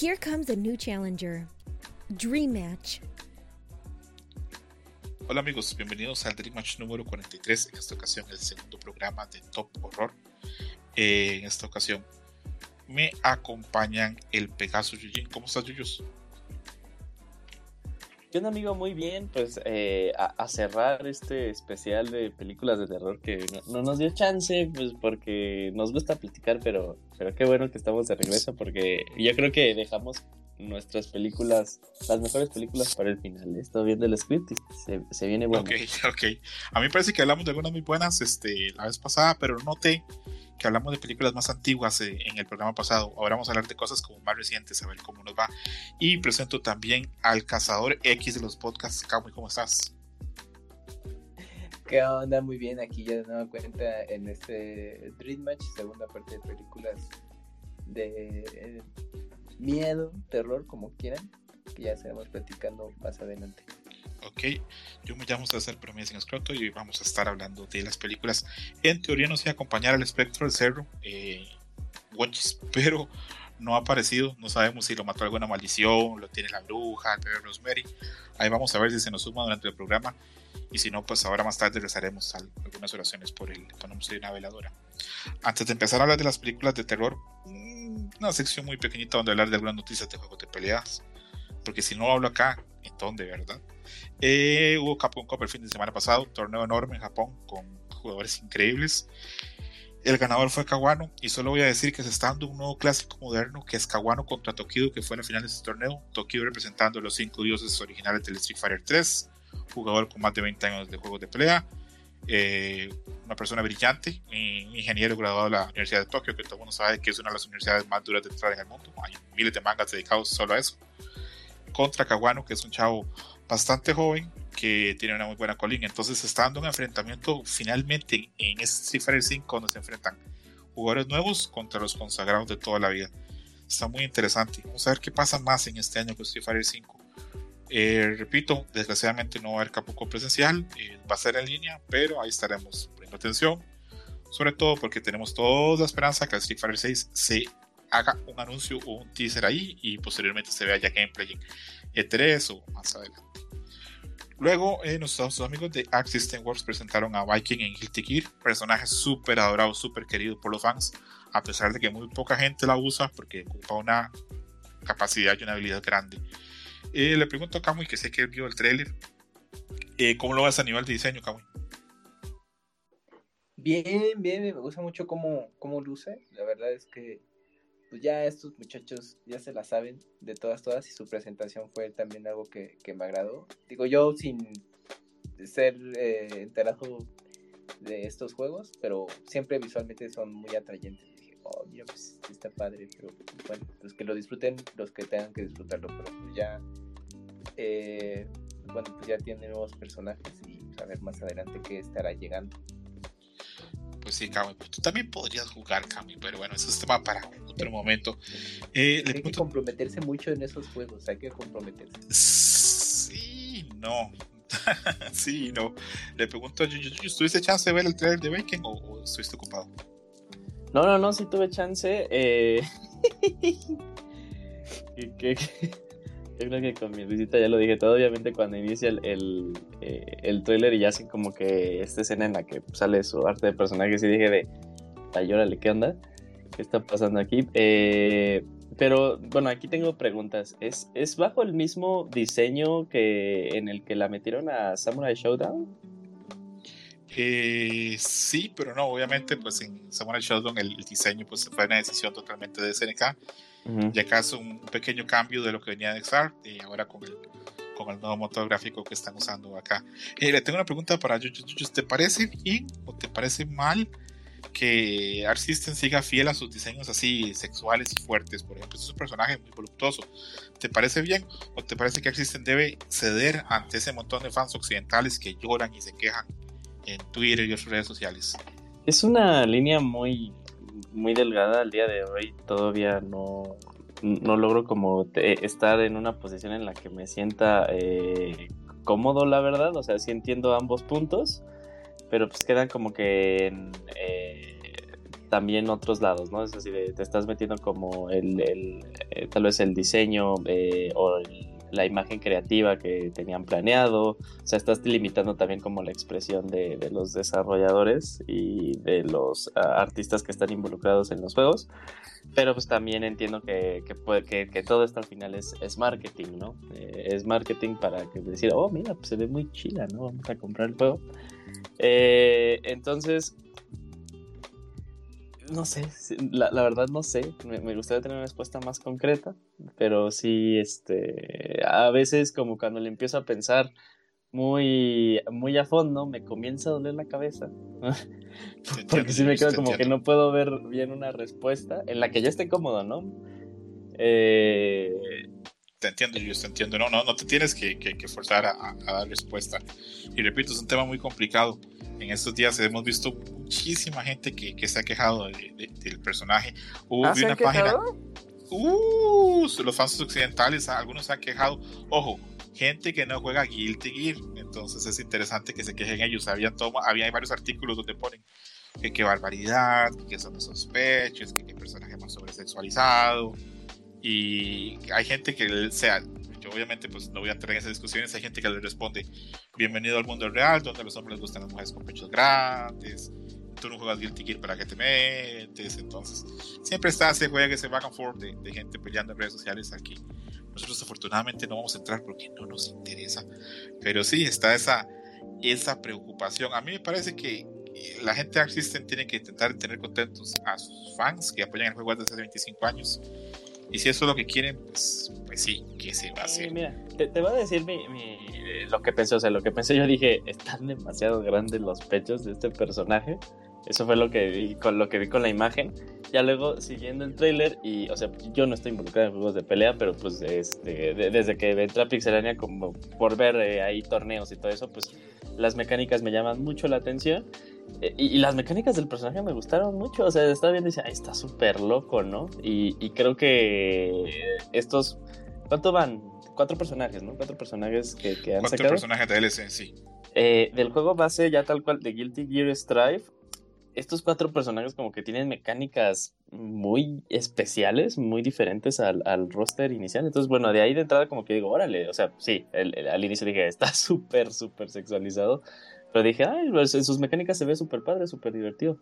Here comes a new challenger. Dream Match. Hola amigos, bienvenidos al Dream Match número 43. En esta ocasión, el segundo programa de Top Horror. Eh, en esta ocasión me acompañan el Pegaso Yujin. ¿Cómo estás, Yuyos? ¿Qué onda, amigo? Muy bien, pues eh, a, cerrar este especial de películas de terror que no, nos dio chance, pues porque nos gusta platicar, pero, pero qué bueno que estamos de regreso porque yo creo que dejamos nuestras películas, las mejores películas para el final. Estoy viendo el script y se, se viene bueno. Ok, ok. A mí me parece que hablamos de algunas muy buenas este, la vez pasada, pero noté que hablamos de películas más antiguas eh, en el programa pasado. Ahora vamos a hablar de cosas como más recientes, a ver cómo nos va. Y presento también al cazador X de los podcasts. Camuy, ¿cómo estás? ¿Qué onda? Muy bien, aquí ya de nueva cuenta en este Dream Match, segunda parte de películas de eh, miedo, terror, como quieran, que ya estaremos platicando más adelante. Ok, yo me llamo César Promesa en Escroto y vamos a estar hablando de las películas. En teoría nos iba a acompañar al espectro del cerro, eh, pero no ha aparecido. No sabemos si lo mató alguna maldición, lo tiene la bruja, el bebé Rosemary. Ahí vamos a ver si se nos suma durante el programa. Y si no, pues ahora más tarde rezaremos algunas oraciones por él. Ponemos de una veladora. Antes de empezar a hablar de las películas de terror, una sección muy pequeñita donde hablar de algunas noticias de juegos de peleas. Porque si no hablo acá, ¿en dónde, verdad? Eh, hubo Capcom Cup el fin de semana pasado, un torneo enorme en Japón con jugadores increíbles. El ganador fue Kawano y solo voy a decir que se está dando un nuevo clásico moderno que es Kawano contra Tokido que fue la final de este torneo. Tokido representando los cinco dioses originales del Street Fighter 3, jugador con más de 20 años de juegos de pelea, eh, una persona brillante, un ingeniero graduado de la Universidad de Tokio que todo el sabe que es una de las universidades más duras de entrar en el mundo. Hay miles de mangas dedicados solo a eso. Contra Kawano que es un chavo bastante joven que tiene una muy buena colina. Entonces está dando un enfrentamiento finalmente en este Street Fighter 5 donde se enfrentan jugadores nuevos contra los consagrados de toda la vida. Está muy interesante. Vamos a ver qué pasa más en este año con Street Fighter 5. Eh, repito, desgraciadamente no va a haber Capuco presencial, eh, va a ser en línea, pero ahí estaremos poniendo atención. Sobre todo porque tenemos toda la esperanza que el Street Fighter 6 se haga un anuncio o un teaser ahí y posteriormente se vea ya gameplay en E3 o más adelante. Luego, eh, nuestros amigos de Arc System Works presentaron a Viking en Guilty Gear, personaje súper adorado, súper querido por los fans, a pesar de que muy poca gente la usa porque ocupa una capacidad y una habilidad grande. Eh, le pregunto a Kamui, que sé que vio el trailer, eh, ¿cómo lo ves a nivel de diseño, Kamui? Bien, bien, me gusta mucho cómo, cómo luce. La verdad es que pues ya estos muchachos ya se la saben de todas, todas, y su presentación fue también algo que, me agradó. Digo, yo sin ser eh, enterado de estos juegos, pero siempre visualmente son muy atrayentes. Oh, mira, pues está padre, pero bueno, los que lo disfruten, los que tengan que disfrutarlo, pero pues ya, eh, bueno, pues ya tiene nuevos personajes y pues, a ver más adelante qué estará llegando pues sí, Cami, tú también podrías jugar, Cami, pero bueno, eso es tema para otro momento. Eh, hay que comprometerse mucho en esos juegos, hay que comprometerse. Sí, no. sí, no. Le pregunto a ¿tuviste chance de ver el trailer de Bacon o, estuviste ocupado? No, no, no, sí tuve chance. Eh... ¿Qué, yo creo que con mi visita ya lo dije todo. Obviamente, cuando inicia el, el, eh, trailer y ya hacen como que esta escena en la que sale su arte de personaje, y dije de, ay, órale, ¿qué onda? ¿Qué está pasando aquí? Eh, pero bueno, aquí tengo preguntas. ¿Es, ¿Es bajo el mismo diseño que en el que la metieron a Samurai Showdown? Eh, sí, pero no, obviamente, pues en Samurai Showdown el, diseño pues fue una decisión totalmente de SNK y acá es un pequeño cambio de lo que venía de XR y ahora con el, con el nuevo motor gráfico que están usando acá. Eh, le tengo una pregunta para Yuyu. ¿Te parece bien o te parece mal que Art System siga fiel a sus diseños así sexuales y fuertes? Por ejemplo, es un personaje muy voluptuoso. ¿Te parece bien o te parece que Art System debe ceder ante ese montón de fans occidentales que lloran y se quejan en Twitter y otras redes sociales? Es una línea muy muy delgada al día de hoy. Todavía no, no logro como estar en una posición en la que me sienta eh, cómodo, la verdad. O sea, sí entiendo ambos puntos, pero pues quedan como que en, eh, también otros lados, ¿no? Es así, de, te estás metiendo como el, eh, tal vez el diseño o el, la imagen creativa que tenían planeado, o sea, estás limitando también como la expresión de, de los desarrolladores y de los uh, artistas que están involucrados en los juegos, pero pues también entiendo que, que, puede, todo esto al final es, es marketing, ¿no? Eh, es marketing para que decir, oh, mira, pues se ve muy chila, ¿no? Vamos a comprar el juego. Eh, entonces, no sé, la, la, verdad no sé, me, me, gustaría tener una respuesta más concreta, pero sí, este, a veces como cuando le empiezo a pensar muy, muy a fondo, me comienza a doler la cabeza, porque sí me quedo como que no puedo ver bien una respuesta en la que ya esté cómodo, ¿no? Eh... Te entiendo, yo te entiendo, no, no, no te tienes que, que, que forzar a, a dar respuesta. Y repito, es un tema muy complicado en estos días hemos visto muchísima gente que, que se ha quejado de, de, del personaje. Hubo ¿Ah, una página. Uh, los fans occidentales, algunos se han quejado. Ojo, gente que no juega Guilty Gear. Entonces es interesante que se quejen ellos. Había, toma, había varios artículos donde ponen que qué barbaridad, que son sospechos, que qué personaje más sobresexualizado. Y hay gente que sea, yo obviamente pues no voy a entrar en esas discusiones, hay gente que le responde, bienvenido al mundo real, donde a los hombres les gustan las mujeres con pechos grandes, tú no juegas Guilty Gear para que te metes, entonces siempre está ese juego, ese back and forth de, de, gente peleando en redes sociales aquí. Nosotros afortunadamente no vamos a entrar porque no nos interesa, pero sí está esa, esa preocupación. A mí me parece que la gente de Arc System tiene que intentar tener contentos a sus fans que apoyan el juego desde hace 25 años y si eso es lo que quieren, pues, pues sí, que se va a hacer. Eh, mira, te, te, voy a decir mi, mi, lo que pensé, o sea, lo que pensé yo dije, están demasiado grandes los pechos de este personaje. Eso fue lo que vi con lo que vi con la imagen. Ya luego siguiendo el tráiler y, o sea, yo no estoy involucrado en juegos de pelea, pero pues este, de, desde que entré a Pixelania como por ver eh, ahí torneos y todo eso, pues las mecánicas me llaman mucho la atención. Y, y, las mecánicas del personaje me gustaron mucho. O sea, estaba viendo y decía, está súper loco, ¿no? Y, y, creo que estos. ¿Cuánto van? Cuatro personajes, ¿no? Cuatro personajes que, que han Cuatro sacado. personajes de DLC, sí. Eh, del juego base, ya tal cual, de Guilty Gear Strive. Estos cuatro personajes, como que tienen mecánicas muy especiales, muy diferentes al, al roster inicial. Entonces, bueno, de ahí de entrada, como que digo, órale. O sea, sí, el, el, al inicio dije, está súper, súper sexualizado. Pero dije, ay, pues en sus mecánicas se ve súper padre, súper divertido.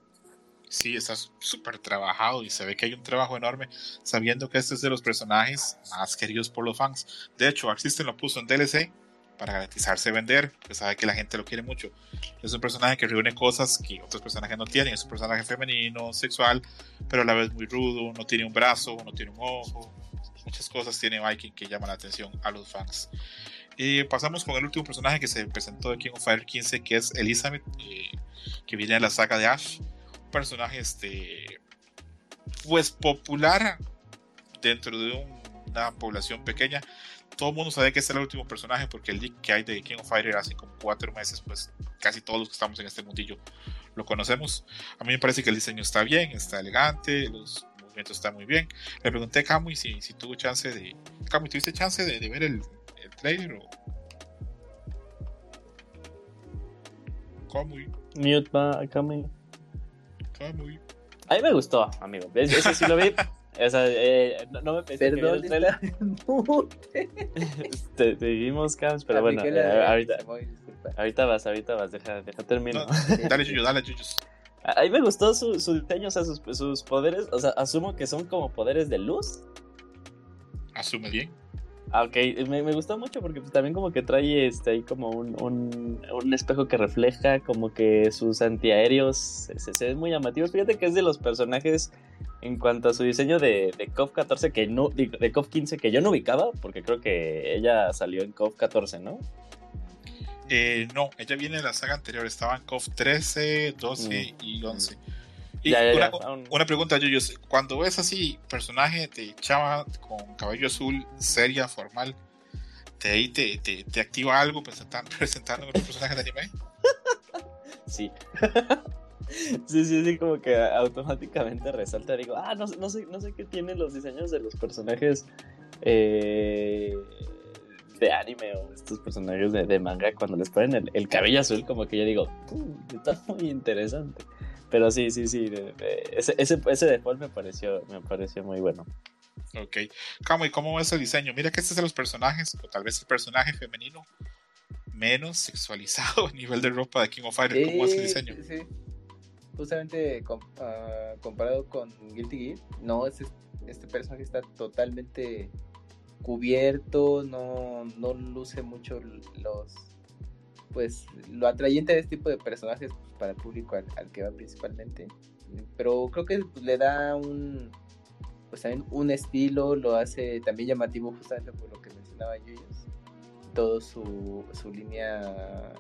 Sí, está súper trabajado y se ve que hay un trabajo enorme sabiendo que este es de los personajes más queridos por los fans. De hecho, Arc lo puso en DLC para garantizarse vender, pues sabe que la gente lo quiere mucho. Es un personaje que reúne cosas que otros personajes no tienen. Es un personaje femenino, sexual, pero a la vez muy rudo, no tiene un brazo, no tiene un ojo. Muchas cosas tiene Viking que llaman la atención a los fans. Y pasamos con el último personaje que se presentó de King of Fire 15, que es Elizabeth, eh, que viene de la saga de Ash. Un personaje, este, pues popular dentro de un, una población pequeña. Todo el mundo sabe que era el último personaje porque el leak que hay de King of Fire hace como cuatro meses, pues casi todos los que estamos en este mundillo lo conocemos. A mí me parece que el diseño está bien, está elegante, los movimientos están muy bien. Le pregunté a Kamui si, si tuvo chance de... Kamui, ¿tuviste chance de, de ver el trailer o Kamui mute va Kamui Kamui a mí me gustó amigo ese sí lo vi o sea, eh, no, no, me pensé Perdón, que viera el trailer. te, te vimos, Cams, pero bueno, eh, ahorita, ahorita vas, ahorita vas, deja, deja termino. No, dale, Yuyo, dale, Yuyo. A mí me gustó su, su diseño, o sea, sus, sus, poderes, o sea, asumo que son como poderes de luz. Asume bien. Ah, ok, me, me, gustó mucho porque pues, también como que trae este, ahí como un, un, un espejo que refleja como que sus antiaéreos se, se, ven muy llamativos. Fíjate que es de los personajes en cuanto a su diseño de, de KOF 14 que no, de, de KOF 15 que yo no ubicaba porque creo que ella salió en KOF 14, ¿no? Eh, no, ella viene de la saga anterior, estaba en KOF 13, 12 mm. y 11. Y ya, ya, una, ya. una, pregunta, Yuyo, cuando ves así personaje de chava con cabello azul, seria, formal, ¿te, te, te, te activa algo presentando, presentando otro personaje de anime? sí. sí, sí, sí, como que automáticamente resalta, digo, ah, no, no, sé, no sé qué tienen los diseños de los personajes eh, de anime o estos personajes de, de, manga cuando les ponen el, el cabello azul, como que yo digo, está muy interesante. Pero sí, sí, sí. ese, ese, ese default me pareció, me pareció muy bueno. Ok. ¿y cómo ves el diseño? Mira que este es de los personajes, o tal vez el personaje femenino menos sexualizado a nivel de ropa de King of Fighters. ¿Cómo es el diseño? Sí. Justamente ah, comparado con Guilty Gear, no, este, este personaje está totalmente cubierto, no, no luce mucho los pues lo atrayente de este tipo de personajes pues, para el público al, que va principalmente pero creo que pues, le da un pues también un estilo lo hace también llamativo justamente por lo que mencionaba Yuyos todo su, su línea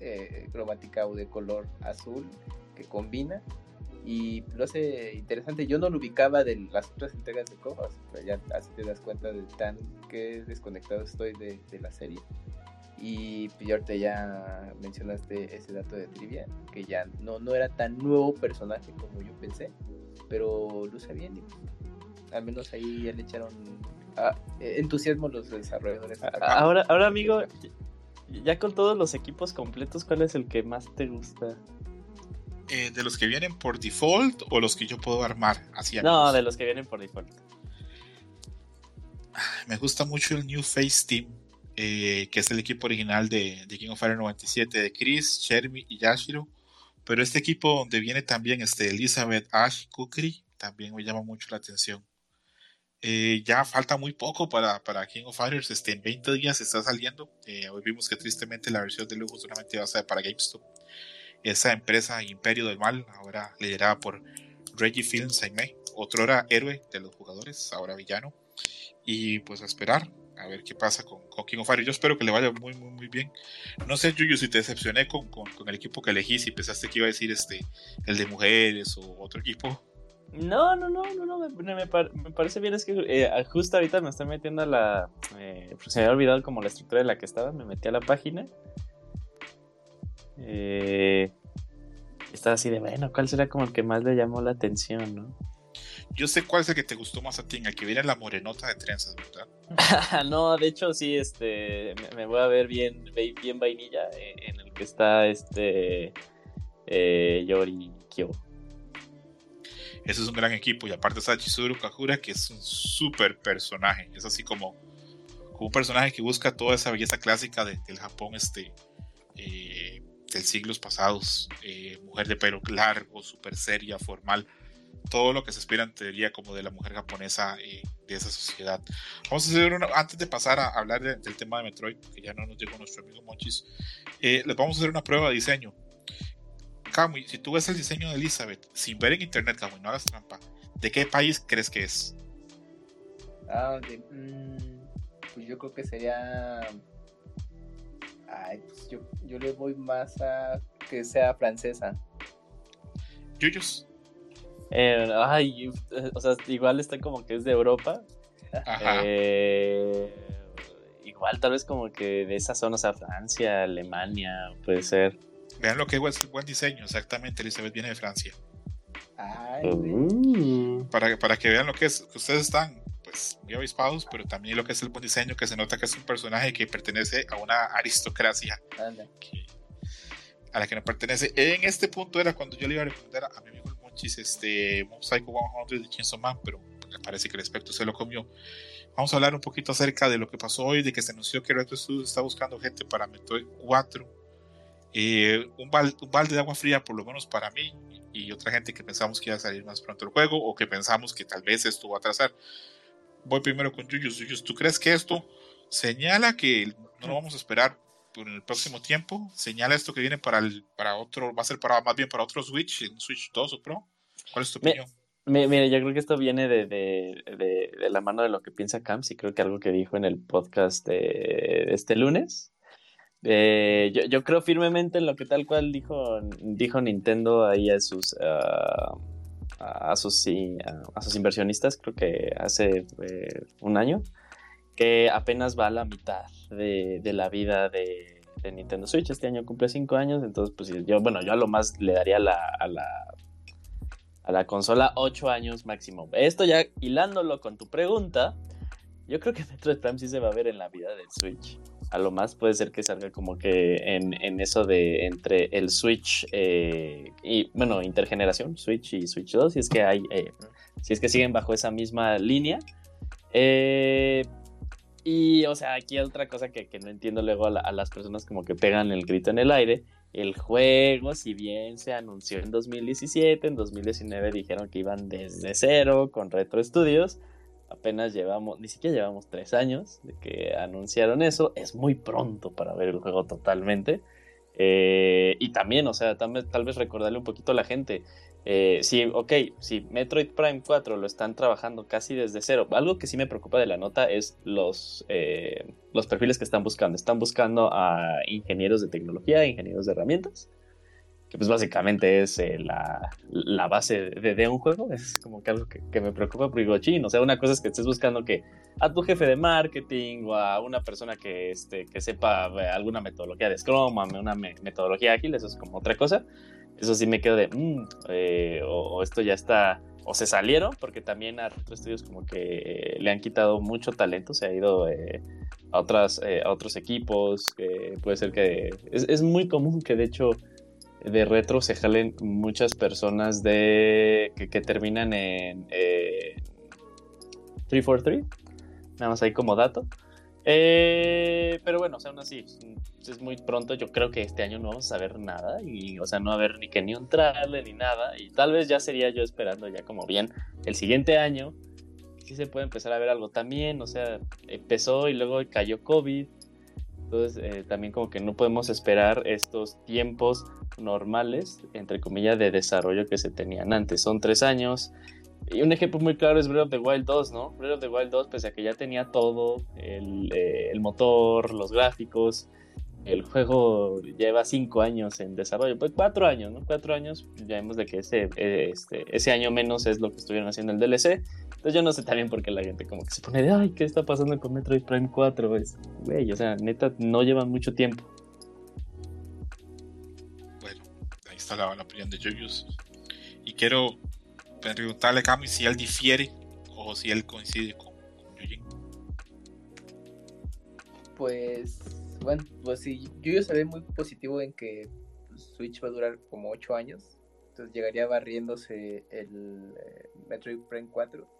eh, cromática o de color azul que combina y lo hace interesante. Yo no lo ubicaba de las otras entregas de Cobas, ya así te das cuenta de tan que desconectado estoy de, la serie. Y ahorita ya mencionaste ese dato de trivia, que ya no, no era tan nuevo personaje como yo pensé, pero luce bien. Y al menos ahí ya le echaron ah, entusiasmo los desarrolladores. Ahora, ahora amigo, ya con todos los equipos completos, ¿cuál es el que más te gusta? Eh, de los que vienen por default o los que yo puedo armar así No, de los que vienen por default. Me gusta mucho el New Face Team, eh, que es el equipo original de, King of Fire 97, de Chris, Chermy y Yashiro. Pero este equipo donde viene también este Elizabeth Ash Kukri también me llama mucho la atención. Eh, ya falta muy poco para, para King of Fighters. Este, en 20 días está saliendo. hoy vimos que tristemente la versión de lujo solamente va a ser para GameStop esa empresa Imperio del Mal, ahora liderada por Reggie Film Saime, otro era héroe de los jugadores, ahora villano. Y pues a esperar, a ver qué pasa con, King of Fire. Yo espero que le vaya muy, muy, muy bien. No sé, Yuyu, si te decepcioné con, el equipo que elegí, si pensaste que iba a decir este, el de mujeres o otro equipo. No, no, no, no, no me, parece bien. Es que eh, justo ahorita me estoy metiendo a la. Eh, se me había olvidado como la estructura de la que estaba. Me metí a la página eh, estaba así de, bueno, ¿cuál será como el que más le llamó la atención, no? Yo sé cuál es el que te gustó más a ti, el que viene la morenota de trenzas, ¿verdad? no, de hecho sí, este, me, voy a ver bien, bien vainilla eh, en el que está este eh, Yori Kyo. Ese es un gran equipo y aparte está Chizuru Kakura que es un súper personaje, es así como, como, un personaje que busca toda esa belleza clásica del Japón este, eh, de siglos pasados, eh, mujer de pelo largo, súper seria, formal, todo lo que se espera en teoría como de la mujer japonesa eh, de esa sociedad. Vamos a hacer una, antes de pasar a hablar del tema de Metroid, que ya no nos llegó nuestro amigo Monchis, eh, les vamos a hacer una prueba de diseño. Kamui, si tú ves el diseño de Elizabeth, sin ver en internet, Kamui, no hagas trampa, ¿de qué país crees que es? Ah, mm, pues yo creo que sería Ay, pues yo, yo le voy más a que sea francesa. Yuyos. Eh, ay, o sea, igual está como que es de Europa. Ajá. Eh, igual tal vez como que de esa zona, o sea, Francia, Alemania, puede ser. Vean lo que es el buen diseño, exactamente, Elizabeth viene de Francia. Ay, uh. para, para que vean lo que es, ustedes están pues muy avispados, pero también lo que es el buen diseño, que se nota que es un personaje que pertenece a una aristocracia a la que no pertenece. En este punto era cuando yo le iba a recomendar a mi amigo Monchis este Mob Psycho 100 de Chainsaw Man, pero me parece que el aspecto se lo comió. Vamos a hablar un poquito acerca de lo que pasó hoy, de que se anunció que Retro Studios está buscando gente para Metroid 4. Eh, un, un, balde de agua fría, por lo menos para mí, y otra gente que pensamos que iba a salir más pronto el juego, o que pensamos que tal vez esto va a atrasar voy primero con Yuyos. ¿tú crees que esto señala que no lo vamos a esperar por el próximo tiempo? ¿Señala esto que viene para el para otro, va a ser para más bien para otro Switch, un Switch 2 o Pro? ¿Cuál es tu opinión? Mire, yo creo que esto viene de, de, de, la mano de lo que piensa Camps y creo que algo que dijo en el podcast de, este lunes. Eh, yo, yo, creo firmemente en lo que tal cual dijo, dijo Nintendo ahí a sus, ah, a sus, a, sus inversionistas, creo que hace eh, un año, que apenas va a la mitad de, la vida de, Nintendo Switch. Este año cumple 5 años, entonces pues yo, bueno, yo a lo más le daría la, a la a la consola 8 años máximo. Esto ya hilándolo con tu pregunta, yo creo que Metroid Prime sí se va a ver en la vida del Switch. A lo más puede ser que salga como que en, en eso de entre el Switch eh, y, bueno, intergeneración, Switch y Switch 2, si es que hay, eh, si es que siguen bajo esa misma línea. Eh, y, o sea, aquí otra cosa que, que no entiendo luego a, las personas como que pegan el grito en el aire. El juego, si bien se anunció en 2017, en 2019 dijeron que iban desde cero con Retro Studios apenas llevamos, ni siquiera llevamos tres años de que anunciaron eso, es muy pronto para ver el juego totalmente. Eh, y también, o sea, tal tal vez recordarle un poquito a la gente, eh, si, ok, si Metroid Prime 4 lo están trabajando casi desde cero, algo que sí me preocupa de la nota es los, eh, los perfiles que están buscando. Están buscando a ingenieros de tecnología, ingenieros de herramientas, que pues básicamente es eh, la, la, base de, de, un juego, es como que algo que, que me preocupa por Igochín, o sea, una cosa es que estés buscando que a tu jefe de marketing o a una persona que, este, que sepa alguna metodología de Scrum, una me metodología ágil, eso es como otra cosa, eso sí me quedo de, mmm, eh, o, o, esto ya está, o se salieron, porque también a otros estudios como que eh, le han quitado mucho talento, se ha ido eh, a, otras, eh, a otros equipos, puede ser que, es, es muy común que de hecho de retro se jalen muchas personas de que, terminan en eh, 343. Nada más ahí como dato. Eh, pero bueno, o sea, aún así, es muy pronto. Yo creo que este año no vamos a ver nada. Y, o sea, no va a haber ni que ni un trailer ni nada. Y tal vez ya sería yo esperando ya como bien el siguiente año. Sí se puede empezar a ver algo también. O sea, empezó y luego cayó COVID. Entonces, eh, también como que no podemos esperar estos tiempos normales, entre comillas, de desarrollo que se tenían antes. Son tres años. Y un ejemplo muy claro es Breath of the Wild 2, ¿no? Breath of the Wild 2, pese a que ya tenía todo, el, eh, el motor, los gráficos, el juego lleva cinco años en desarrollo, pues cuatro años, ¿no? Cuatro años, ya vemos de que ese, este, ese año menos es lo que estuvieron haciendo el DLC. Entonces yo no sé también por qué la gente como que se pone de, ay, ¿qué está pasando con Metroid Prime 4? Es, güey, o sea, neta, no llevan mucho tiempo. Bueno, ahí está la, la opinión de Julius. Y quiero preguntarle a Cami si él difiere o si él coincide con, con Yujin. Pues, bueno, pues sí, Yuyo se ve muy positivo en que Switch va a durar como 8 años. Entonces llegaría barriéndose el eh, Metroid Prime 4.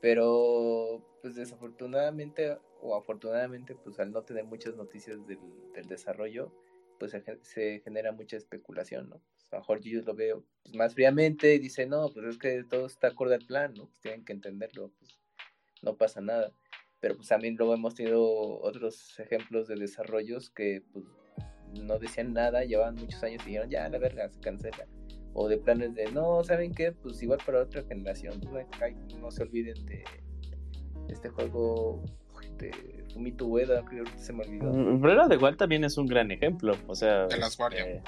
Pero, pues desafortunadamente o afortunadamente, pues al no tener muchas noticias del, del desarrollo, pues se, genera mucha especulación, ¿no? Pues a lo mejor yo lo veo pues, más fríamente y dice, no, pues es que todo está acorde al plan, ¿no? Pues tienen que entenderlo, pues no pasa nada. Pero pues también luego hemos tenido otros ejemplos de desarrollos que pues no decían nada, llevaban muchos años y dijeron, ya, la verga, se cancela. O de planes de, no, ¿saben qué? Pues igual para otra generación, no, no se olviden de este juego de Fumito Ueda, creo que se me olvidó. Brera de igual también es un gran ejemplo, o sea... De las Guardian. Eh,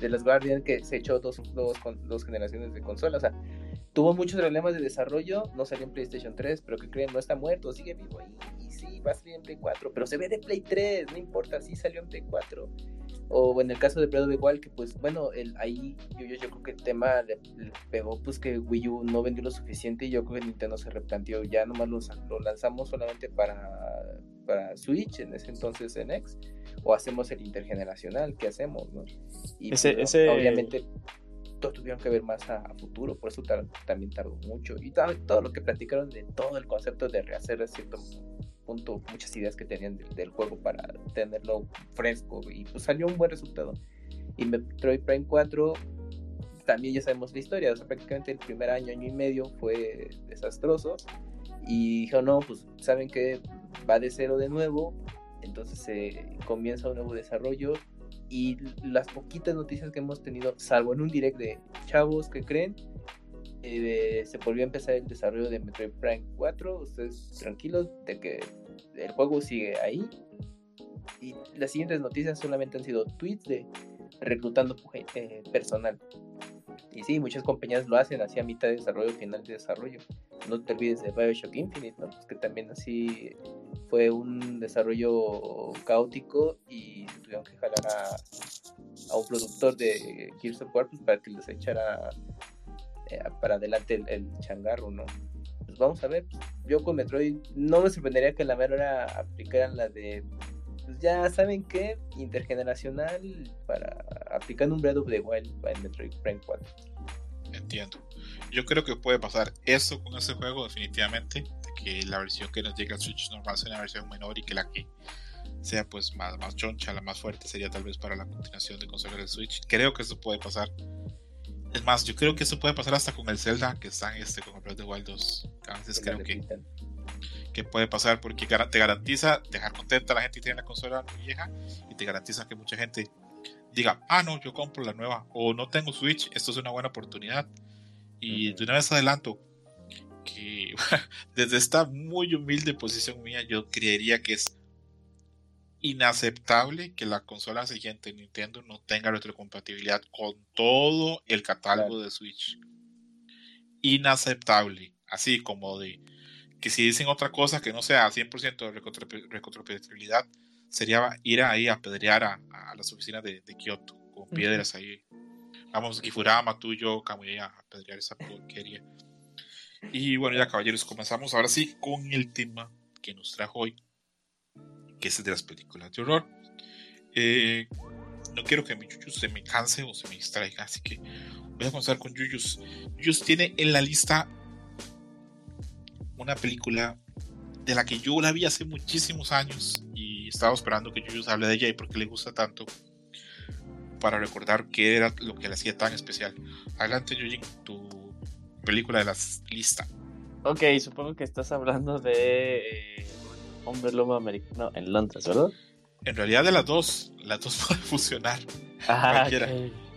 de las Guardian que se echó dos, dos, dos generaciones de consola, o sea, tuvo muchos problemas de desarrollo, no salió en PlayStation 3, pero que creen, no está muerto, sigue vivo ahí, y sí, va a salir en Play 4, pero se ve de Play 3, no importa, sí salió en Play 4. O en el caso de Breath of the Wild, que pues bueno, el, ahí yo, yo, yo, creo que el tema le, le, pegó pues que Wii U no vendió lo suficiente y yo creo que Nintendo se replanteó, ya nomás lo, lo lanzamos solamente para, para Switch, en ese entonces en X, o hacemos el intergeneracional, ¿qué hacemos? No? Y ese, pues, ese... obviamente todos tuvieron que ver más a, a futuro, por eso tar, también tardó mucho. Y todo, todo, lo que platicaron de todo el concepto de rehacer cierto punto, muchas ideas que tenían del, del juego para tenerlo fresco, y pues salió un buen resultado. Y Metroid Prime 4 también ya sabemos la historia, o sea, prácticamente el primer año, año y medio fue desastroso. Y dijo, no, pues saben que va de cero de nuevo, entonces se eh, comienza un nuevo desarrollo. Y las poquitas noticias que hemos tenido, salvo en un direct de chavos que creen, eh, se volvió a empezar el desarrollo de Metroid Prime 4. Ustedes tranquilos de que el juego sigue ahí. Y las siguientes noticias solamente han sido tweets de reclutando eh, personal. Y sí, muchas compañías lo hacen así a mitad de desarrollo, final de desarrollo. No te olvides de Bioshock Infinite, ¿no? Pues que también así fue un desarrollo caótico y tuvieron que jalar a, a un productor de Gears of War pues, para que les echara para adelante el, el, changarro, ¿no? Pues vamos a ver. Yo con Metroid no me sorprendería que la mera hora aplicaran la de pues ya saben qué, intergeneracional para aplicando un Breath of the Wild en Metroid Prime 4. Entiendo. Yo creo que puede pasar eso con ese juego definitivamente, que la versión que nos llega al Switch normal sea una versión menor y que la que sea pues más, más choncha, la más fuerte sería tal vez para la continuación de consola del Switch. Creo que eso puede pasar. Es más, yo creo que eso puede pasar hasta con el Zelda que está en este, con el Breath of the Wild 2. A veces creo que, que puede pasar porque te garantiza dejar contenta a la gente que tiene la consola vieja y te garantiza que mucha gente diga, ah, no, yo compro la nueva o no tengo Switch, esto es una buena oportunidad. Y de una vez adelanto que desde esta muy humilde posición mía yo creería que es inaceptable que la consola siguiente Nintendo no tenga retrocompatibilidad con todo el catálogo de Switch. Inaceptable. Así como de que si dicen otra cosa que no sea 100% de retrocompatibilidad, sería ir ahí a pedrear a, las oficinas de, Kyoto con piedras ahí. Vamos, Kifurama, tú y yo, Kamuya, a pedrear esa porquería. Y bueno, ya caballeros, comenzamos ahora sí con el tema que nos trajo hoy que es de las películas de horror. Eh, no quiero que mi Yuyus se me canse o se me distraiga, así que voy a comenzar con Yuyus. Yuyus tiene en la lista una película de la que yo la vi hace muchísimos años y estaba esperando que Yuyus hable de ella y por qué le gusta tanto para recordar qué era lo que le hacía tan especial. Adelante, Yujin, tu película de la lista. Ok, supongo que estás hablando de eh, hombre lobo americano en Londres, ¿verdad? En realidad de las dos, las dos pueden funcionar. Ah,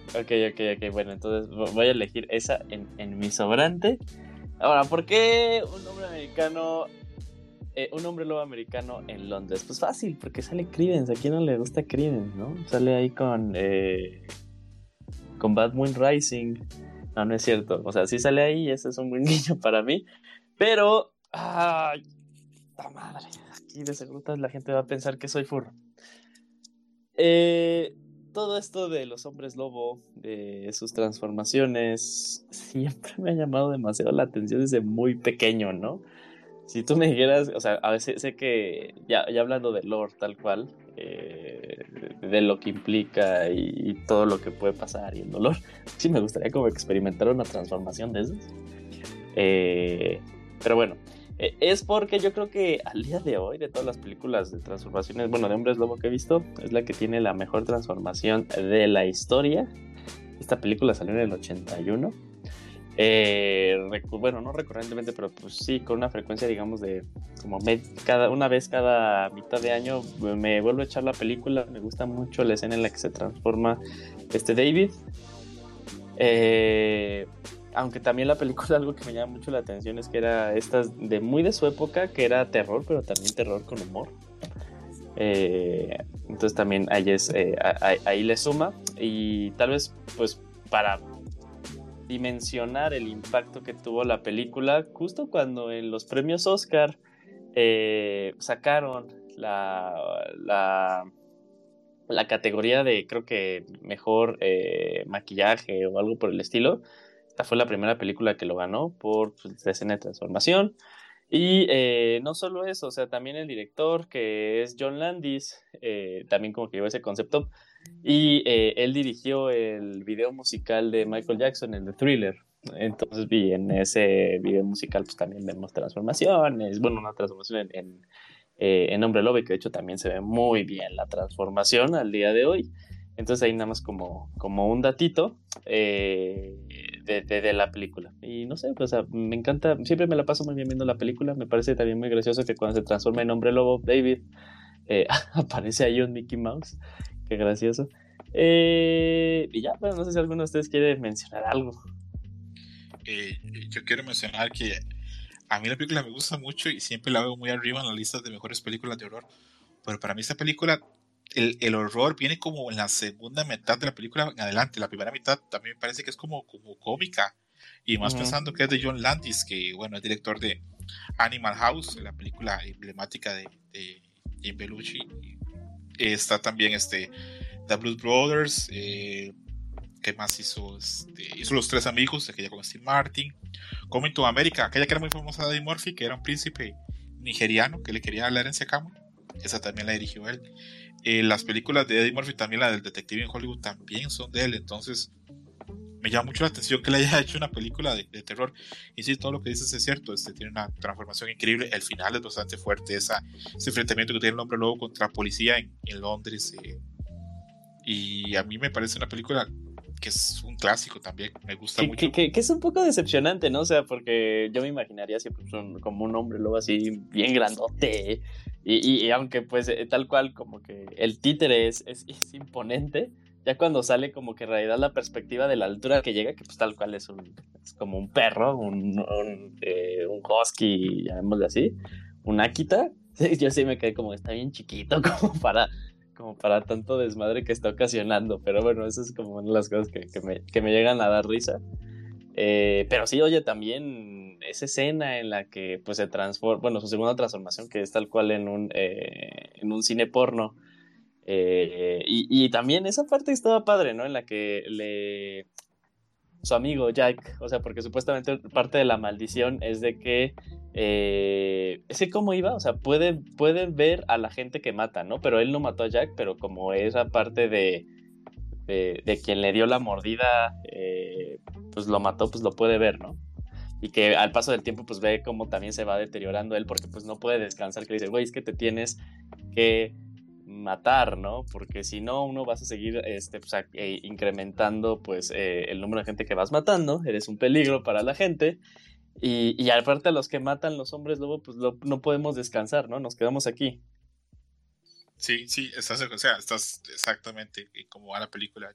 ok, ok, ok, bueno, entonces voy a elegir esa en, mi sobrante. Ahora, ¿por qué un hombre americano, eh, un hombre lobo americano en Londres? Pues fácil, porque sale Credence, ¿a quién no le gusta Credence, no? Sale ahí con, eh, con Bad Moon Rising. No, no es cierto, o sea, sí sale ahí, ese es un buen niño para mí, pero... ¡Ay! madre! Y de seguro la gente va a pensar que soy furro. Eh, todo esto de los hombres lobo, de sus transformaciones, siempre me ha llamado demasiado la atención desde muy pequeño, ¿no? Si tú me dijeras, o sea, a veces sé que, ya, ya hablando de lore tal cual, eh, de lo que implica y, todo lo que puede pasar y el dolor, sí me gustaría como experimentar una transformación de esas. Eh, pero bueno, es porque yo creo que al día de hoy, de todas las películas de transformaciones, bueno, de hombres lobo que he visto, es la que tiene la mejor transformación de la historia. Esta película salió en el 81. Eh, bueno, no recurrentemente, pero pues sí, con una frecuencia, digamos, de como cada, una vez cada mitad de año me vuelvo a echar la película. Me gusta mucho la escena en la que se transforma este David. Eh, aunque también la película algo que me llama mucho la atención es que era esta de muy de su época, que era terror, pero también terror con humor. Eh, entonces también ahí, es, eh, ahí, le suma y tal vez pues para dimensionar el impacto que tuvo la película, justo cuando en los premios Oscar eh, sacaron la, la, la, categoría de creo que mejor maquillaje o algo por el estilo, esta fue la primera película que lo ganó por pues, escena de transformación. Y eh, no solo eso, o sea, también el director, que es John Landis, eh, también como que llevó ese concepto. Y eh, él dirigió el video musical de Michael Jackson, el de Thriller. Entonces, vi en ese video musical, pues también vemos transformaciones. Bueno, una transformación en, en, Hombre Lobo, que de hecho también se ve muy bien la transformación al día de hoy. Entonces, ahí nada más como, como un datito. Eh, de, la película. Y no sé, pues me encanta, siempre me la paso muy bien viendo la película. Me parece también muy gracioso que cuando se transforma en hombre lobo, David, eh, aparece ahí un Mickey Mouse. Qué gracioso. Eh, y ya, pues no sé si alguno de ustedes quiere mencionar algo. Eh, yo quiero mencionar que a mí la película me gusta mucho y siempre la veo muy arriba en la lista de mejores películas de horror. Pero para mí esta película el, horror viene como en la segunda mitad de la película en adelante. La primera mitad también me parece que es como, como cómica. Y más pensando que es de John Landis, que bueno, es director de Animal House, la película emblemática de, de Jim Belushi. Está también este The Blues Brothers. Eh, ¿Qué más hizo? Este, hizo Los Tres Amigos, aquella con Steve Martin. Coming to America, aquella que era muy famosa de Eddie Murphy, que era un príncipe nigeriano que le quería hablar en Secamo. Esa también la dirigió él. Eh, las películas de Eddie Murphy, también la del detective en Hollywood, también son de él. Entonces, me llama mucho la atención que le haya hecho una película de, terror. Y sí, todo lo que dices es cierto. Este tiene una transformación increíble. El final es bastante fuerte. Esa, ese enfrentamiento que tiene el hombre lobo contra policía en, en Londres. Eh, y a mí me parece una película que es un clásico también, me gusta mucho. Que, es un poco decepcionante, ¿no? O sea, porque yo me imaginaría siempre como un hombre lobo así, bien grandote, y, aunque pues eh, tal cual como que el títere es, es, imponente, ya cuando sale como que en realidad la perspectiva de la altura que llega, que pues tal cual es, un, como un perro, un, un, eh, un husky, llamémosle así, un Akita, yo sí me quedé como, está bien chiquito como para como para tanto desmadre que está ocasionando. Pero bueno, eso es como una de las cosas que, me, llegan a dar risa. Eh, pero sí, oye, también esa escena en la que pues se transforma, bueno, su segunda transformación, que es tal cual en un, eh, en un cine porno. Eh, y, y, también esa parte estaba padre, ¿no? En la que le, su amigo Jack, o sea, porque supuestamente parte de la maldición es de que, eh, ese cómo iba, o sea, puede, ver a la gente que mata, ¿no? Pero él no mató a Jack, pero como esa parte de, de, quien le dio la mordida, eh, pues lo mató, pues lo puede ver, ¿no? Y que al paso del tiempo, pues ve cómo también se va deteriorando él, porque pues no puede descansar, que dice, güey, es que te tienes que matar, ¿no? Porque si no, uno vas a seguir este, pues, eh, incrementando pues, eh, el número de gente que vas matando, eres un peligro para la gente. Y, y aparte a los que matan los hombres luego pues no podemos descansar, ¿no? Nos quedamos aquí. Sí, sí, estás, o sea, estás exactamente como va la película,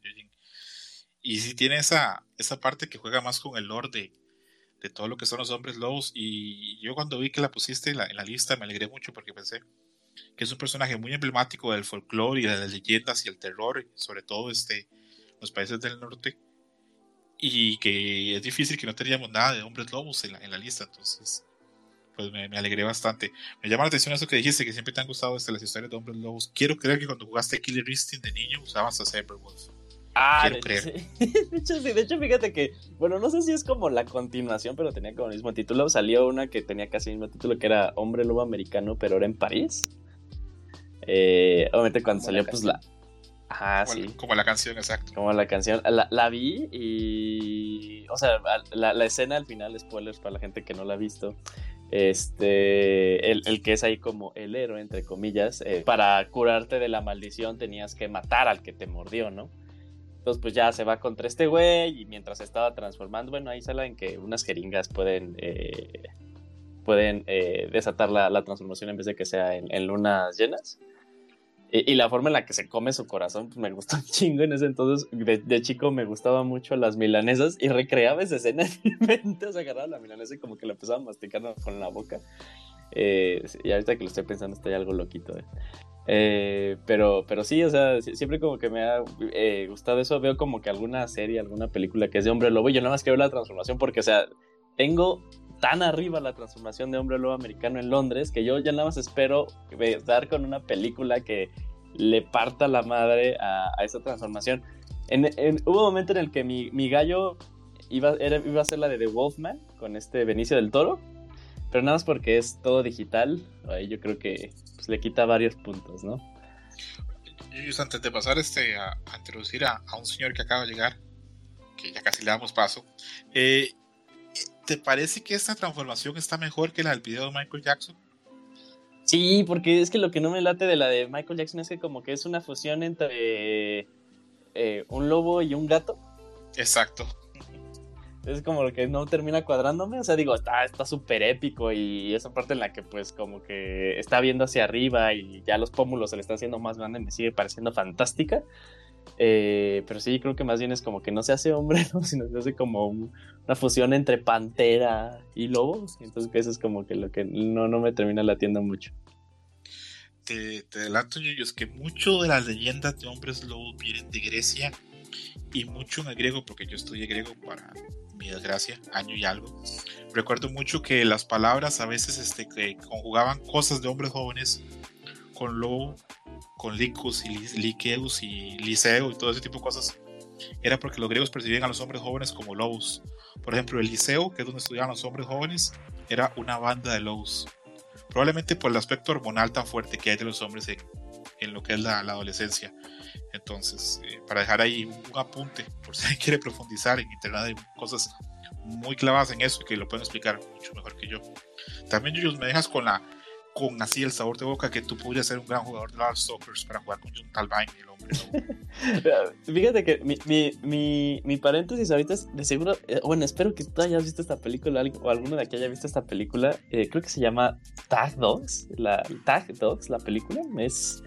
Y sí tiene esa, esa parte que juega más con el lore de, todo lo que son los hombres lobos. Y yo cuando vi que la pusiste en la, lista me alegré mucho porque pensé, que es un personaje muy emblemático del folclore y de las leyendas y el terror, sobre todo este, los países del norte, y que es difícil que no teníamos nada de hombres lobos en la, en la lista, entonces pues me, alegré bastante. Me llama la atención eso que dijiste, que siempre te han gustado este, las historias de hombres lobos. Quiero creer que cuando jugaste Killer Instinct de niño usabas a Saberwolf. Ah, de, hecho, sí, de hecho, fíjate que, bueno, no sé si es como la continuación, pero tenía como el mismo título. Salió una que tenía casi el mismo título, que era Hombre Lobo Americano, pero era en París. Eh, obviamente cuando salió, pues la. Ajá, sí. Como la canción, exacto. Como la canción. La, vi y. O sea, la, escena al final, spoilers para la gente que no la ha visto. Este. El, que es ahí como el héroe, entre comillas. Eh, para curarte de la maldición tenías que matar al que te mordió, ¿no? Entonces, pues ya se va contra este güey y mientras estaba transformando, bueno, ahí sale en que unas jeringas pueden. Eh, pueden desatar la, transformación en vez de que sea en lunas llenas. Y, la forma en la que se come su corazón, pues me gustó un chingo en ese entonces. De, chico me gustaba mucho las milanesas y recreaba esa escena en mi mente. O sea, agarraba la milanesa y como que la empezaba a masticar con la boca. Eh, y ahorita que lo estoy pensando, estoy algo loquito. Eh. Eh, pero, pero sí, o sea, siempre como que me ha gustado eso. Veo como que alguna serie, alguna película que es de hombre lobo. Y yo nada más quiero la transformación porque, o sea, tengo tan arriba la transformación de hombre lobo americano en Londres que yo ya nada más espero estar con una película que le parta la madre a, esa transformación. En, hubo un momento en el que mi, gallo iba, iba a ser la de The Wolfman con este Benicio del Toro, pero nada más porque es todo digital, ahí yo creo que pues, le quita varios puntos, ¿no? Y antes de pasar este, a, introducir a, un señor que acaba de llegar, que ya casi le damos paso, eh, ¿te parece que esta transformación está mejor que la del video de Michael Jackson? Sí, porque es que lo que no me late de la de Michael Jackson es que como que es una fusión entre eh, un lobo y un gato. Exacto. Es como lo que no termina cuadrándome. O sea, digo, está súper épico y esa parte en la que pues como que está viendo hacia arriba y ya los pómulos se le están haciendo más grandes me sigue pareciendo fantástica. Eh, pero sí, creo que más bien es como que no se hace hombre, sino se hace como una fusión entre pantera y lobo. Entonces, eso es como que lo que no, no me termina latiendo mucho. Te, te delato, yo, es que mucho de las leyendas de hombres lobos vienen de Grecia y mucho en griego, porque yo estudié griego para mi desgracia, año y algo. Recuerdo mucho que las palabras a veces este, que conjugaban cosas de hombres jóvenes con lobo con Licus y Liqueus y Liceo y todo ese tipo de cosas. era porque los griegos percibían a los hombres jóvenes como lobos. Por ejemplo, el liceo, que es donde estudiaban los hombres jóvenes, era una banda de lobos. Probablemente por el aspecto hormonal tan fuerte que hay de los hombres en, lo que es la, adolescencia. Entonces, eh, para dejar ahí un apunte, por si quiere profundizar en internet, hay cosas muy clavadas en eso que lo pueden explicar mucho mejor que yo. También, ellos me dejas con la con así el sabor de boca que tú podrías ser un gran jugador de los Stalkers para jugar con John Talbain, el hombre. Fíjate que mi, mi, mi, mi, paréntesis ahorita es de seguro, eh, bueno, espero que tú hayas visto esta película o alguno de aquí haya visto esta película. Eh, creo que se llama Tag Dogs, la Tag Dogs, la película. Es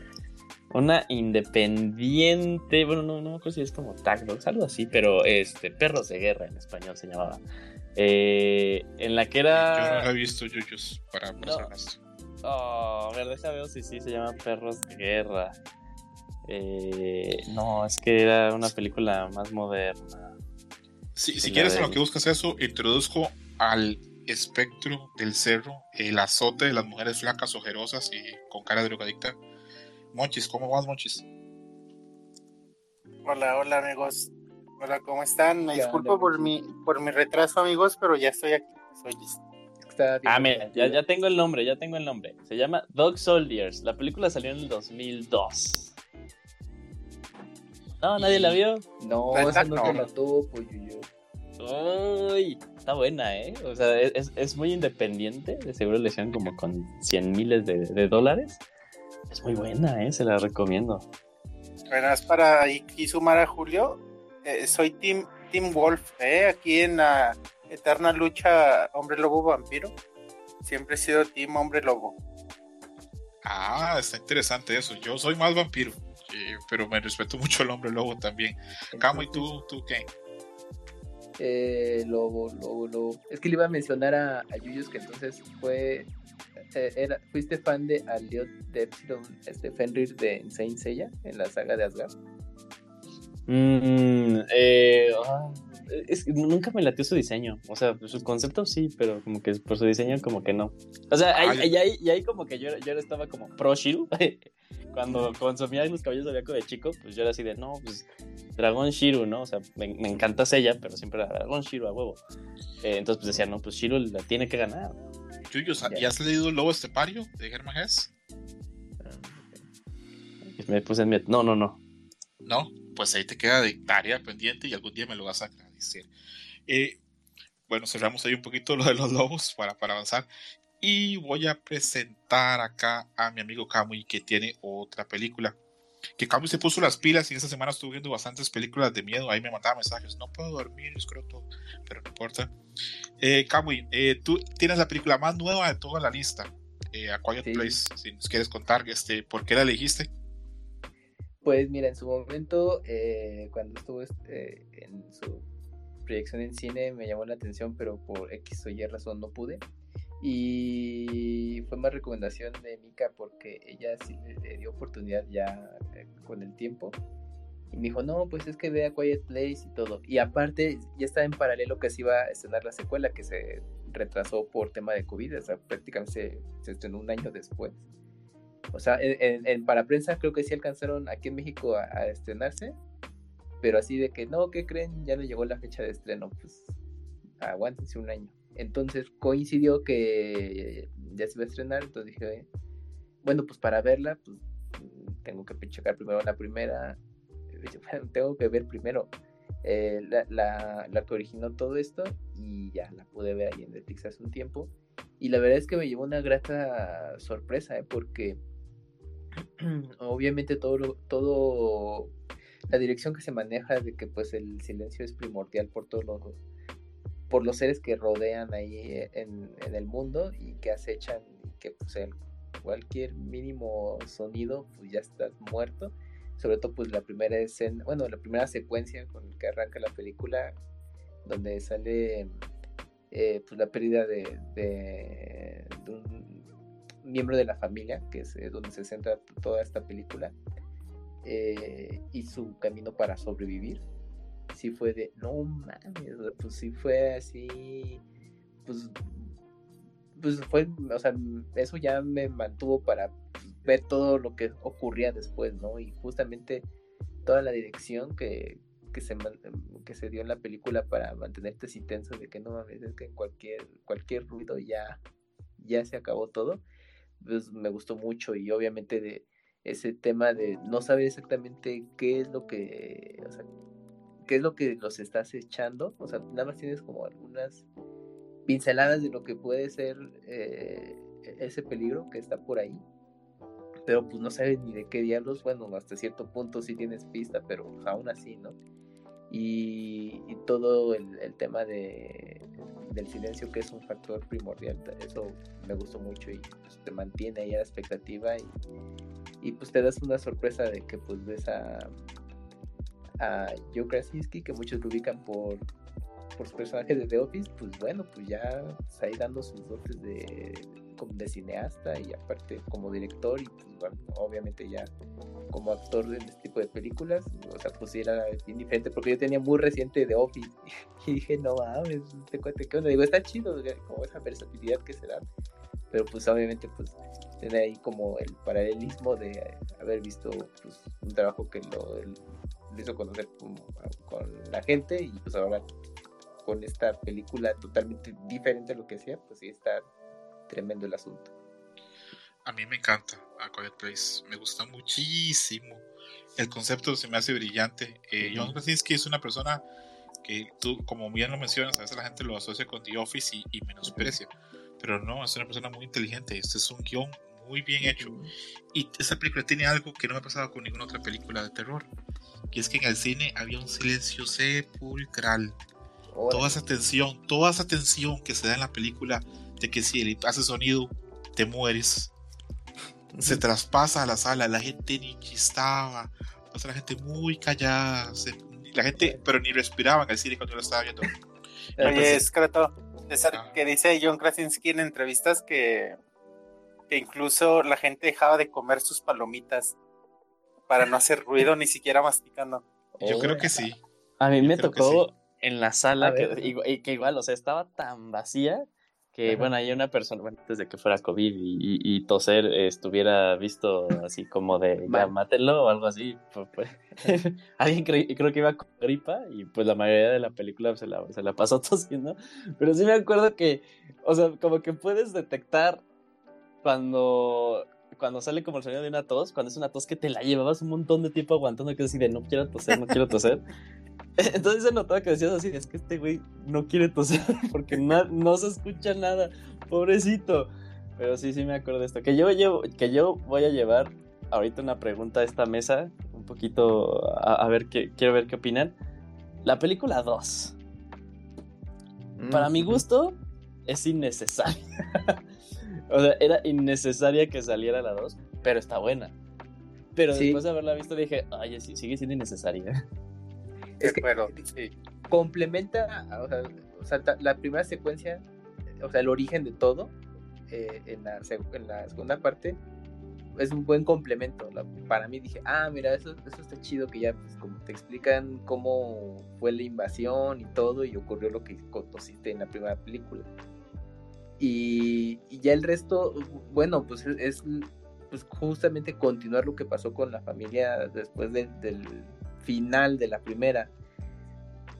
una independiente, bueno, no, no creo si es como Tag Dogs, algo así, pero este, Perros de Guerra en español se llamaba. Eh, en la que era. Yo no la he visto, Yuyos, para no. Oh, a ver, déjame ver si sí se llama Perros de Guerra. Eh, no, es que era una película más moderna. Sí, si quieres, en lo que buscas eso, introduzco al espectro del cerro, el azote de las mujeres flacas, ojerosas y con cara de drogadicta. Monchis, ¿cómo vas, Monchis? Hola, hola, amigos. Hola, ¿cómo están? Me disculpo por mi, por mi retraso, amigos, pero ya estoy aquí. Soy listo ah, mira, ya, ya, tengo el nombre, ya tengo el nombre. Se llama Dog Soldiers. La película salió en el 2002. No, nadie la vio. No, esa no te la tuvo, pues yo. Uy, está buena, ¿eh? O sea, es, es, muy independiente. De seguro le hicieron como con 100 miles de, de, dólares. Es muy buena, ¿eh? Se la recomiendo. Bueno, es para ahí sumar a Julio. Eh, soy Team, Team Wolf, ¿eh? Aquí en la eterna lucha hombre lobo vampiro. Siempre he sido team hombre lobo. Ah, está interesante eso. Yo soy más vampiro, eh, pero me respeto mucho el hombre lobo también. Camo, ¿y tú, tú qué? Eh, lobo, lobo, lobo. Es que le iba a mencionar a, a Yuyos que entonces fue. Era, ¿Fuiste fan de Aliot de este Fenrir de Insane Seiya en la saga de Asgard? Mm, eh, ah, nunca me latió su diseño. O sea, su concepto sí, pero como que por su diseño como que no. O sea, ahí, ahí, ahí, como que yo, yo estaba como pro Shiru. Cuando consumía los caballos de de chico, pues yo era así de, no, pues Dragón Shiru, ¿no? O sea, me, encanta ella, pero siempre era Dragón Shiru a huevo. Eh, entonces pues decía, no, pues Shiru la tiene que ganar. ¿ya has leído El Lobo Estepario de Germán Hess? Me puse en mi... No, no, no. ¿No? pues ahí te queda de tarea pendiente y algún día me lo vas a Eh, bueno, cerramos ahí un poquito lo de los lobos para, para avanzar. Y voy a presentar acá a mi amigo Kamui que tiene otra película. Que Kamui se puso las pilas y esta semana estuve viendo bastantes películas de miedo. Ahí me mandaba mensajes. No puedo dormir, escroto, pero no importa. Eh, Kamui, eh, tú tienes la película más nueva de toda la lista. Eh, a Quiet Place. Si nos quieres contar este, por qué la elegiste. Pues mira, en su momento, eh, cuando estuvo este, en su proyección en cine, me llamó la atención, pero por X o Y razón no pude. Y fue más recomendación de Mika porque ella sí le, dio oportunidad ya eh, con el tiempo. Y me dijo, no, pues es que vea Quiet Place y todo. Y aparte, ya estaba en paralelo que se iba a estrenar la secuela que se retrasó por tema de COVID, o sea, prácticamente se estrenó un año después. O sea, en, para prensa creo que sí alcanzaron aquí en México a, estrenarse, pero así de que no, ¿qué creen? Ya no llegó la fecha de estreno, pues aguántense un año. Entonces coincidió que ya se iba a estrenar, entonces dije, bueno, pues para verla, pues tengo que checar primero la primera, tengo que ver primero eh, la, la, que originó todo esto y ya la pude ver ahí en Netflix hace un tiempo. Y la verdad es que me llevó una grata sorpresa, ¿eh? porque obviamente todo, todo la dirección que se maneja de que pues el silencio es primordial por todos los por los seres que rodean ahí en, el mundo y que acechan que pues cualquier mínimo sonido pues ya estás muerto. Sobre todo pues la primera escena bueno la primera secuencia con que arranca la película donde sale eh, pues la pérdida de, de un miembro de la familia, que es eh, donde se centra toda esta película, eh, y su camino para sobrevivir. Sí fue de, no mames, pues sí fue así, pues, pues fue, o sea, eso ya me mantuvo para ver todo lo que ocurría después, ¿no? Y justamente toda la dirección que, que se, que se dio en la película para mantenerte así tenso de que no mames, es que en cualquier, cualquier ruido ya, ya se acabó todo, pues me gustó mucho y obviamente de ese tema de no saber exactamente qué es lo que, o sea, qué es lo que los estás echando, o sea, nada más tienes como algunas pinceladas de lo que puede ser eh, ese peligro que está por ahí, pero pues no sabes ni de qué diablos, bueno, hasta cierto punto sí tienes pista, pero pues, aún así, ¿no? Y, todo el, tema de, del silencio que es un factor primordial, eso me gustó mucho y pues, te mantiene ahí la expectativa y, y pues te das una sorpresa de que pues ves a, a Joe Krasinski, que muchos lo ubican por, por su personaje de The Office, pues bueno, pues ya está ahí dando sus dotes de, de cineasta y aparte como director y pues bueno, obviamente ya como actor de este tipo de películas, o sea, pues era bien diferente porque yo tenía muy reciente The Office y dije, no mames, te cuente que digo, está chido, como esa versatilidad que se da, pero pues obviamente pues tiene ahí como el paralelismo de haber visto pues, un trabajo que lo, hizo conocer con, la gente y pues ahora con esta película totalmente diferente a lo que hacía, pues sí está tremendo el asunto. A mí me encanta A Quiet Place, me gusta muchísimo. El concepto se me hace brillante. Eh, John Krasinski es una persona que tú, como bien lo mencionas, a veces la gente lo asocia con The Office y, y menosprecia, pero no, es una persona muy inteligente. Este es un guion muy bien hecho. Y esa película tiene algo que no me ha pasado con ninguna otra película de terror. Y es que en el cine había un silencio sepulcral. Toda esa tensión, toda esa tensión que se da en la película de que si él hace sonido, te mueres. Se traspasa a la sala, la gente ni chistaba, o la gente muy callada, la gente, pero ni respiraba en el cine cuando lo estaba viendo. Oye, es César, ah. que dice John Krasinski en entrevistas que que incluso la gente dejaba de comer sus palomitas para no hacer ruido ni siquiera masticando. Yo creo que sí. A mí me tocó en la sala que, y, que igual, o sea, estaba tan vacía que, bueno, hay una persona, bueno, antes de que fuera COVID y, toser estuviera visto así como de, ya, mátelo o algo así. Pues, pues alguien creo que iba con gripa y pues la mayoría de la película se la, se la pasó tosiendo. Pero sí me acuerdo que, o sea, como que puedes detectar cuando cuando sale como el sonido de una tos, cuando es una tos que te la llevabas un montón de tiempo aguantando, que es así de no quiero toser, no quiero toser. Entonces se notaba que decías así, es que este güey no quiere toser porque no se escucha nada, pobrecito. Pero sí, sí me acuerdo de esto. Que yo, llevo, que yo voy a llevar ahorita una pregunta a esta mesa, un poquito a, ver qué, quiero ver qué opinan. La película 2. Para mi gusto, es innecesaria. O sea, era innecesaria que saliera la 2, pero está buena. Pero después de haberla visto dije, ay, sí, sigue siendo innecesaria. Es que sí. complementa, o sea, la primera secuencia, o sea, el origen de todo, eh, en, la, en la segunda parte, es un buen complemento. para mí dije, ah, mira, eso, eso está chido que ya pues, como te explican cómo fue la invasión y todo y ocurrió lo que conociste en la primera película. Y, ya el resto, bueno, pues es, pues justamente continuar lo que pasó con la familia después del final de la primera.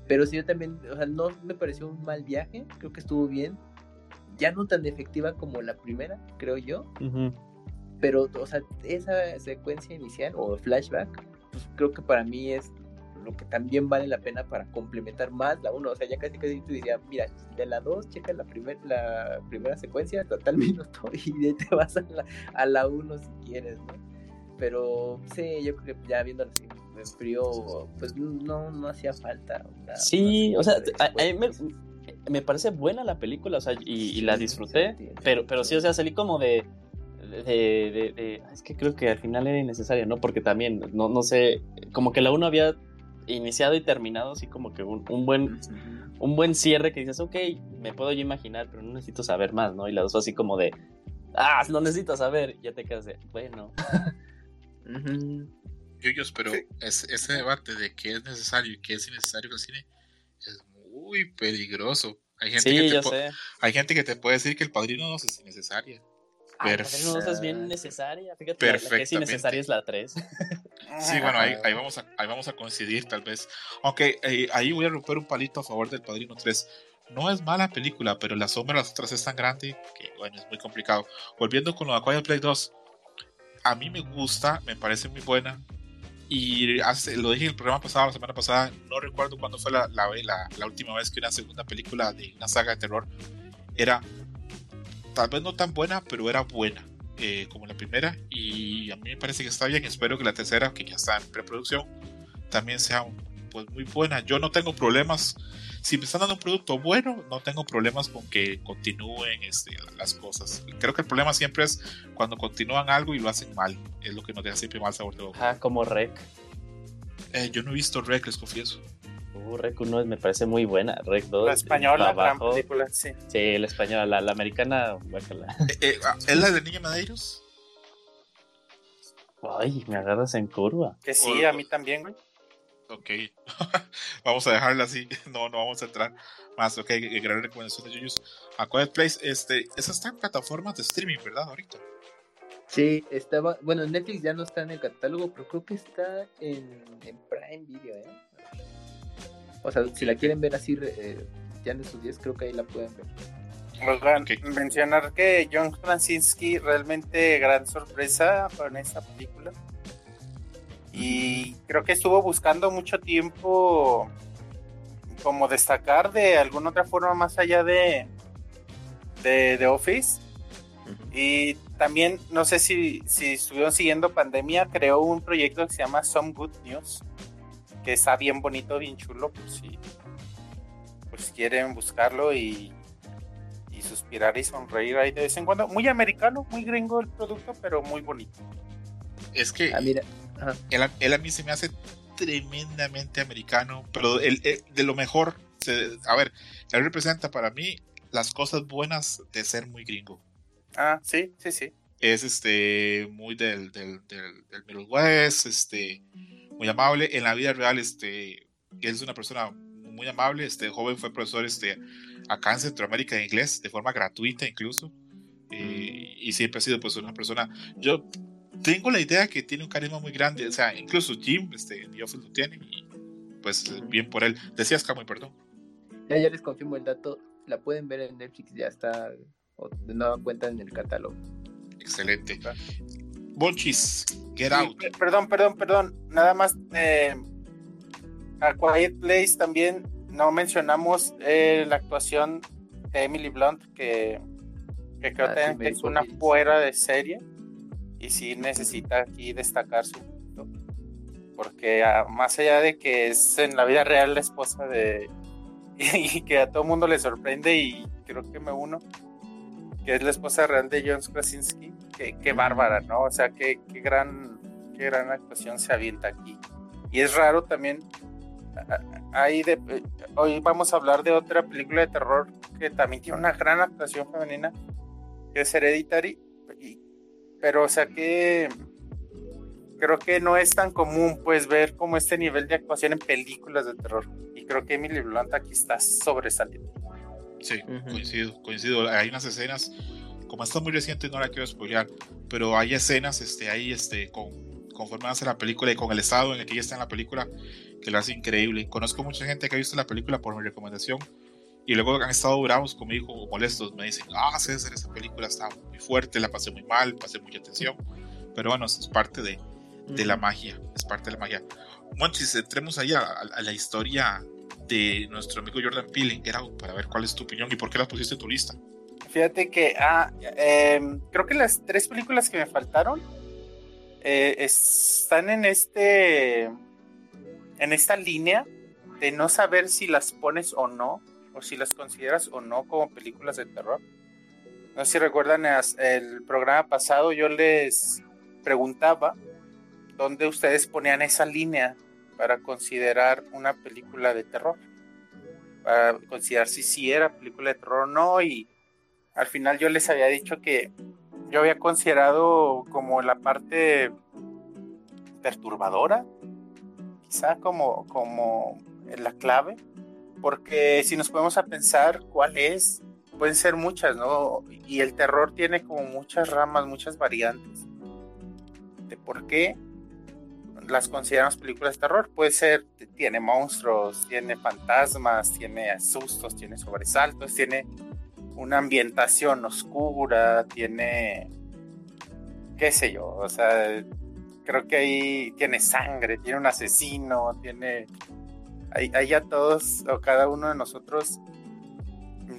Pero sí, yo también, o sea, no me pareció un mal viaje, creo que estuvo bien. Ya no tan efectiva como la primera, creo yo. Pero, o sea, esa secuencia inicial o flashback, pues creo que para mí es lo que también vale la pena para complementar más la 1. O sea, ya casi casi te diría, mira, de la 2, checa la, primer, la primera secuencia hasta tal minuto y de ahí te vas a la 1 si quieres, ¿no? Pero sí, yo creo que ya viendo así frío, pues no, no hacía falta. sí, o sea, a, mí me, me, parece buena la película, o sea, y, la disfruté, pero, pero sí, o sea, salí como de... De, de, de, es que creo que al final era innecesario, ¿no? Porque también, no, no sé, como que la 1 había iniciado y terminado, así como que un, buen un buen cierre que dices, ok, me puedo yo imaginar, pero no necesito saber más, ¿no? Y la dos así como de, ah, no necesito saber, ya te quedas de, bueno. Yuyos, pero ese debate de qué es necesario y qué es innecesario en el cine es muy peligroso. Hay gente, que te hay gente que te puede decir que el padrino no es innecesaria. Ah, el padrino 2 es bien necesaria. Fíjate, la, que es innecesaria es la 3. Sí, bueno, ahí, ahí, vamos a, ahí vamos a coincidir tal vez. Aunque eh, ahí voy a romper un palito a favor del Padrino 3. No es mala película, pero la sombra de las otras es tan grande que, bueno, es muy complicado. Volviendo con lo de Quiet Play 2, a mí me gusta, me parece muy buena. Y hace, lo dije en el programa pasado, la semana pasada, no recuerdo cuándo fue la, la, última vez que una segunda película de una saga de terror era tal vez no tan buena, pero era buena eh, como la primera. Y a mí me parece que está bien. Espero que la tercera, que ya está en preproducción, también sea pues, muy buena. Yo no tengo problemas. Si me están dando un producto bueno, no tengo problemas con que continúen este, las cosas. Creo que el problema siempre es cuando continúan algo y lo hacen mal. Es lo que nos deja siempre mal sabor de boca. Ah, como Rec. Eh, yo no he visto Rec, les confieso. Uh, Rec 1 me parece muy buena. Rec 2. La española, gran película, sí. Sí, la española. La, la americana, guácala. Eh, eh, ¿Es la de Niña Madeiros? Ay, me agarras en curva. Que sí, a mí también, güey. Ok, vamos a dejarla así, no, no vamos a entrar más. Ok, gran recomendación de Yuyus. A Quiet Place, este, esa está en plataformas de streaming, ¿verdad? Ahorita. Sí, estaba, bueno, Netflix ya no está en el catálogo, pero creo que está en, en Prime Video, ¿eh? O sea, si la quieren ver así, eh, ya en sus días, creo que ahí la pueden ver. Oigan, okay. mencionar que John Krasinski realmente gran sorpresa con esta película. Y creo que estuvo buscando mucho tiempo como destacar de alguna otra forma más allá de de, de Office. Y también, no sé si, si estuvieron siguiendo pandemia, creó un proyecto que se llama Some Good News, que está bien bonito, bien chulo, por si pues quieren buscarlo y, y suspirar y sonreír ahí de vez en cuando. Muy americano, muy gringo el producto, pero muy bonito. Es que Ah, mira. Él, él a mí se me hace tremendamente americano, pero él, él, de lo mejor, se, a ver, él representa para mí las cosas buenas de ser muy gringo. Ah, sí, sí, sí. Es este muy del, del, del, del Middle West, este, muy amable. En la vida real, este, es una persona muy amable. Este joven fue profesor este, acá en Centroamérica de inglés, de forma gratuita incluso. Eh, y siempre ha sido pues una persona. Yo tengo la idea que tiene un carisma muy grande. O sea, incluso Jim, este, en The Office lo tiene. Y pues bien por él. Decías, Camuy, perdón. Ya, ya les confirmo el dato. La pueden ver en Netflix, ya está de nueva cuenta en el catálogo. Excelente. Bonchis, Get Out. Sí, perdón, perdón, perdón. Nada más. Eh, a Quiet Place también no mencionamos eh, la actuación de Emily Blunt, que, que creo Ah, que sí, es una fuera de serie. Y sí necesita aquí destacar su punto. Porque ah, más allá de que es en la vida real la esposa de. Y que a todo mundo le sorprende, y creo que me uno, que es la esposa real de John Krasinski. Qué, qué bárbara, ¿no? O sea, qué, qué, gran, qué gran actuación se avienta aquí. Y es raro también. ah, Ahí de, eh, hoy vamos a hablar de otra película de terror que también tiene una gran actuación femenina, que es Hereditary. Pero, o sea, que creo que no es tan común pues ver como este nivel de actuación en películas de terror. Y creo que Emily Blunt aquí está sobresaliendo. Sí, Ujú. coincido, coincido. Hay unas escenas, como está muy reciente, no la quiero spoilear, pero hay escenas, este, ahí, este, con, conforme hace la película y con el estado en el que ella está en la película, que lo hace increíble. Conozco mucha gente que ha visto la película por mi recomendación y luego han estado bravos conmigo o molestos. Me dicen, ah, César, esa película está muy fuerte, la pasé muy mal, pasé mucha atención. Pero bueno, es parte de, de la magia, es parte de la magia. Monchis, entremos ahí a, a- a la historia de nuestro amigo Jordan Peele en Get Out para ver cuál es tu opinión y por qué la pusiste en tu lista. Fíjate que ah, eh, creo que las tres películas que me faltaron eh, están en este en esta línea de no saber si las pones o no o si las consideras o no como películas de terror. No sé si recuerdan el programa pasado yo les preguntaba dónde ustedes ponían esa línea para considerar una película de terror. Para considerar si sí era película de terror o no y al final yo les había dicho que yo había considerado como la parte perturbadora, quizá como, como la clave, porque si nos podemos a pensar cuál es, pueden ser muchas, ¿no? Y el terror tiene como muchas ramas, muchas variantes de por qué las consideramos películas de terror. Puede ser, tiene monstruos, tiene fantasmas, tiene sustos, tiene sobresaltos, tiene una ambientación oscura, tiene, qué sé yo, o sea, creo que ahí tiene sangre, tiene un asesino, tiene, ahí, ahí a todos o cada uno de nosotros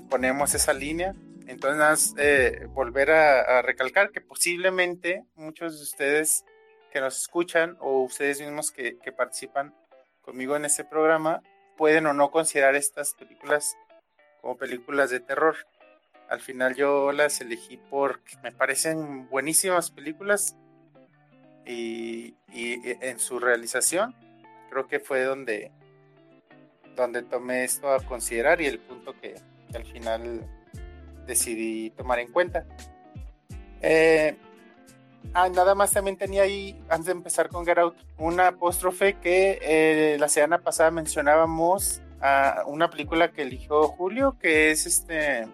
ponemos esa línea. Entonces, eh, volver a, recalcar que posiblemente muchos de ustedes que nos escuchan o ustedes mismos que, participan conmigo en este programa pueden o no considerar estas películas como películas de terror. Al final yo las elegí porque me parecen buenísimas películas y, en su realización creo que fue donde, donde tomé esto a considerar y el punto que, al final decidí tomar en cuenta. Eh, ah, nada más también tenía ahí, antes de empezar con Get Out, una apóstrofe que eh, la semana pasada mencionábamos a una película que eligió Julio, que es este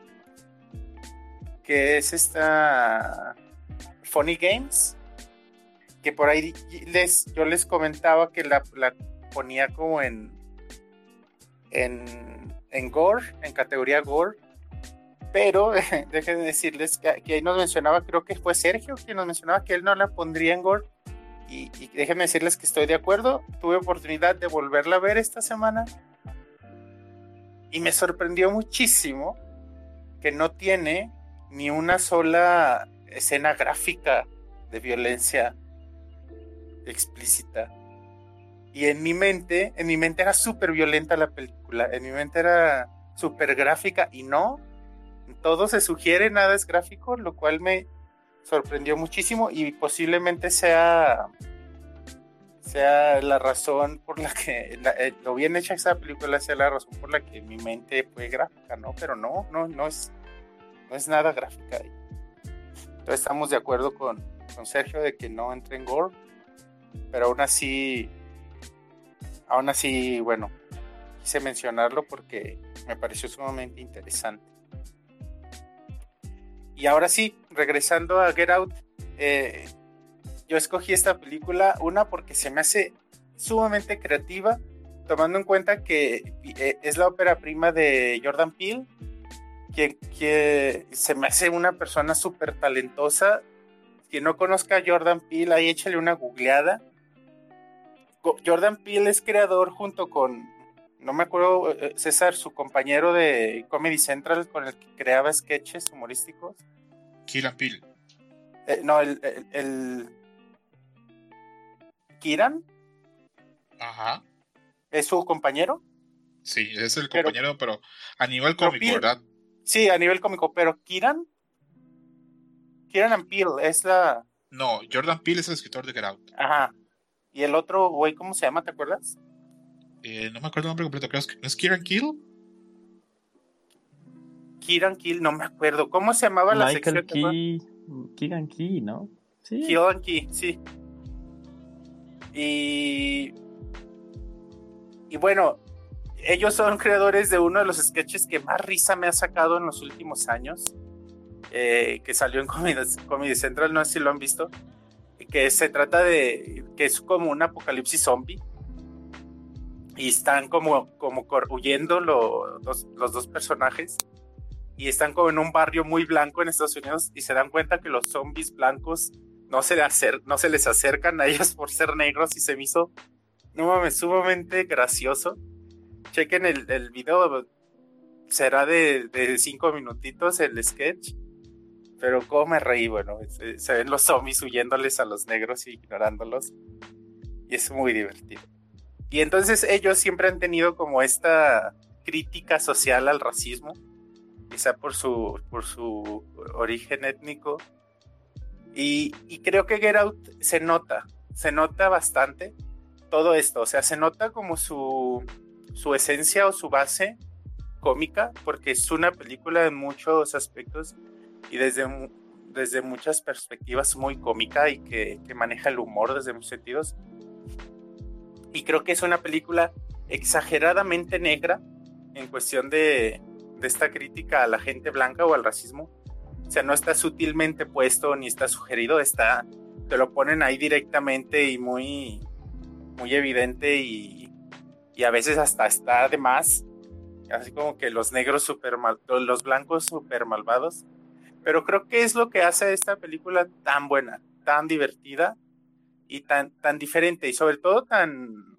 que es esta Funny Games, que por ahí les, yo les comentaba que la, ponía como en, en, en gore, en categoría gore, pero déjenme decirles que, ahí nos mencionaba, creo que fue Sergio quien nos mencionaba que él no la pondría en gore. Y, y, déjenme decirles que estoy de acuerdo. Tuve oportunidad de volverla a ver esta semana. Y me sorprendió muchísimo que no tiene ni una sola escena gráfica de violencia explícita. Y en mi mente, en mi mente era súper violenta la película, en mi mente era súper gráfica y no, todo se sugiere, nada es gráfico, lo cual me sorprendió muchísimo y posiblemente sea sea la razón por la que eh, lo bien hecha esa película sea la razón por la que mi mente fue gráfica, ¿no? Pero no, no, no es no es nada gráfica. Entonces estamos de acuerdo con, con Sergio de que no entre en gore, pero aún así, aún así, bueno, quise mencionarlo porque me pareció sumamente interesante. Y ahora sí, regresando a Get Out, eh, yo escogí esta película, una porque se me hace sumamente creativa, tomando en cuenta que eh, es la ópera prima de Jordan Peele que, se me hace una persona súper talentosa. Quien no conozca a Jordan Peele, ahí échale una googleada. Jordan Peele es creador junto con, no me acuerdo, eh, César, su compañero de Comedy Central con el que creaba sketches humorísticos. Kiran Peele. Eh, no, el, el, ¿Kiran? Ajá. ¿Es su compañero? Sí, es el compañero, pero, a nivel cómico, ¿verdad? Sí, a nivel cómico, pero Kiran. Kiran and Peele es la. No, Jordan Peele es el escritor de Get Out. Ajá. Y el otro güey, ¿cómo se llama? ¿Te acuerdas? Eh, no me acuerdo el nombre completo, creo que es Kiran Kill. Kiran Kill, no me acuerdo. ¿Cómo se llamaba la sección? Key, Kiran Key, ¿no? Sí. Kiran Key, sí. Y. Y bueno, ellos son creadores de uno de los sketches que más risa me ha sacado en los últimos años, eh, que salió en Comedy, Central, no sé si lo han visto, que se trata de que es como un apocalipsis zombie. Y están como, como huyendo los, los dos personajes. Y están como en un barrio muy blanco en Estados Unidos y se dan cuenta que los zombies blancos no se, no se les acercan a ellos por ser negros y se me hizo no mames, sumamente gracioso. Chequen el, el video, será de, de, cinco minutitos el sketch, pero cómo me reí, bueno, se, ven los zombies huyéndoles a los negros y ignorándolos, y es muy divertido. Y entonces ellos siempre han tenido como esta crítica social al racismo, quizá por su, por su origen étnico, y, y creo que Get Out se nota, se nota bastante todo esto, o sea, se nota como su su esencia o su base cómica, porque es una película de muchos aspectos y desde, desde muchas perspectivas muy cómica y que, maneja el humor desde muchos sentidos. Y creo que es una película exageradamente negra en cuestión de, de esta crítica a la gente blanca o al racismo. O sea, no está sutilmente puesto ni está sugerido, está, te lo ponen ahí directamente y muy, muy evidente y, y a veces hasta está de más, así como que los negros super mal, los blancos super malvados, pero creo que es lo que hace esta película tan buena, tan divertida y tan, tan diferente y sobre todo tan,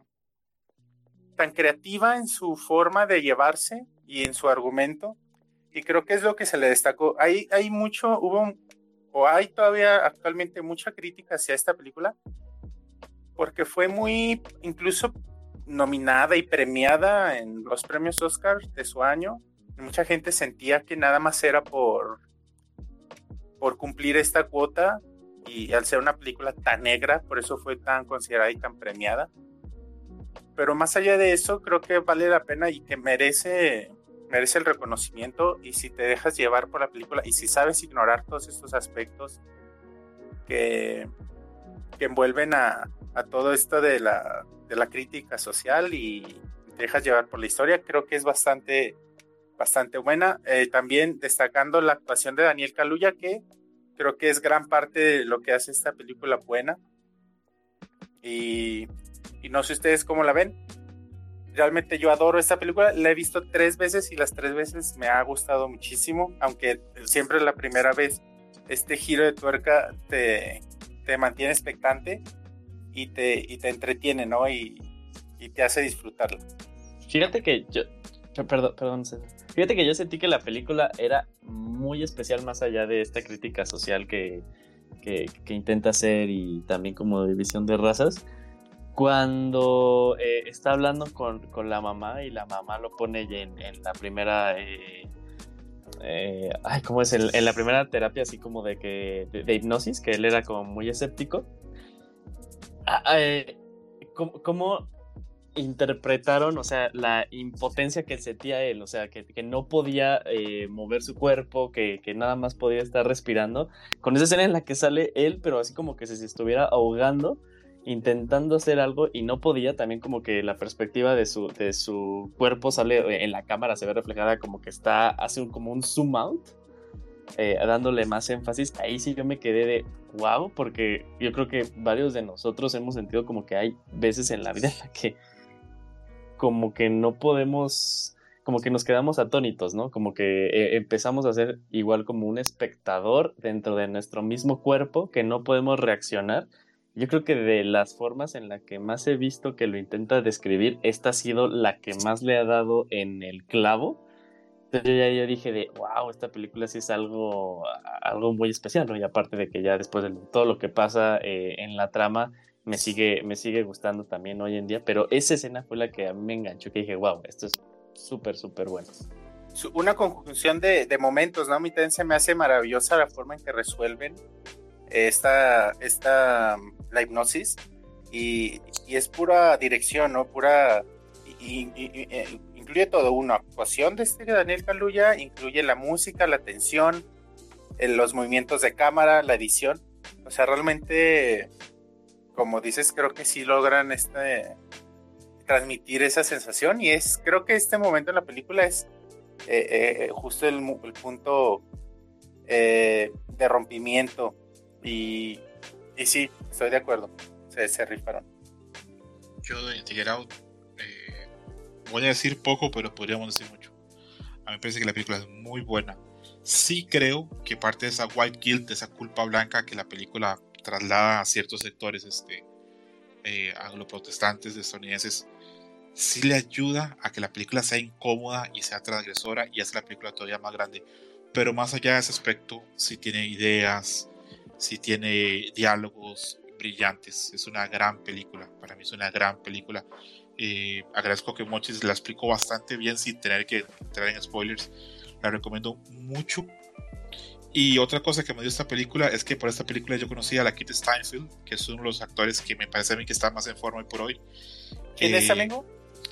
tan creativa en su forma de llevarse y en su argumento. Y creo que es lo que se le destacó. Hay, hay mucho, hubo, o hay todavía actualmente mucha crítica hacia esta película, porque fue muy, incluso nominada y premiada en los premios Oscar de su año. Mucha gente sentía que nada más era por, por cumplir esta cuota y al ser una película tan negra, por eso fue tan considerada y tan premiada. Pero más allá de eso, creo que vale la pena y que merece, merece el reconocimiento y si te dejas llevar por la película y si sabes ignorar todos estos aspectos que, que envuelven a, a todo esto de la, de la crítica social y te dejas llevar por la historia, creo que es bastante, bastante buena. Eh, también destacando la actuación de Daniel Kaluuya, que creo que es gran parte de lo que hace esta película buena. Y, no sé ustedes cómo la ven. Realmente yo adoro esta película, la he visto tres veces y las tres veces me ha gustado muchísimo, aunque siempre la primera vez este giro de tuerca te, te mantiene expectante y te, y te entretiene, ¿no? Y, y te hace disfrutarlo. Fíjate que yo, perdón, perdón, fíjate que yo sentí que la película era muy especial más allá de esta crítica social que, que, que intenta hacer y también como división de razas. Cuando eh, está hablando con, con, la mamá y la mamá lo pone en, en la primera... Eh, eh, ay, ¿cómo es? En, en, la primera terapia así como de que de, de hipnosis, que él era como muy escéptico eh, ¿cómo, ¿cómo, interpretaron, o sea, la impotencia que sentía él, o sea, que, que no podía eh, mover su cuerpo, que, que, nada más podía estar respirando, con esa escena en la que sale él, pero así como que se estuviera ahogando, intentando hacer algo y no podía, también como que la perspectiva de su, de su cuerpo sale en la cámara, se ve reflejada como que está, hace un, como un zoom out eh, dándole más énfasis, ahí sí yo me quedé de wow, porque yo creo que varios de nosotros hemos sentido como que hay veces en la vida en la que como que no podemos, como que nos quedamos atónitos, ¿no? Como que eh, empezamos a ser igual como un espectador dentro de nuestro mismo cuerpo que no podemos reaccionar. Yo creo que de las formas en las que más he visto que lo intenta describir, esta ha sido la que más le ha dado en el clavo entonces yo ya yo dije de, wow, esta película sí es algo, algo muy especial, ¿no? Y aparte de que ya después de todo lo que pasa eh, en la trama, me sigue, me sigue gustando también hoy en día, pero esa escena fue la que a mí me enganchó, que dije, wow, esto es súper, súper bueno. Una conjunción de, de, momentos, ¿no? A mí también se me hace maravillosa la forma en que resuelven esta, esta la hipnosis y, y es pura dirección, ¿no? Pura... Y, incluye todo, una actuación de este Daniel Kaluuya, incluye la música, la tensión, los movimientos de cámara, la edición. O sea, realmente, como dices, creo que sí logran este transmitir esa sensación y es, creo que este momento en la película es eh, eh, justo el, punto eh, de rompimiento y, sí, estoy de acuerdo, se, se rifaron. Yo de Get Out voy a decir poco, pero podríamos decir mucho. A mí me parece que la película es muy buena. Sí creo que parte de esa white guilt, de esa culpa blanca que la película traslada a ciertos sectores este, eh, angloprotestantes estadounidenses, sí le ayuda a que la película sea incómoda y sea transgresora y hace la película todavía más grande. Pero más allá de ese aspecto, sí tiene ideas, sí tiene diálogos brillantes. Es una gran película. Para mí es una gran película. Eh, agradezco que Mochis la explicó bastante bien sin tener que entrar en spoilers. La recomiendo mucho. Y otra cosa que me dio esta película es que por esta película yo conocí a la Kit Steinfeld, que es uno de los actores que me parece a mí que está más en forma hoy por hoy. ¿Quién eh, es, amigo?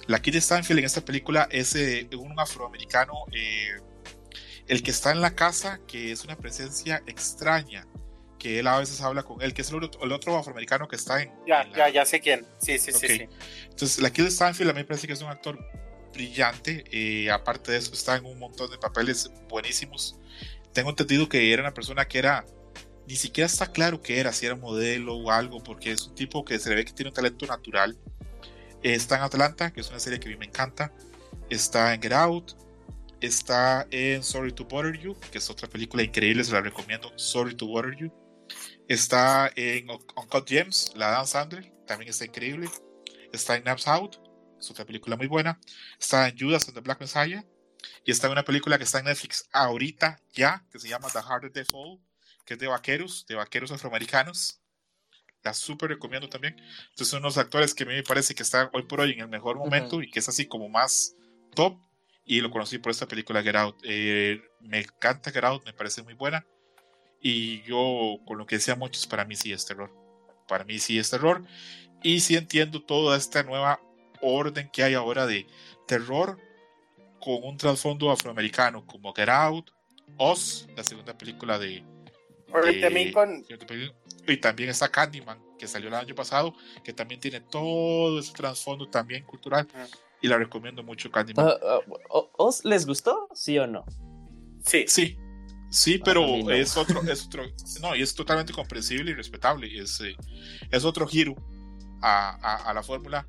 La Kit Steinfeld en esta película es eh, un afroamericano, eh, el que está en la casa, que es una presencia extraña que él a veces habla con él, que es el otro, el otro afroamericano que está en. Ya, en la... ya, ya sé quién. Sí, sí, okay. sí, sí. Entonces, la Kill Stanfield a mí me parece que es un actor brillante. Eh, aparte de eso, está en un montón de papeles buenísimos. Tengo entendido que era una persona que era. Ni siquiera está claro que era, si era modelo o algo, porque es un tipo que se le ve que tiene un talento natural. Está en Atlanta, que es una serie que a mí me encanta. Está en Get Out. Está en Sorry to Bother You, que es otra película increíble, se la recomiendo. Sorry to Bother You. Está en Uncut Gems, la Dan Sandler, también está increíble. Está en Naps Out, es otra película muy buena. Está en Judas and the Black Messiah. Y está una película que está en Netflix ahorita ya, que se llama The Harder They Fall, que es de vaqueros, de vaqueros afroamericanos. La súper recomiendo también. Entonces son unos actores que a mí me parece que están hoy por hoy en el mejor momento y que es así como más top. Y lo conocí por esta película Get Out. Eh, me encanta Get Out, me parece muy buena. Y yo, con lo que decía muchos, para mí sí es terror. Para mí sí es terror. Y sí entiendo toda esta nueva orden que hay ahora de terror con un trasfondo afroamericano, como Get Out, Oz, la segunda película de. también con... Y también está Candyman, que salió el año pasado, que también tiene todo ese trasfondo también cultural. Y la recomiendo mucho, Candyman. Ah, ah, ¿Os les gustó? ¿Sí o no? Sí. Sí. Sí, ah, pero es otro, es otro, no, y es totalmente comprensible y respetable. Es, eh, es otro giro a, a, la fórmula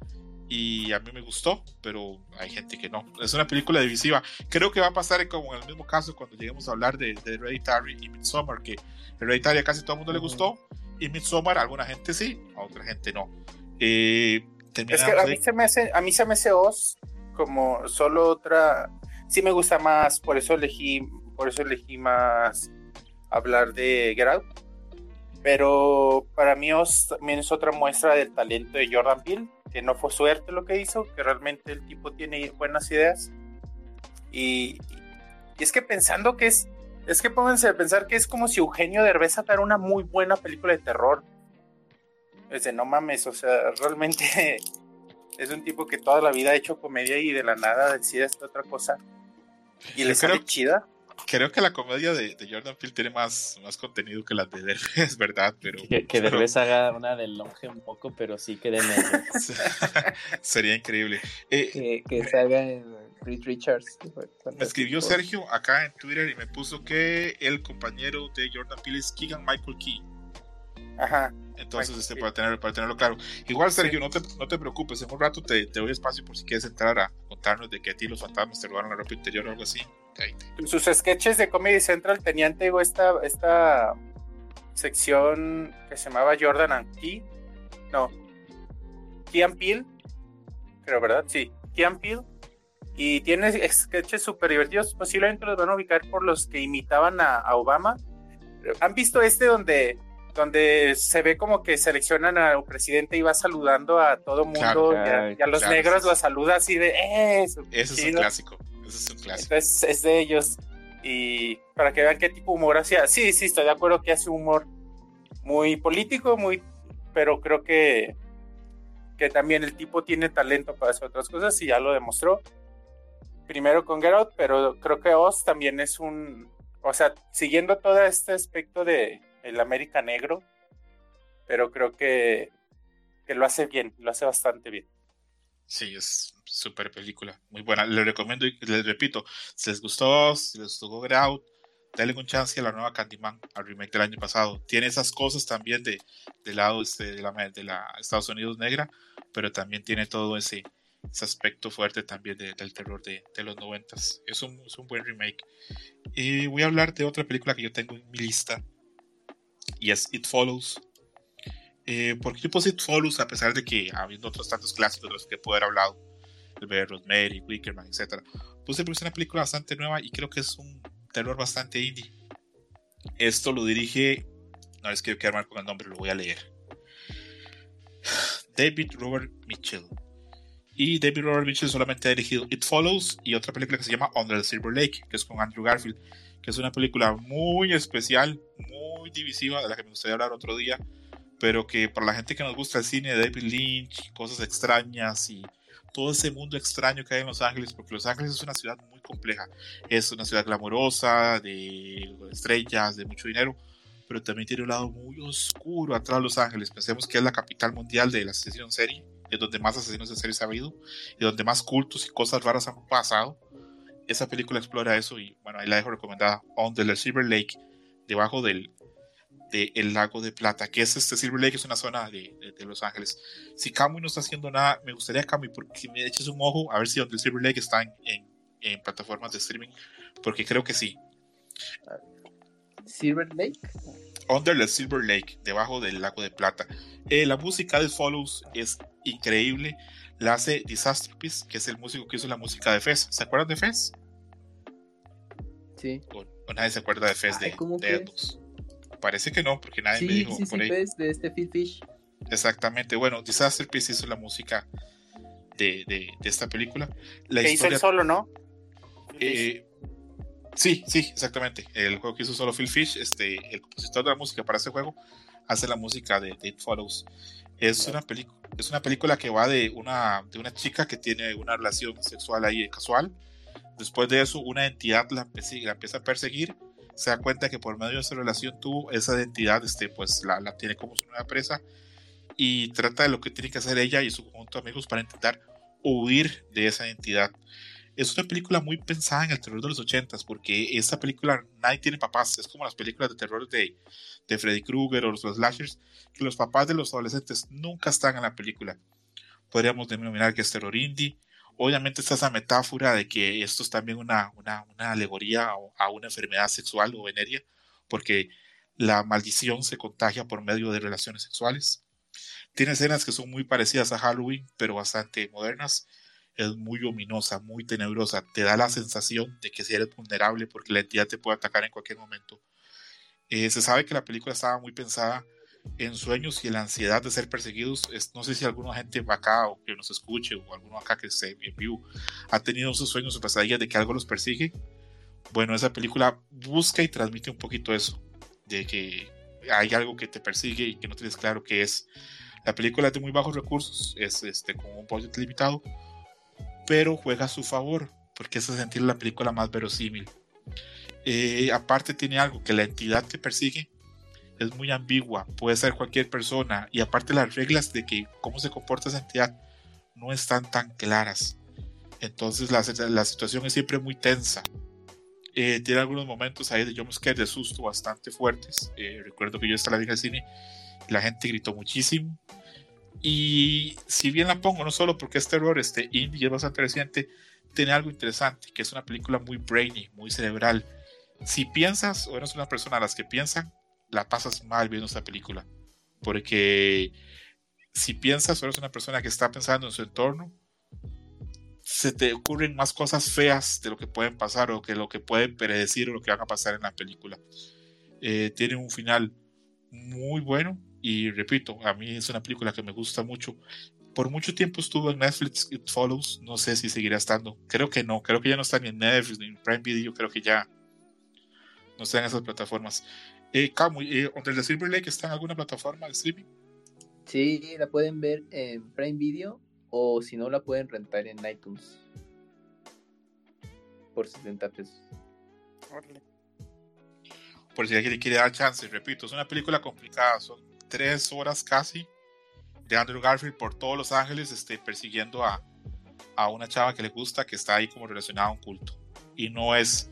y a mí me gustó, pero hay gente que no. Es una película divisiva. Creo que va a pasar como en el mismo caso cuando lleguemos a hablar de, de Hereditary y Midsommar, que Hereditary a casi todo el mundo le gustó y Midsommar a alguna gente sí, a otra gente no. Eh, es que a mí, se me hace, a mí se me hace Oz como solo otra. Sí me gusta más, por eso elegí, por eso elegí más hablar de Get Out. Pero para mí Oz también es otra muestra del talento de Jordan Peele, que no fue suerte lo que hizo, que realmente el tipo tiene buenas ideas. Y, y es que pensando que es, es que pónganse a pensar que es como si Eugenio Derbez sacara una muy buena película de terror. Es de no mames, o sea, realmente es un tipo que toda la vida ha hecho comedia y de la nada decide esta otra cosa. Y le sale chida. Creo que la comedia de, Jordan Peele tiene más, más contenido que la de Derbez, ¿verdad? Pero, que, que Derbez haga una del longe un poco, pero sí que de medio. Sería increíble. Eh, que, haga en Reed Richards. Me escribió Sergio acá en Twitter y me puso que el compañero de Jordan Peele es Keegan Michael Key. Ajá. Entonces, este, para, tener, para tenerlo claro. Igual, Sergio, no, te, no te preocupes, en un rato te, te, doy espacio por si quieres entrar a contarnos de que a ti los fantasmas te robaron la ropa interior o algo así. Sus sketches de Comedy Central tenían, te digo, esta, esta sección que se llamaba Jordan and Key. No, Key and Peel, creo, ¿verdad? Sí, Key and Peel. Y tiene sketches súper divertidos. Posiblemente los van a ubicar por los que imitaban a, a Obama. ¿Han visto este donde donde se ve como que seleccionan al presidente y va saludando a todo mundo y, a, los negros los saluda así de eh, eso. es un clásico. Eso es un clásico. Entonces es de ellos. Y para que vean qué tipo de humor hacía. Sí, sí, estoy de acuerdo que hace humor muy político, muy, pero creo que, que también el tipo tiene talento para hacer otras cosas y ya lo demostró. Primero con Get pero creo que Oz también es un, o sea, siguiendo todo este aspecto de, el América Negro, pero creo que, que lo hace bien, lo hace bastante bien. Sí, es súper película, muy buena. Les recomiendo y les repito, si les gustó, si les gustó Get Out, denle un chance a la nueva Candyman, al remake del año pasado. Tiene esas cosas también de, del lado este, de, la, de la Estados Unidos negra, pero también tiene todo ese, ese aspecto fuerte también del terror de, de los noventas. Es un, es un buen remake. Y voy a hablar de otra película que yo tengo en mi lista, y es It Follows. Eh, ¿Por qué puse It Follows a pesar de que habiendo otros tantos clásicos de los que puedo haber hablado? El de Rosemary, Wickerman, etc. Puse porque es una película bastante nueva y creo que es un terror bastante indie. Esto lo dirige, no les quiero quedar mal con el nombre, lo voy a leer. David Robert Mitchell. Y David Robert Mitchell solamente ha dirigido It Follows y otra película que se llama Under the Silver Lake, que es con Andrew Garfield, que es una película muy especial, muy divisiva, de la que me gustaría hablar otro día, pero que para la gente que nos gusta el cine de David Lynch, cosas extrañas y todo ese mundo extraño que hay en Los Ángeles, porque Los Ángeles es una ciudad muy compleja, es una ciudad glamorosa, de estrellas, de mucho dinero, pero también tiene un lado muy oscuro atrás de Los Ángeles. Pensemos que es la capital mundial de la asesinación serie, es donde más asesinos en serie se ha habido y donde más cultos y cosas raras han pasado. Esa película explora eso y bueno, ahí la dejo recomendada, On the Silver Lake, debajo del de El Lago de Plata, que es este Silver Lake, es una zona de, de, Los Ángeles. Si Camuy no está haciendo nada, me gustaría Camuy porque me eches un ojo a ver si donde el Silver Lake está en, en, plataformas de streaming, porque creo que sí. Silver Lake. Under the Silver Lake, debajo del lago de Plata. Eh, la música de Follows es increíble. La hace Disaster Piece, que es el músico que hizo la música de Fez. ¿Se acuerdan de Fez? Sí. O, nadie se acuerda de Fez de, de Parece que no, porque nadie me dijo sí, por ahí. Fez, de este Phil Fish. Exactamente. Bueno, Disaster Piece hizo la música de, de, de esta película. La que hizo el solo, ¿no? Eh, Sí, sí, exactamente. El juego que hizo solo Phil Fish, este, el compositor de la música para este juego, hace la música de, It Follows. Es una, es una película que va de una, de una chica que tiene una relación sexual ahí casual. Después de eso, una entidad la, la empieza a perseguir. Se da cuenta que por medio de esa relación tuvo esa identidad, este, pues la, la tiene como su nueva presa. Y trata de lo que tiene que hacer ella y su conjunto de amigos para intentar huir de esa entidad es una película muy pensada en el terror de los ochentas, porque esta película nadie tiene papás, es como las películas de terror de, de Freddy Krueger o los slashers, que los papás de los adolescentes nunca están en la película. Podríamos denominar que es terror indie. Obviamente está esa metáfora de que esto es también una, una, una alegoría a, una enfermedad sexual o venérea, porque la maldición se contagia por medio de relaciones sexuales. Tiene escenas que son muy parecidas a Halloween, pero bastante modernas es muy ominosa, muy tenebrosa, te da la sensación de que si eres vulnerable porque la entidad te puede atacar en cualquier momento. Eh, se sabe que la película estaba muy pensada en sueños y la ansiedad de ser perseguidos. no sé si alguna gente acá o que nos escuche o alguno acá que esté en vivo ha tenido esos sueños o pesadillas de que algo los persigue. Bueno, esa película busca y transmite un poquito eso, de que hay algo que te persigue y que no tienes claro qué es. La película es de muy bajos recursos, es este, con un budget limitado, pero juega a su favor, porque hace sentir la película más verosímil. Eh, aparte tiene algo que la entidad que persigue es muy ambigua, puede ser cualquier persona, y aparte las reglas de que cómo se comporta esa entidad no están tan claras. Entonces la, la situación es siempre muy tensa. Eh, tiene algunos momentos ahí de jumpscare de susto bastante fuertes. Eh, recuerdo que yo estaba en el cine y la gente gritó muchísimo. Y si bien la pongo, no solo porque este terror, este indie es bastante reciente, tiene algo interesante, que es una película muy brainy, muy cerebral. Si piensas o eres una persona a las que piensan, la pasas mal viendo esta película. Porque si piensas o eres una persona que está pensando en su entorno, se te ocurren más cosas feas de lo que pueden pasar o que lo que pueden predecir o lo que van a pasar en la película. Eh, tiene un final muy bueno, y repito, a mí es una película que me gusta mucho. Por mucho tiempo estuvo en Netflix It Follows, no sé si seguirá estando. Creo que no, creo que ya no está ni en Netflix ni en Prime Video, creo que ya no está en esas plataformas. Eh, Camu, eh, ¿Under the Silver Lake está en alguna plataforma de streaming? Sí, la pueden ver en Prime Video o si no la pueden rentar en iTunes por 70 pesos. Por si alguien quiere dar chance, repito, es una película complicada, son tres horas casi de Andrew Garfield por todos Los Ángeles este, persiguiendo a, a una chava que le gusta que está ahí como relacionada a un culto. Y no es,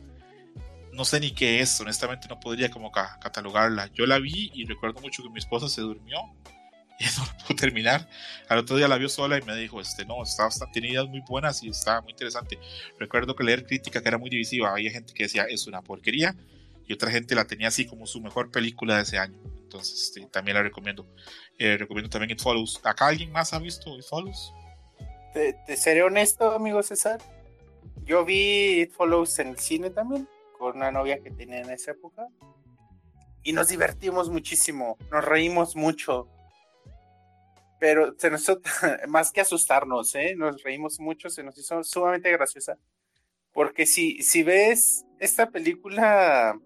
no sé ni qué es, honestamente no podría como catalogarla. Yo la vi y recuerdo mucho que mi esposa se durmió y no la pudo terminar. Al otro día la vio sola y me dijo, este, no, está, tiene ideas muy buenas y está muy interesante. Recuerdo que leer crítica que era muy divisiva, había gente que decía, es una porquería, y otra gente la tenía así como su mejor película de ese año. Entonces este, también la recomiendo. Eh, recomiendo también It Follows. ¿Acá alguien más ha visto It Follows? Te, seré honesto, amigo César. Yo vi It Follows en el cine también, con una novia que tenía en esa época. Y nos divertimos muchísimo, nos reímos mucho. Pero se nos más que asustarnos, ¿eh? nos reímos mucho, se nos hizo sumamente graciosa. Porque si, si ves esta película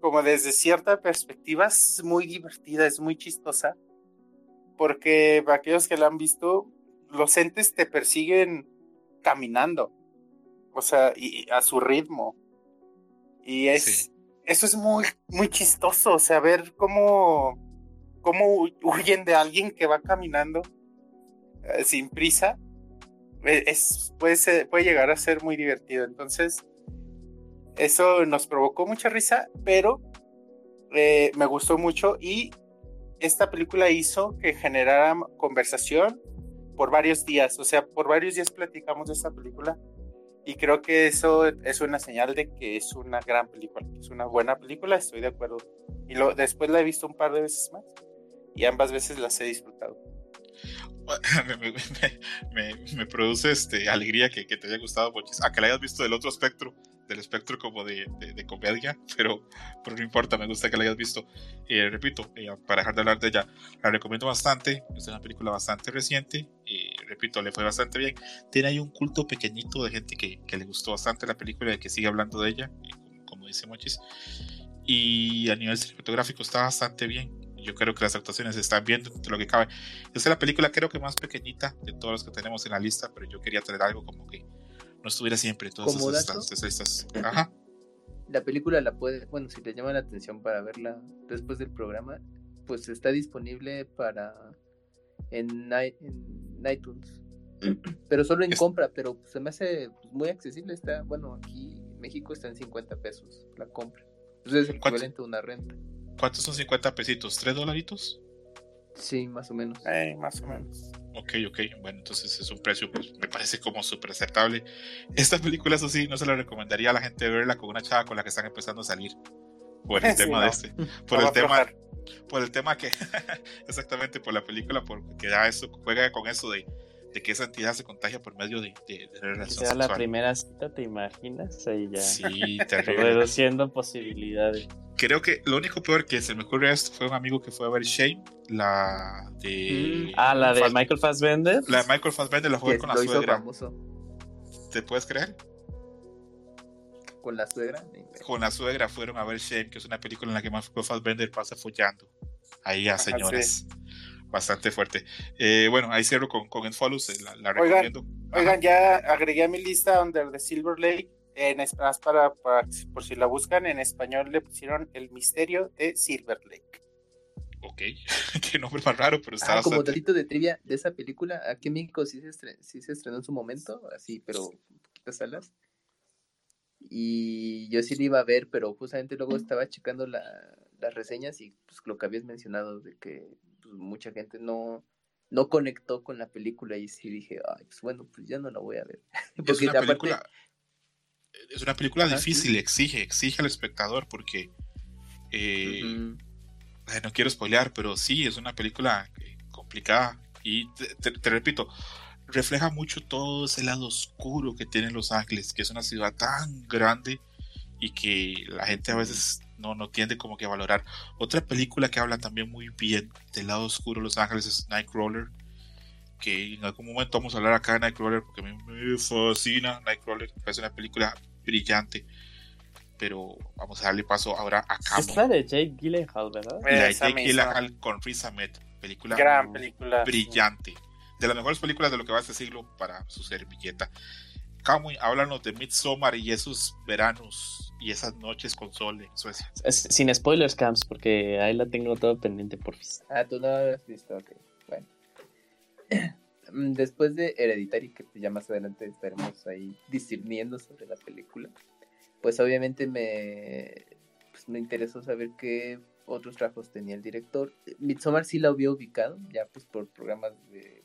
como desde cierta perspectiva es muy divertida, es muy chistosa, porque para aquellos que la han visto, los entes te persiguen caminando, o sea, y a su ritmo. Y es, eso es muy, muy chistoso, o sea, ver cómo, cómo huyen de alguien que va caminando eh, sin prisa, e, es, puede, puede llegar a ser muy divertido. Entonces, eso nos provocó mucha risa, pero eh, me gustó mucho y esta película hizo que generara conversación por varios días, o sea, por varios días platicamos de esta película y creo que eso es una señal de que es una gran película, es una buena película, estoy de acuerdo. Y después la he visto un par de veces más y ambas veces las he disfrutado. me, produce este, alegría que, te haya gustado, a que la hayas visto del otro espectro, del espectro como de, de, comedia, pero, pero, no importa, me gusta que la hayas visto. Eh, repito, eh, para dejar de hablar de ella, la recomiendo bastante, es una película bastante reciente, eh, repito, le fue bastante bien. Tiene ahí un culto pequeñito de gente que, que le gustó bastante la película y que sigue hablando de ella, como, como dice Mochis. Y a nivel cinematográfico está bastante bien yo creo que las actuaciones están bien dentro de lo que cabe. Es la película creo que más pequeñita de todas las que tenemos en la lista, pero yo quería traer algo como que no estuviera siempre todas esas, listas. Ajá. La película la puede, bueno, si te llama la atención para verla después del programa, pues está disponible para en, en iTunes. Pero solo en compra, pero se me hace pues, muy accesible. Está, bueno, aquí en México está en 50 pesos la compra. Entonces es el equivalente a una renta. ¿Cuántos son 50 pesitos? ¿Tres dolaritos? Sí, más o menos. Eh, más o menos. Ok, ok. Bueno, entonces es un precio, pues me parece como súper aceptable. Esta película, eso sí, no se la recomendaría a la gente verla con una chava con la que están empezando a salir. Por el tema de este. Por el tema. Por el tema que. exactamente, por la película, porque ya eso juega con eso de de que esa entidad se contagia por medio de, de, de relación sea la primera cita, ¿te imaginas? Ahí ya. Sí, Reduciendo posibilidades. Creo que lo único peor que se me ocurre esto fue un amigo que fue a ver Shame, la de. Mm, ah, la de Michael Fassbender. La de Michael Fassbender la fue con la suegra. ¿Te puedes creer? ¿Con la suegra? Con la suegra fueron a ver Shame, que es una película en la que Michael Fassbender pasa follando. Ahí a señores bastante fuerte. Eh, bueno, ahí cierro con, con Follows, eh, la, recomiendo. Oigan, ya agregué a mi lista Under the Silver Lake, en para, para, por si la buscan, en español le pusieron El Misterio de Silver Lake. Ok, qué nombre más raro, pero está ah, Como delito de trivia de esa película, aquí en México sí se, estrenó, sí se estrenó en su momento, así, pero poquitas salas. Y yo sí la iba a ver, pero justamente luego estaba checando la, las reseñas y pues lo que habías mencionado de que pues, mucha gente no, no conectó con la película y sí dije, ay, pues bueno, pues ya no la voy a ver. es una película, es una película difícil, exige, exige al espectador porque eh, no quiero spoilear, pero sí, es una película eh, complicada y te, repito, refleja mucho todo ese lado oscuro que tiene Los Ángeles, que es una ciudad tan grande y que la gente a veces no, no tiende como que a valorar. Otra película que habla también muy bien del lado oscuro de Los Ángeles es Nightcrawler, que en algún momento vamos a hablar acá de Nightcrawler porque a mí me fascina Nightcrawler, es una película brillante. Pero vamos a darle paso ahora a Camo. Es la de Jake Gyllenhaal, ¿verdad? La de Jake Gyllenhaal con Riz Ahmed. Película, Gran película brillante. De las mejores películas de lo que va este siglo para su servilleta. Camuy, háblanos de Midsommar y esos veranos y esas noches con sol en Suecia. sin spoilers, Camps, porque ahí la tengo todo pendiente, por fin. Ah, tú no lo has visto, ok. Bueno. Después de Hereditary, que ya más adelante estaremos ahí discerniendo sobre la película, pues obviamente me, pues me interesó saber qué otros trabajos tenía el director. Midsommar sí la había ubicado, ya pues por programas de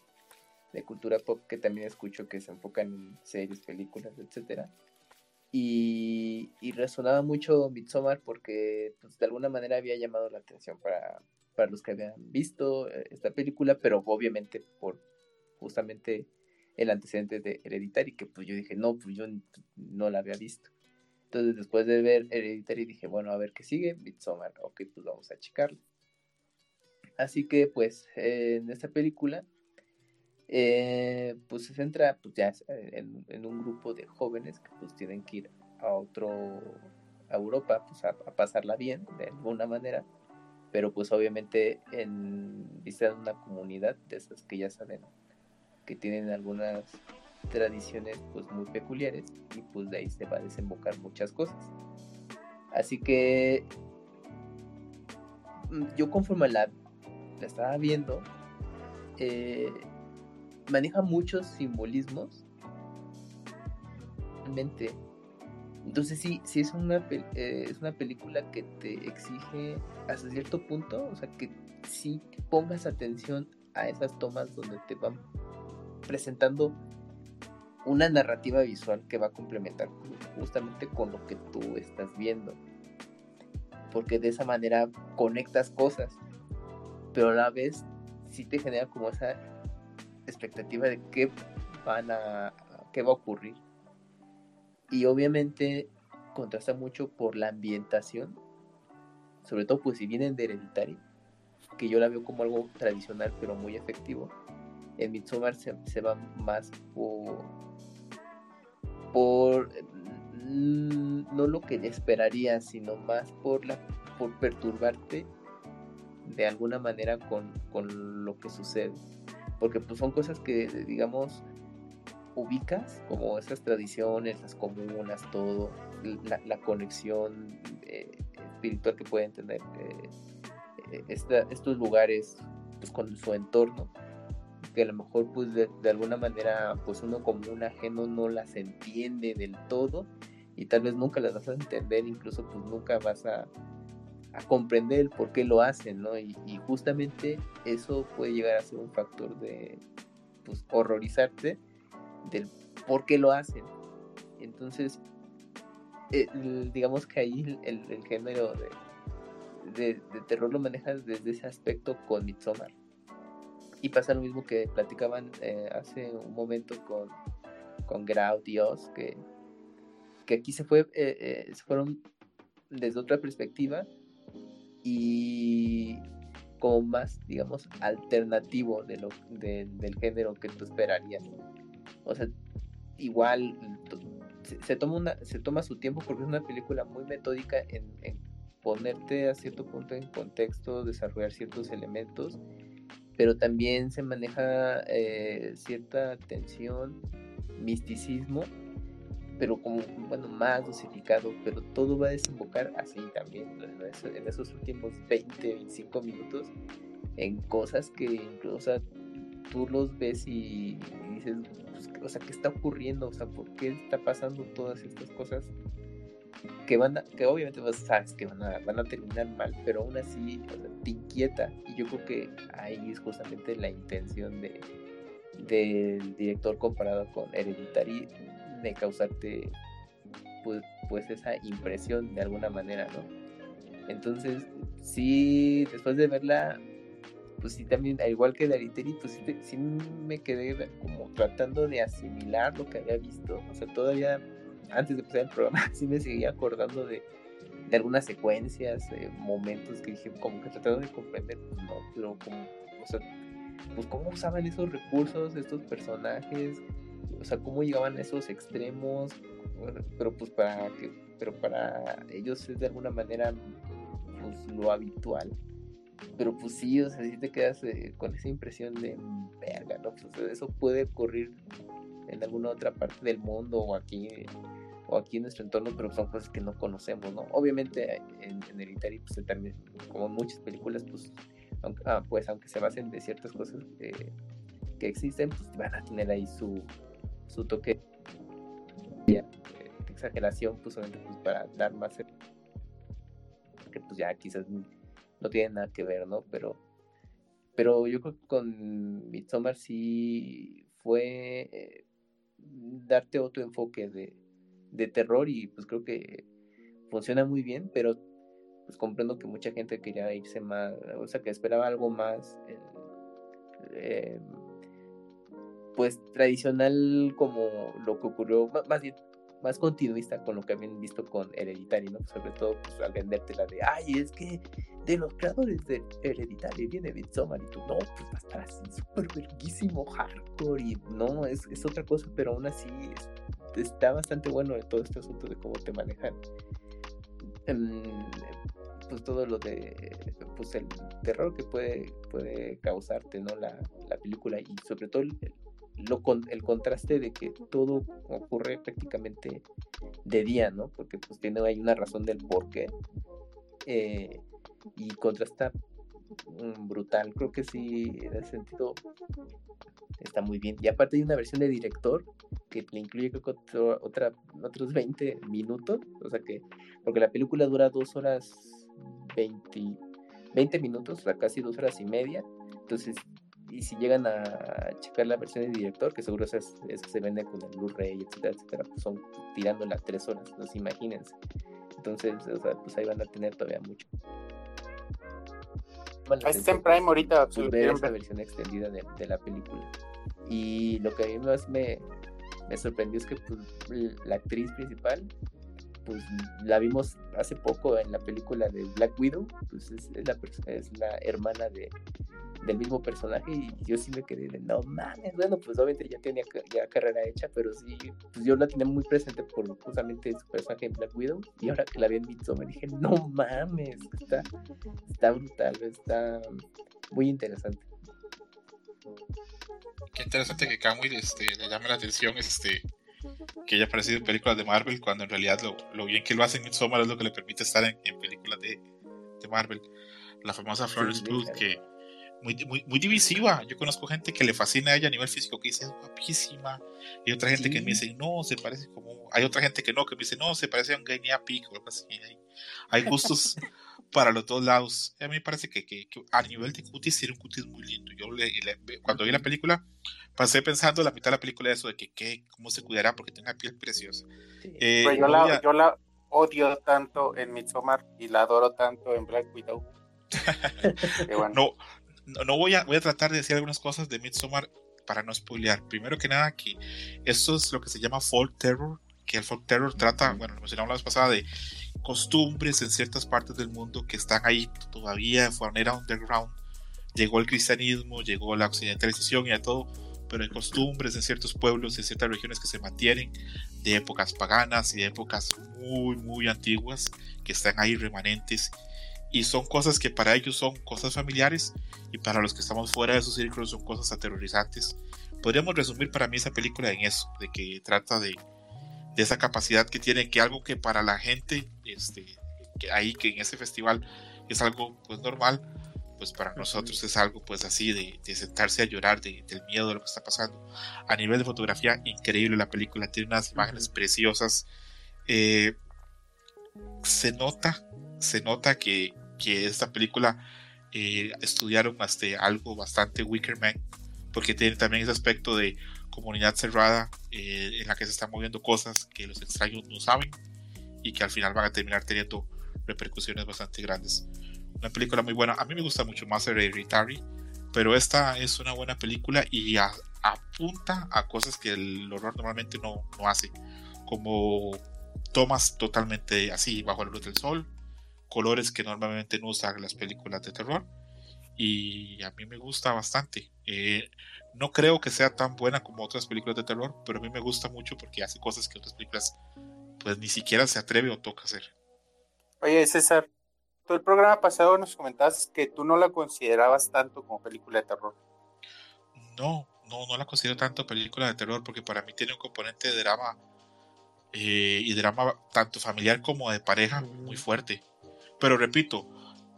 de cultura pop que también escucho que se enfocan en series, películas, etcétera. Y, resonaba mucho Midsommar porque pues, de alguna manera había llamado la atención para, para los que habían visto eh, esta película, pero obviamente por justamente el antecedente de Hereditary, que pues yo dije, no, pues yo no la había visto. Entonces después de ver Hereditary dije, bueno, a ver qué sigue, Midsommar, ok, pues vamos a checarlo. Así que pues en esta película eh, pues se centra pues ya en, un grupo de jóvenes que pues tienen que ir a otro a Europa pues a, pasarla bien de alguna manera. Pero pues obviamente en vista de una comunidad de esas que ya saben que tienen algunas tradiciones pues muy peculiares y pues de ahí se va a desembocar muchas cosas. Así que mm, yo conforme la, la estaba viendo eh, maneja muchos simbolismos. Realmente Entonces sí, sí es una, eh, es una película que te exige hasta cierto punto, o sea, que sí pongas atención a esas tomas donde te van presentando una narrativa visual que va a complementar justamente con lo que tú estás viendo. Porque de esa manera conectas cosas, pero a la vez sí te genera como esa expectativa de qué van a qué va a ocurrir. Y obviamente contrasta mucho por la ambientación, sobre todo pues si vienen de Hereditary, que yo la veo como algo tradicional pero muy efectivo. En Midsommar se, se va más por por mm, no lo que esperaría, sino más por la por perturbarte de alguna manera con, con lo que sucede. Porque pues son cosas que digamos ubicas como esas tradiciones, las comunas, todo, la, conexión eh, espiritual que pueden tener eh, eh, estos lugares pues, con su entorno, que a lo mejor pues de, alguna manera pues uno como un ajeno no las entiende del todo y tal vez nunca las vas a entender, incluso pues nunca vas a, a comprender el por qué lo hacen, ¿no? Y, y, justamente eso puede llegar a ser un factor de pues horrorizarte del por qué lo hacen. Entonces, digamos que ahí el, género de, terror lo manejas desde ese aspecto con Midsommar. Y pasa lo mismo que platicaban eh, hace un momento con, con Grau Dios, que, que aquí se, fue, eh, eh, se fueron desde otra perspectiva y como más, digamos, alternativo de lo, del género que tú esperarías. O sea, igual se, toma una, se toma su tiempo porque es una película muy metódica en, ponerte a cierto punto en contexto, desarrollar ciertos elementos, pero también se maneja eh, cierta tensión, misticismo, pero como, bueno, más dosificado, pero todo va a desembocar así también, en esos últimos 20, 25 minutos, en cosas que incluso tú los ves y, dices, pues, o sea, ¿qué está ocurriendo? O sea, ¿por qué está pasando todas estas cosas? Que van a, que obviamente vos sabes que van a, van a terminar mal, pero aún así te inquieta. Y yo creo que ahí es justamente la intención de del director comparado con Hereditary de causarte pues, pues esa impresión de alguna manera, ¿no? Entonces, sí, después de verla, pues sí también, al igual que Dariteri, pues sí, me quedé como tratando de asimilar lo que había visto. O sea, todavía antes de empezar el programa, sí me seguía acordando de, de algunas secuencias, momentos que dije, como que tratando de comprender, pues no, pero como, o sea, pues cómo usaban esos recursos, estos personajes, o sea, cómo llegaban a esos extremos, pero pues para que, pero para ellos es de alguna manera pues lo habitual pero pues sí, o sea, sí te quedas eh, con esa impresión de verga, ¿no? Pues eso puede ocurrir en alguna otra parte del mundo o aquí o aquí en nuestro entorno, pero son cosas que no conocemos, ¿no? Obviamente en, en Hereditary, pues también, como en muchas películas, pues aunque, ah, pues aunque se basen de ciertas cosas que existen, pues van a tener ahí su, su toque de exageración, pues, obviamente, pues para dar más que pues ya quizás no tiene nada que ver, ¿no? Pero, pero yo creo que con Midsommar sí fue eh, darte otro enfoque de, de, terror y pues creo que funciona muy bien, pero pues comprendo que mucha gente quería irse más, o sea, que esperaba algo más, eh, pues tradicional como lo que ocurrió, más bien más continuista con lo que habían visto con Hereditary, ¿no? Sobre todo pues, al venderte la de, ay, es que de los creadores de Hereditary viene Midsommar y tú, no, pues va a estar así súper verguísimo, hardcore y no, es, es otra cosa, pero aún así está bastante bueno todo este asunto de cómo te manejan. Em, pues todo lo de pues el terror que puede puede causarte no la, la película y sobre todo el, lo con, el contraste de que todo ocurre prácticamente de día, ¿no? Porque pues tiene hay una razón del por qué. Eh, y contrasta mm, brutal. Creo que sí, en ese sentido está muy bien. Y aparte hay una versión de director que le incluye creo otra, otros 20 minutos. O sea que, porque la película dura dos horas 20, 20 minutos, o sea, casi dos horas y media. Entonces, y si llegan a checar la versión de director, que seguro esa, se vende con el Blu-ray, etcétera, etcétera, pues son tirando las tres horas, no imagínense. Entonces, o sea, pues ahí van a tener todavía mucho. Bueno, está en Prime ahorita. Pues, ver esa versión extendida de, de, la película. Y lo que a mí más me, me sorprendió es que pues, la actriz principal pues la vimos hace poco en la película de Black Widow, pues es, la, es la hermana de, del mismo personaje y yo sí me quedé de no mames, bueno, pues obviamente ya tenía ya carrera hecha, pero sí, pues yo la tenía muy presente por justamente su personaje en Black Widow y ahora que la vi en Midsommar dije, no mames, está, está brutal, está muy interesante. Qué interesante que Camille este, le llame la atención este que haya aparecido en películas de Marvel cuando en realidad lo, bien que lo hace en Midsommar es lo que le permite estar en, películas de, de, Marvel. La famosa Florence Pugh que muy, muy, muy, divisiva. Yo conozco gente que le fascina a ella a nivel físico, que dice es guapísima. Y otra gente que me dice, no, se parece como. Hay otra gente que no, que me dice, no, se parece a un Genia Pico o algo así. Hay, gustos para los dos lados. A mí me parece que, que, a nivel de cutis tiene un cutis muy lindo. Yo cuando vi la película, pasé pensando la mitad de la película eso de que, que cómo se cuidará porque tiene una piel preciosa. Eh, pues yo, la, yo la odio tanto en Midsommar y la adoro tanto en Black Widow. No, no voy a, voy a tratar de decir algunas cosas de Midsommar para no spoilear. Primero que nada, que esto es lo que se llama folk terror, que el folk terror trata, bueno, lo mencionamos la vez pasada, de costumbres en ciertas partes del mundo que están ahí todavía de manera underground. Llegó el cristianismo, llegó la occidentalización y a todo, pero hay costumbres en ciertos pueblos, en ciertas regiones que se mantienen de épocas paganas y de épocas muy, muy antiguas, que están ahí remanentes y son cosas que para ellos son cosas familiares y para los que estamos fuera de esos círculos son cosas aterrorizantes. Podríamos resumir para mí esa película en eso, de que trata de, de esa capacidad que tiene, que algo que para la gente este, que ahí, que en ese festival es algo pues normal, pues para nosotros es algo pues así de, de sentarse a llorar de, del miedo de lo que está pasando. A nivel de fotografía, increíble la película, tiene unas imágenes preciosas. Eh, se nota, se nota que, que esta película eh, estudiaron este, algo bastante Wickerman, porque tiene también ese aspecto de comunidad cerrada eh, en la que se están moviendo cosas que los extraños no saben y que al final van a terminar teniendo repercusiones bastante grandes. Una película muy buena, a mí me gusta mucho más Hereditary, pero esta es una buena película y apunta a cosas que el horror normalmente no, no hace, como tomas totalmente así bajo la luz del sol, colores que normalmente no usan las películas de terror y a mí me gusta bastante. Eh, no creo que sea tan buena como otras películas de terror, pero a mí me gusta mucho porque hace cosas que otras películas pues ni siquiera se atreve o toca hacer. Oye César, tú el programa pasado nos comentabas que tú no la considerabas tanto como película de terror. No, no, no la considero tanto película de terror porque para mí tiene un componente de drama eh, y drama tanto familiar como de pareja muy fuerte. Pero repito,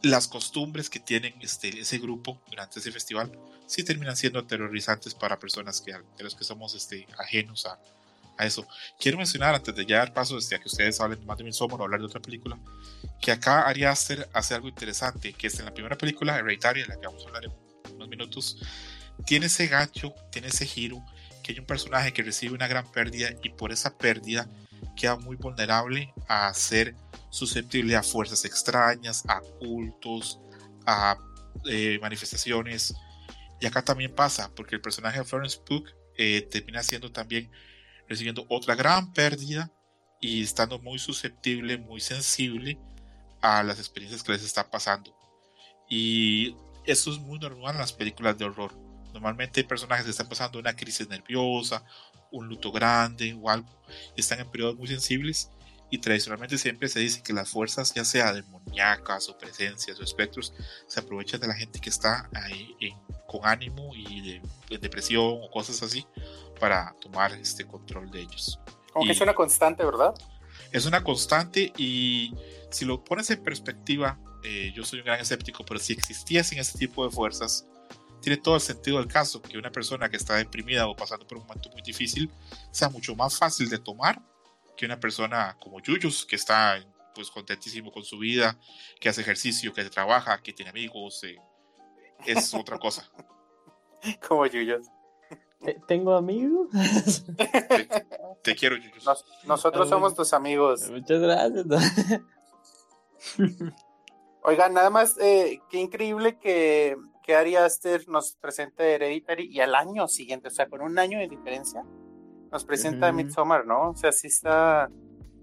las costumbres que tienen este, ese grupo durante ese festival sí terminan siendo aterrorizantes para personas que, de los que somos este, ajenos a, a, eso. Quiero mencionar, antes de ya dar paso este, a que ustedes hablen más de Midsommar o hablar de otra película, que acá Ari Aster hace algo interesante, que es en la primera película, Hereditary, en la que vamos a hablar en unos minutos, tiene ese gancho, tiene ese giro, que hay un personaje que recibe una gran pérdida y por esa pérdida queda muy vulnerable a ser susceptible a fuerzas extrañas, a cultos, a eh, manifestaciones. Y acá también pasa, porque el personaje de Florence Pugh eh, termina siendo también recibiendo otra gran pérdida y estando muy susceptible, muy sensible a las experiencias que les está pasando. Y eso es muy normal en las películas de horror. Normalmente hay personajes que están pasando una crisis nerviosa, un luto grande o algo, están en periodos muy sensibles y tradicionalmente siempre se dice que las fuerzas, ya sea demoníacas o presencias o espectros, se aprovechan de la gente que está ahí con ánimo y de, depresión o cosas así para tomar este control de ellos. Como que es una constante, ¿verdad? Es una constante y si lo pones en perspectiva, eh, yo soy un gran escéptico, pero si existiesen ese tipo de fuerzas, tiene todo el sentido del caso que una persona que está deprimida o pasando por un momento muy difícil sea mucho más fácil de tomar que una persona como Yuyus, que está pues contentísimo con su vida, que hace ejercicio, que trabaja, que tiene amigos, eh, es otra cosa. Como Yuyus. ¿Tengo amigos? Te, quiero, Yuyus. nosotros somos tus amigos. Muchas gracias. Oigan, nada más, eh, qué increíble que, que Ari Aster nos presente Hereditary y al año siguiente, o sea, con un año de diferencia, nos presenta Midsommar, ¿no? O sea, sí está,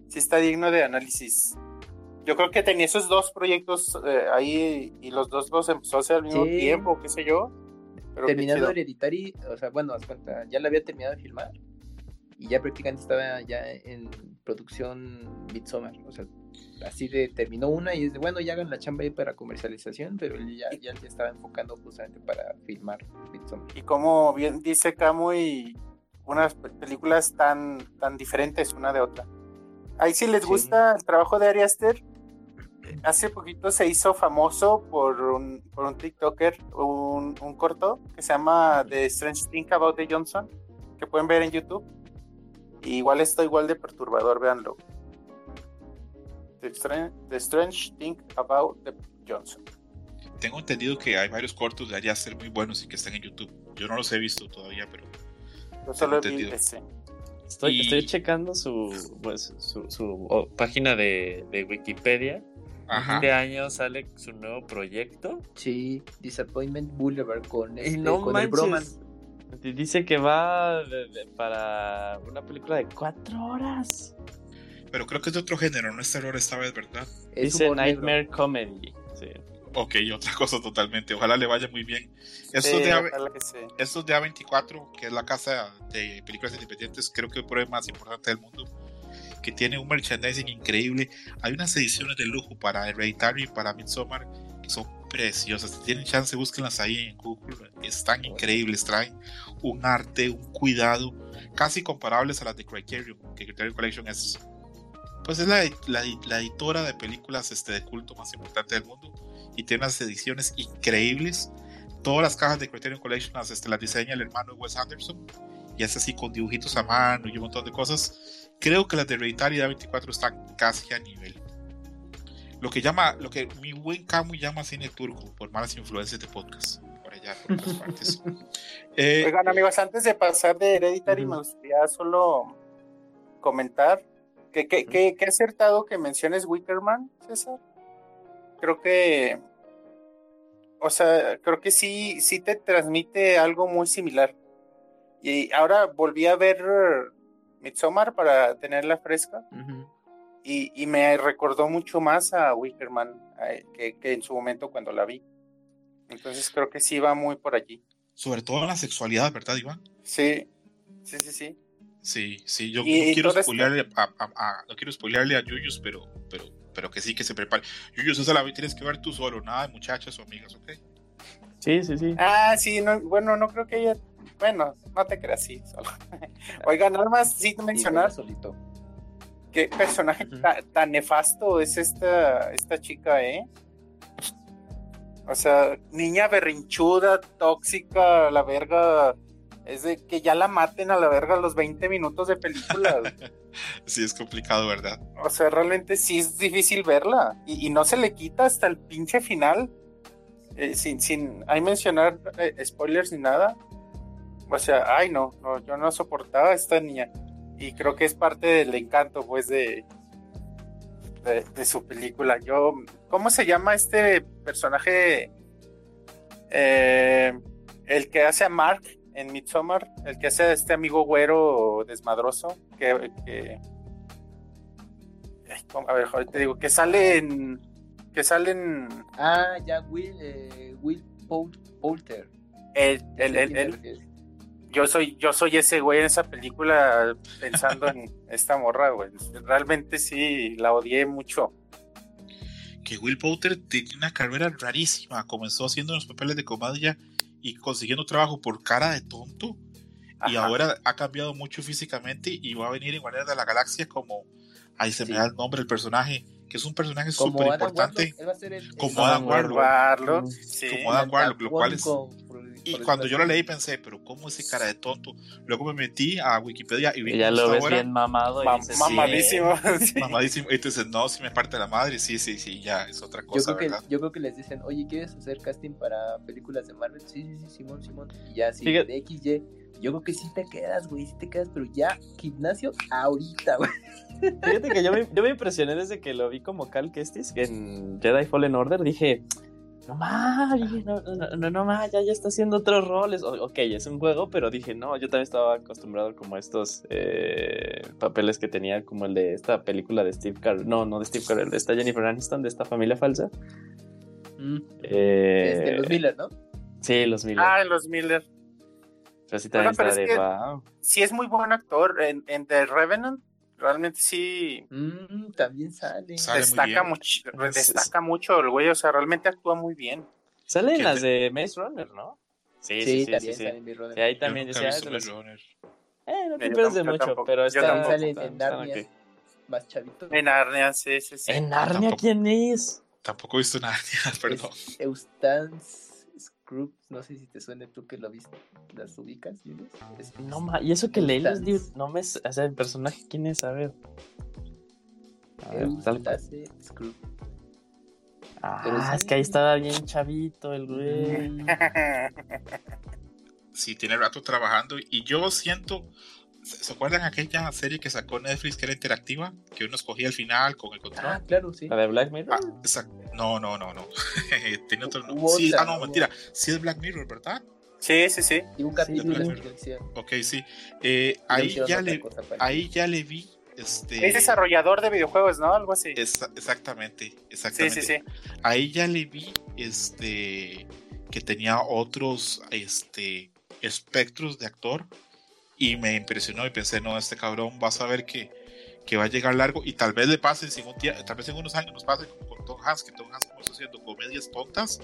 sí está digno de análisis. Yo creo que tenía esos dos proyectos eh, ahí y los dos los empezó a hacer al mismo tiempo, qué sé yo. Terminando Hereditary, o sea, bueno, ya la había terminado de filmar y ya prácticamente estaba ya en producción Midsommar, o sea, así de terminó una y es de bueno, ya hagan la chamba ahí para comercialización, pero él ya, ya estaba enfocando justamente para filmar Midsommar. Y como bien dice Camu, y unas películas tan, tan diferentes una de otra. Ahí si les gusta el trabajo de Ari Aster, hace poquito se hizo famoso por un, por un TikToker, un, un corto que se llama The Strange Thing About the Johnson, que pueden ver en YouTube igual está igual de perturbador, véanlo. The Strange, Thing About the Johnson. Tengo entendido que hay varios cortos de allá ser muy buenos y que están en YouTube. Yo no los he visto todavía, pero. Yo solo he visto Estoy, estoy checando su, pues, su, página de, de Wikipedia. Este año sale su nuevo proyecto. Sí, Disappointment Boulevard con, este, no con el Broman. Dice que va para una película de cuatro horas. Pero creo que es de otro género, no es terror esta vez, ¿verdad? Dice Nightmare Comedy. Sí. Ok, otra cosa totalmente. Ojalá le vaya muy bien. Estos, de, A, estos de A24, que es la casa de películas independientes, creo que el prueba más importante del mundo, que tiene un merchandising increíble. Hay unas ediciones de lujo para Hereditary y para Midsommar que son preciosas. Si tienen chance, búsquenlas ahí en Google. Están increíbles. Traen un arte, un cuidado casi comparables a las de Criterion. Que Criterion Collection es, pues es la, la, editora de películas este, de culto más importante del mundo. Y tiene unas ediciones increíbles. Todas las cajas de Criterion Collection las, este, las diseña el hermano Wes Anderson. Y es así con dibujitos a mano y un montón de cosas. Creo que las de Hereditary de 24 están casi a nivel lo que llama, lo que mi buen Camu llama cine turco, por malas influencias de podcast, por allá, por otras partes. Eh, Oigan, amigos, antes de pasar de Hereditary, me gustaría solo comentar que, que, que, acertado que menciones Wickerman, César. Creo que, o sea, creo que sí, sí te transmite algo muy similar. Y ahora volví a ver Midsommar para tenerla fresca. Y, me recordó mucho más a Wickerman que, en su momento cuando la vi. Entonces creo que sí va muy por allí. Sobre todo en la sexualidad, ¿verdad, Iván? Sí, sí, sí, sí. Sí, sí, yo no, quiero spoilearle a, no quiero spoilearle a Yuyus, pero, pero, pero que sí que se prepare. Yuyus, esa la tienes que ver tú solo, nada de muchachas o amigas, ¿ok? Sí, sí, sí. Ah, sí, no, bueno, no creo que ella, bueno, no te creas, sí, solo. Oiga, nada más sí mencionar. solito Qué personaje tan, nefasto es esta, esta chica, ¿eh? O sea, niña berrinchuda, tóxica, la verga. Es de que ya la maten a la verga los 20 minutos de película. sí, es complicado, ¿verdad? O sea, realmente sí es difícil verla. Y, no se le quita hasta el pinche final. Eh, sin, sin hay mencionar eh, spoilers ni nada. O sea, ay no, no, yo no soportaba a esta niña y creo que es parte del encanto, pues, de, de, su película. Yo, ¿cómo se llama este personaje? Eh, el que hace a Mark en Midsommar, el que hace a este amigo güero desmadroso, que, a ver, te digo, que sale en, que salen Ah, ya, Will, eh, Will Poulter. El, el, el, yo soy, yo soy ese güey en esa película pensando en esta morra, güey. Realmente sí, la odié mucho. Que Will Potter tiene una carrera rarísima. Comenzó haciendo los papeles de comedia y consiguiendo trabajo por cara de tonto. Y ahora ha cambiado mucho físicamente y va a venir en Guardianes de la Galaxia como, ahí se me da el nombre del personaje, que es un personaje súper importante. Como Adam Warlock. Sí. Como Adam Warlock, lo cual es- Y cuando yo lo leí pensé, pero ¿cómo ese cara de tonto? Luego me metí a Wikipedia y vi Y ya lo ves bien mamado y Ma- dices, mamadísimo. sí. mamadísimo. Y entonces, no, si me parte la madre, sí, sí, sí, ya es otra Yo cosa, creo, que, ¿verdad? yo creo que les dicen, oye, ¿quieres hacer casting para películas de Marvel? Sí, sí, sí, Simón, Simón. Y ya, sí, Fíjate- de XY. Yo creo que sí te quedas, güey, sí te quedas, pero ya, gimnasio, ahorita, güey. Fíjate que yo me, yo me impresioné desde que lo vi como Cal Kestis en Jedi Fallen Order. Dije, no más, no, no, no, no más, ya, ya está haciendo otros roles. O- ok, es un juego, pero dije, no, yo también estaba acostumbrado como a estos eh, papeles que tenía, como el de esta película de Steve Carell. No, no de Steve Carell, de esta Jennifer Aniston, de esta familia falsa. Eh, Este, los Miller, ¿no? Sí, los Miller. Ah, los Miller. pero sí también bueno, pero estaba es de que- wow. Sí, es muy buen actor. En, en The Revenant, realmente sí Mm, también sale. Destaca mucho, Es- destaca mucho el güey, o sea, realmente actúa muy bien. Sale en ¿Quién las de- de Maze Runner, ¿no? Sí, Sí, sí, sí. sí, también sí. sale en mi Runner. Sí, ahí también decía, he "Ah, visto de los- Blade Runner. Eh, no te pierdes de mucho, tampoco. pero está, sale en Narnia, más chavito. En Narnia, sí, sí, sí. ¿En Narnia quién es? Tampoco he visto nada, perdón. Es Eustace No sé si te suena tú que lo viste. ¿Las ubicas, Julius? Es- No, ma, y eso que leí los libros, no me, o sea, el personaje, ¿quién es? A ver. A ver, tal- Eustace Scrooge. Ah, pero es sí. que ahí estaba bien chavito el güey. Sí, tiene rato trabajando. Y yo siento. ¿Se acuerdan aquella serie que sacó Netflix que era interactiva? Que uno escogía el final con el control. Ah, claro, sí. La de Black Mirror. Ah. No, no, no, no. Tiene otro nombre. Sí, ah, no, mentira. Sí es Black Mirror, ¿verdad? Sí, sí, sí. Y un Sí, capítulo de. Ok, sí. Eh, ahí, ya le, cosa para- ahí ya le vi. Este, Es desarrollador de videojuegos, ¿no? Algo así. Esa- exactamente, Sí, exactamente. sí, sí. Ahí ya le vi este que tenía otros este espectros de actor y me impresionó y pensé, no, este cabrón vas a ver que, que va a llegar largo y tal vez le pase en un tie- tal vez en unos años nos pase como con Tom Hanks, que Tom Hanks comenzó haciendo comedias tontas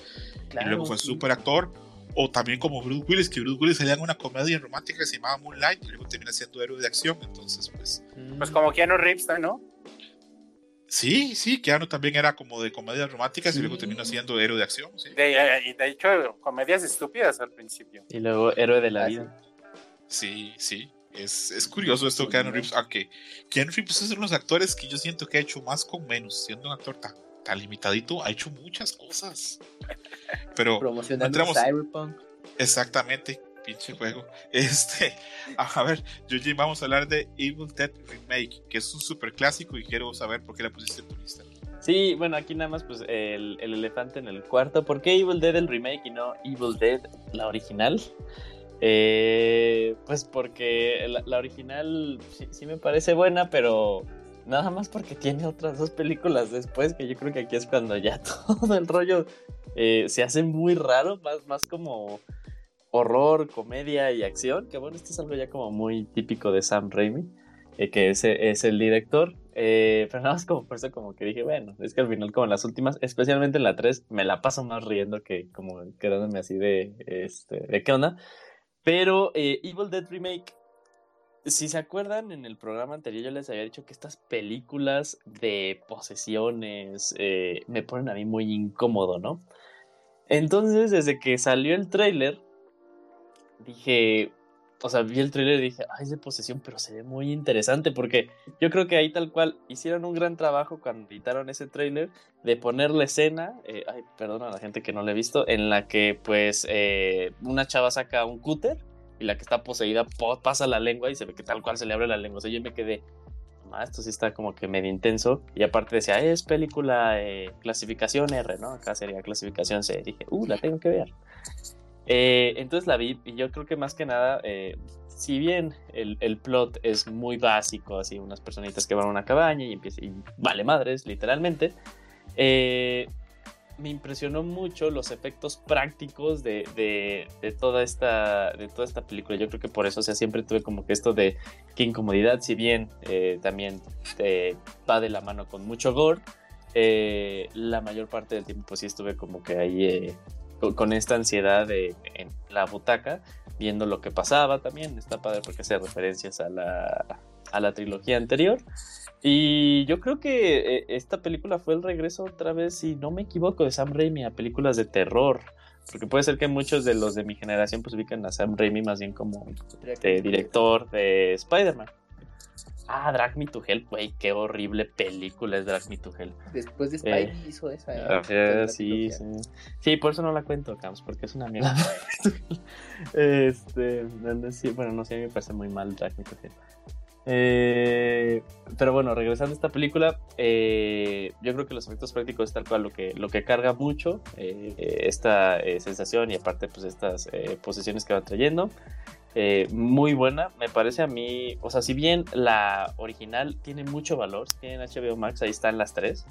y luego fue sí. súper actor. O también como Bruce Willis, que Bruce Willis salía en una comedia romántica que se llamaba Moonlight y luego termina siendo héroe de acción. Entonces, pues, Mm. Pues como Keanu Reeves, ¿no? sí, sí, Keanu también era como de comedias románticas y luego terminó siendo héroe de acción. sí. De, eh, de hecho, comedias estúpidas al principio. Y luego Héroe de la Vida. Sí, sí. Es, es curioso esto de Keanu Reeves, aunque Keanu Reeves es uno de los actores que yo siento que ha hecho más con menos, siendo un actor tan, tan limitadito, ha hecho muchas cosas. Pero Promocionando entramos- Cyberpunk. exactamente, pinche juego. Este, a ver, Yuji, vamos a hablar de Evil Dead Remake, que es un super clásico y quiero saber por qué la pusiste en tu lista. Sí, bueno, aquí nada más pues el, el elefante en el cuarto. ¿Por qué Evil Dead el remake y no Evil Dead la original? Eh, pues porque la, original sí, sí me parece buena, pero nada más porque tiene otras dos películas después, que yo creo que aquí es cuando ya todo el rollo eh, se hace muy raro, más, más como horror, comedia y acción, que bueno, esto es algo ya como muy típico de Sam Raimi, eh, que es, es el director, eh, pero nada más como por eso como que dije, bueno, es que al final como en las últimas, especialmente en la 3, me la paso más riendo que como quedándome así de, este, de qué onda. Pero eh, Evil Dead Remake, si se acuerdan, en el programa anterior yo les había dicho que estas películas de posesiones eh, me ponen a mí muy incómodo, ¿no? Entonces, desde que salió el tráiler, dije, o sea, vi el tráiler y dije, ay, es de posesión, pero se ve muy interesante porque yo creo que ahí tal cual hicieron un gran trabajo cuando editaron ese tráiler de poner la escena, eh, ay, perdón a la gente que no la he visto, en la que pues eh, una chava saca un cúter y la que está poseída po- pasa la lengua y se ve que tal cual se le abre la lengua. O sea, yo me quedé, "Ma, esto sí está como que medio intenso. Y aparte decía, es película eh, clasificación R, ¿no? Acá sería clasificación C. dije, uh, la tengo que ver. Eh, entonces la vi y yo creo que más que nada, eh, si bien el, el plot es muy básico, así unas personitas que van a una cabaña y empieza y vale madres, literalmente, eh, me impresionó mucho los efectos prácticos de, de, de toda esta, de toda esta película. Yo creo que por eso, o sea, siempre tuve como que esto de que incomodidad, si bien eh, también eh, va de la mano con mucho gore, eh, la mayor parte del tiempo pues sí estuve como que ahí eh, con, esta ansiedad de, en la butaca, viendo lo que pasaba también. Está padre porque hace referencias a la, a la trilogía anterior. Y yo creo que eh, esta película fue el regreso otra vez, si no me equivoco, de Sam Raimi a películas de terror. Porque puede ser que muchos de los de mi generación pues ubican a Sam Raimi más bien como de director de Spider-Man. Ah, Drag Me to Hell, güey, qué horrible película es Drag Me to Hell. Después de Eh, Spidey hizo esa. ¿eh? Esa sí, sí. Sí, por eso no la cuento, Cams, porque es una mierda. este, bueno, no sé, a mí me parece muy mal Drag Me to Hell. Eh, pero bueno, regresando a esta película, eh, yo creo que los efectos prácticos es tal cual lo que, lo que carga mucho eh, eh, esta eh, sensación y aparte pues estas eh, posiciones que va trayendo. Eh, muy buena, me parece a mí, o sea, si bien la original tiene mucho valor, si HBO Max, ahí están las tres.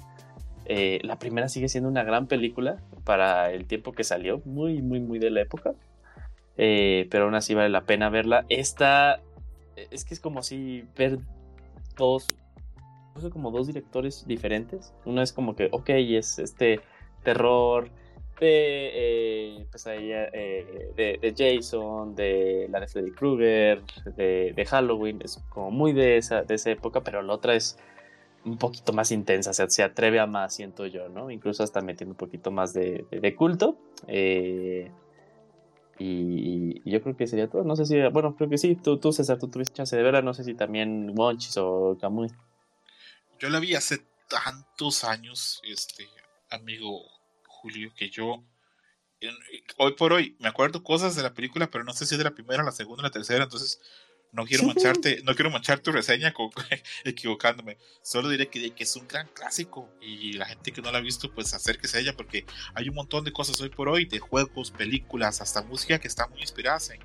Eh, la primera sigue siendo una gran película para el tiempo que salió, muy, muy, muy de la época. Eh, pero aún así vale la pena verla. Esta es que es como si ver dos, como dos directores diferentes. Uno es como que, ok, es este terror de, eh, pues eh, de, Jason, de la de Freddy Krueger, de, Halloween, es como muy de esa, de esa época, pero la otra es un poquito más intensa, o sea, se atreve a más, siento yo, ¿no? Incluso hasta metiendo un poquito más de, de- culto. eh, y, y yo creo que sería todo. No sé si, bueno, creo que sí. Tú, tú César, tú tuviste chance de verla. No sé si también Monchis o Camuy. Yo la vi hace tantos años, este amigo Julio, que yo hoy por hoy me acuerdo cosas de la película, pero no sé si es de la primera, la segunda, la tercera, entonces no quiero mancharte, no quiero manchar tu reseña con- equivocándome. Solo diré que, que es un gran clásico y la gente que no la ha visto, pues acérquese a ella porque hay un montón de cosas hoy por hoy, de juegos, películas, hasta música que están muy inspiradas en.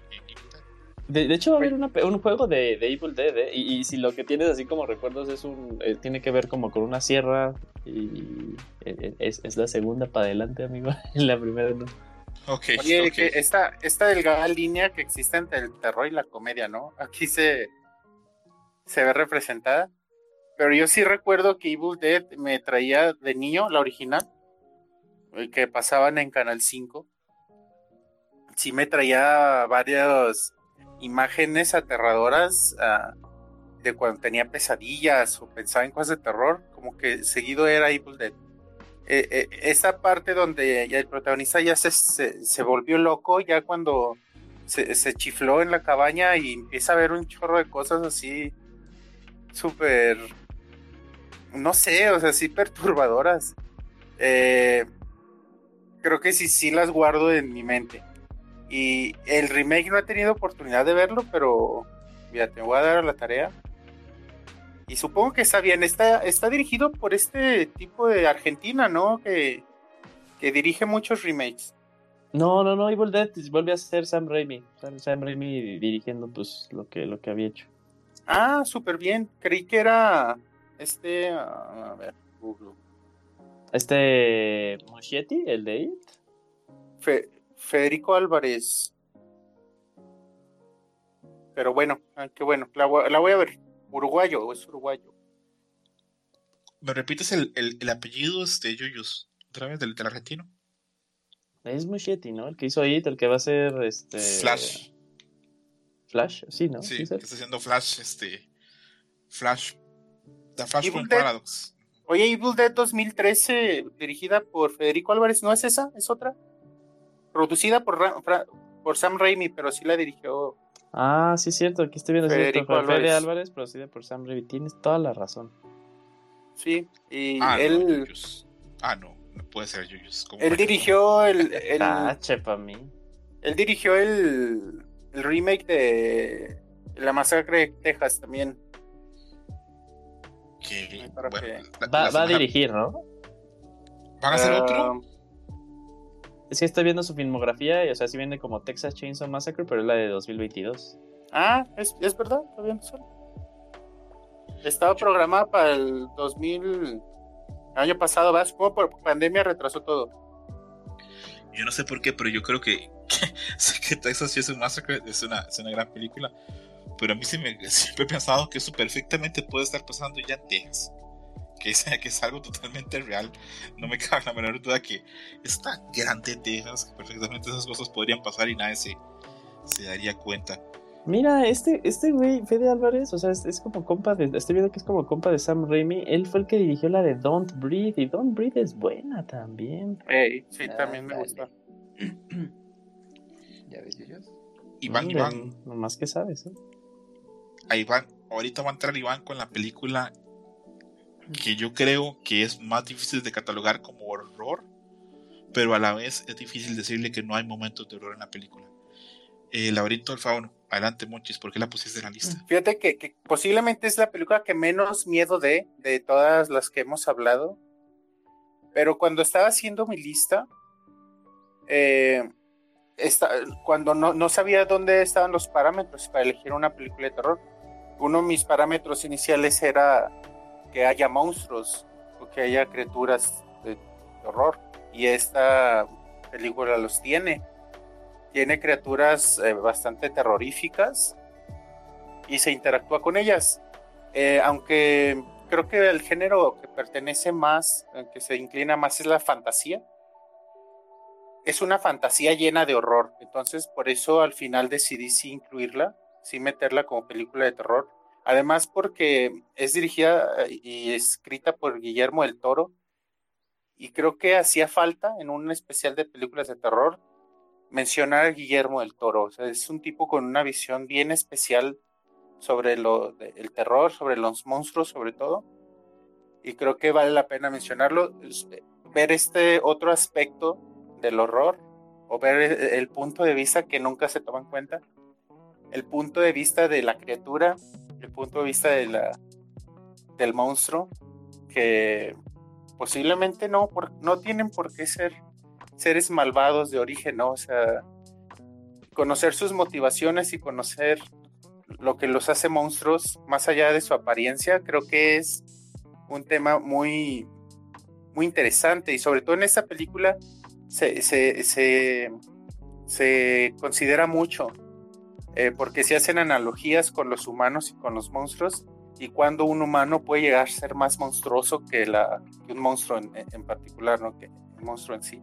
De, de hecho, va a haber una un juego de, de Evil Dead, ¿eh? y, y si lo que tienes así como recuerdos es un. eh, tiene que ver como con una sierra. Y eh, es, es la segunda para adelante, amigo. la primera no. Ok, Oye, ok. que esta, esta delgada línea que existe entre el terror y la comedia, ¿no? Aquí se, se ve representada. Pero yo sí recuerdo que Evil Dead me traía de niño, la original, eh, que pasaban en Canal 5. Sí me traía varias imágenes aterradoras ah, de cuando tenía pesadillas o pensaba en cosas de terror, como que seguido era Evil Dead eh, eh, esa parte donde ya el protagonista ya se, se, volvió loco, ya cuando se, se chifló en la cabaña y empieza a ver un chorro de cosas así súper, no sé, o sea, así perturbadoras. Eh, creo que sí, sí las guardo en mi mente. Y el remake no he tenido oportunidad de verlo, pero mira, te voy a dar a la tarea. Y supongo que está bien. Está, está dirigido por este tipo de Argentina, ¿no? Que, que dirige muchos remakes. No, no, no, Evil Dead vuelve a ser Sam Raimi. Sam, Raimi dirigiendo pues lo que, lo que había hecho. Ah, súper bien. Creí que era este. ah, a ver, Google. Este Moschetti, el de It. Fe- Federico Álvarez. Pero bueno, ah, qué bueno. La, voy- la voy a ver. Uruguayo, es uruguayo. ¿Me repites el, el, el apellido este Yuyus? ¿Otra vez del, del argentino? Es Moschetti, ¿no? El que hizo It, el que va a ser este. Flash. Flash, sí, ¿no? Sí, Sí, que está haciendo Flash, este. Flash. The Flashpoint Evil Dead. Paradox. Oye, Evil Dead 2013, dirigida por Federico Álvarez, ¿no es esa? ¿Es otra? Producida por, Ra- Fra- por Sam Raimi, pero sí la dirigió. Ah, sí, es cierto. Aquí estoy viendo. Federico Fede Álvarez. Álvarez, producida por Sam Raimi. Tienes toda la razón. Sí, y Ah, él. Ah, no, no puede ser Yuyus. ¿Cómo él dirigió el, el- Ah, chepa mí. él dirigió el, el remake de La Masacre de Texas también. Que, bueno, que- la- Va, la va a dirigir, ¿no? ¿Van a hacer Ah, otro? Que estoy viendo su filmografía y, o sea, sí viene como Texas Chainsaw Massacre, pero es la de 2022. Ah, es, es verdad, todavía no sale. Estaba programada para el 2000, el año pasado, ¿verdad? Supongo por pandemia retrasó todo. Yo no sé por qué, pero yo creo que, sé que Texas Chainsaw Massacre es una, es una gran película. Pero a mí sí me, siempre he pensado que eso perfectamente puede estar pasando ya en Texas. Que es, que es algo totalmente real. No me cabe la menor duda que está grande Texas, que perfectamente esas cosas podrían pasar y nadie se, se daría cuenta. Mira, este, este güey, Fede Álvarez, o sea, es, como compa de. Estoy viendo que es como compa de Sam Raimi. Él fue el que dirigió la de Don't Breathe. Y Don't Breathe es buena también. sí, también me gusta. ya ves, ellos. Iván, Iván. No más que sabes, ¿eh? A Iván, ahorita va a entrar Iván con la película que yo creo que es más difícil de catalogar como horror, pero a la vez es difícil decirle que no hay momentos de horror en la película. El laberinto del fauno. Adelante, Monchis, ¿por qué la pusiste en la lista? Fíjate que, posiblemente es la película que menos miedo de, de todas las que hemos hablado. Pero cuando estaba haciendo mi lista, eh, cuando no, no, sabía dónde estaban los parámetros para elegir una película de terror, uno de mis parámetros iniciales era que haya monstruos o que haya criaturas de horror. Y esta película los tiene tiene criaturas eh, bastante terroríficas y se interactúa con ellas. Eh, aunque creo que el género que pertenece más, que se inclina más es la fantasía. Es una fantasía llena de horror, entonces por eso al final decidí sí incluirla, sí meterla como película de terror. Además porque es dirigida eh, y escrita por Guillermo del Toro y creo que hacía falta en un especial de películas de terror mencionar a Guillermo del Toro. O sea, es un tipo con una visión bien especial sobre lo, el terror, sobre los monstruos, sobre todo. Y creo que vale la pena mencionarlo. Ver este otro aspecto del horror o ver el punto de vista que nunca se toma en cuenta. El punto de vista de la criatura, el punto de vista de la, del monstruo, que posiblemente no, no tienen por qué ser seres malvados de origen, ¿no? O sea, conocer sus motivaciones y conocer lo que los hace monstruos, más allá de su apariencia, creo que es un tema muy, muy interesante y sobre todo en esta película se, se, considera mucho, eh, porque se hacen analogías con los humanos y con los monstruos y cuando un humano puede llegar a ser más monstruoso que, la, un monstruo en, en particular, ¿no? que el monstruo en sí.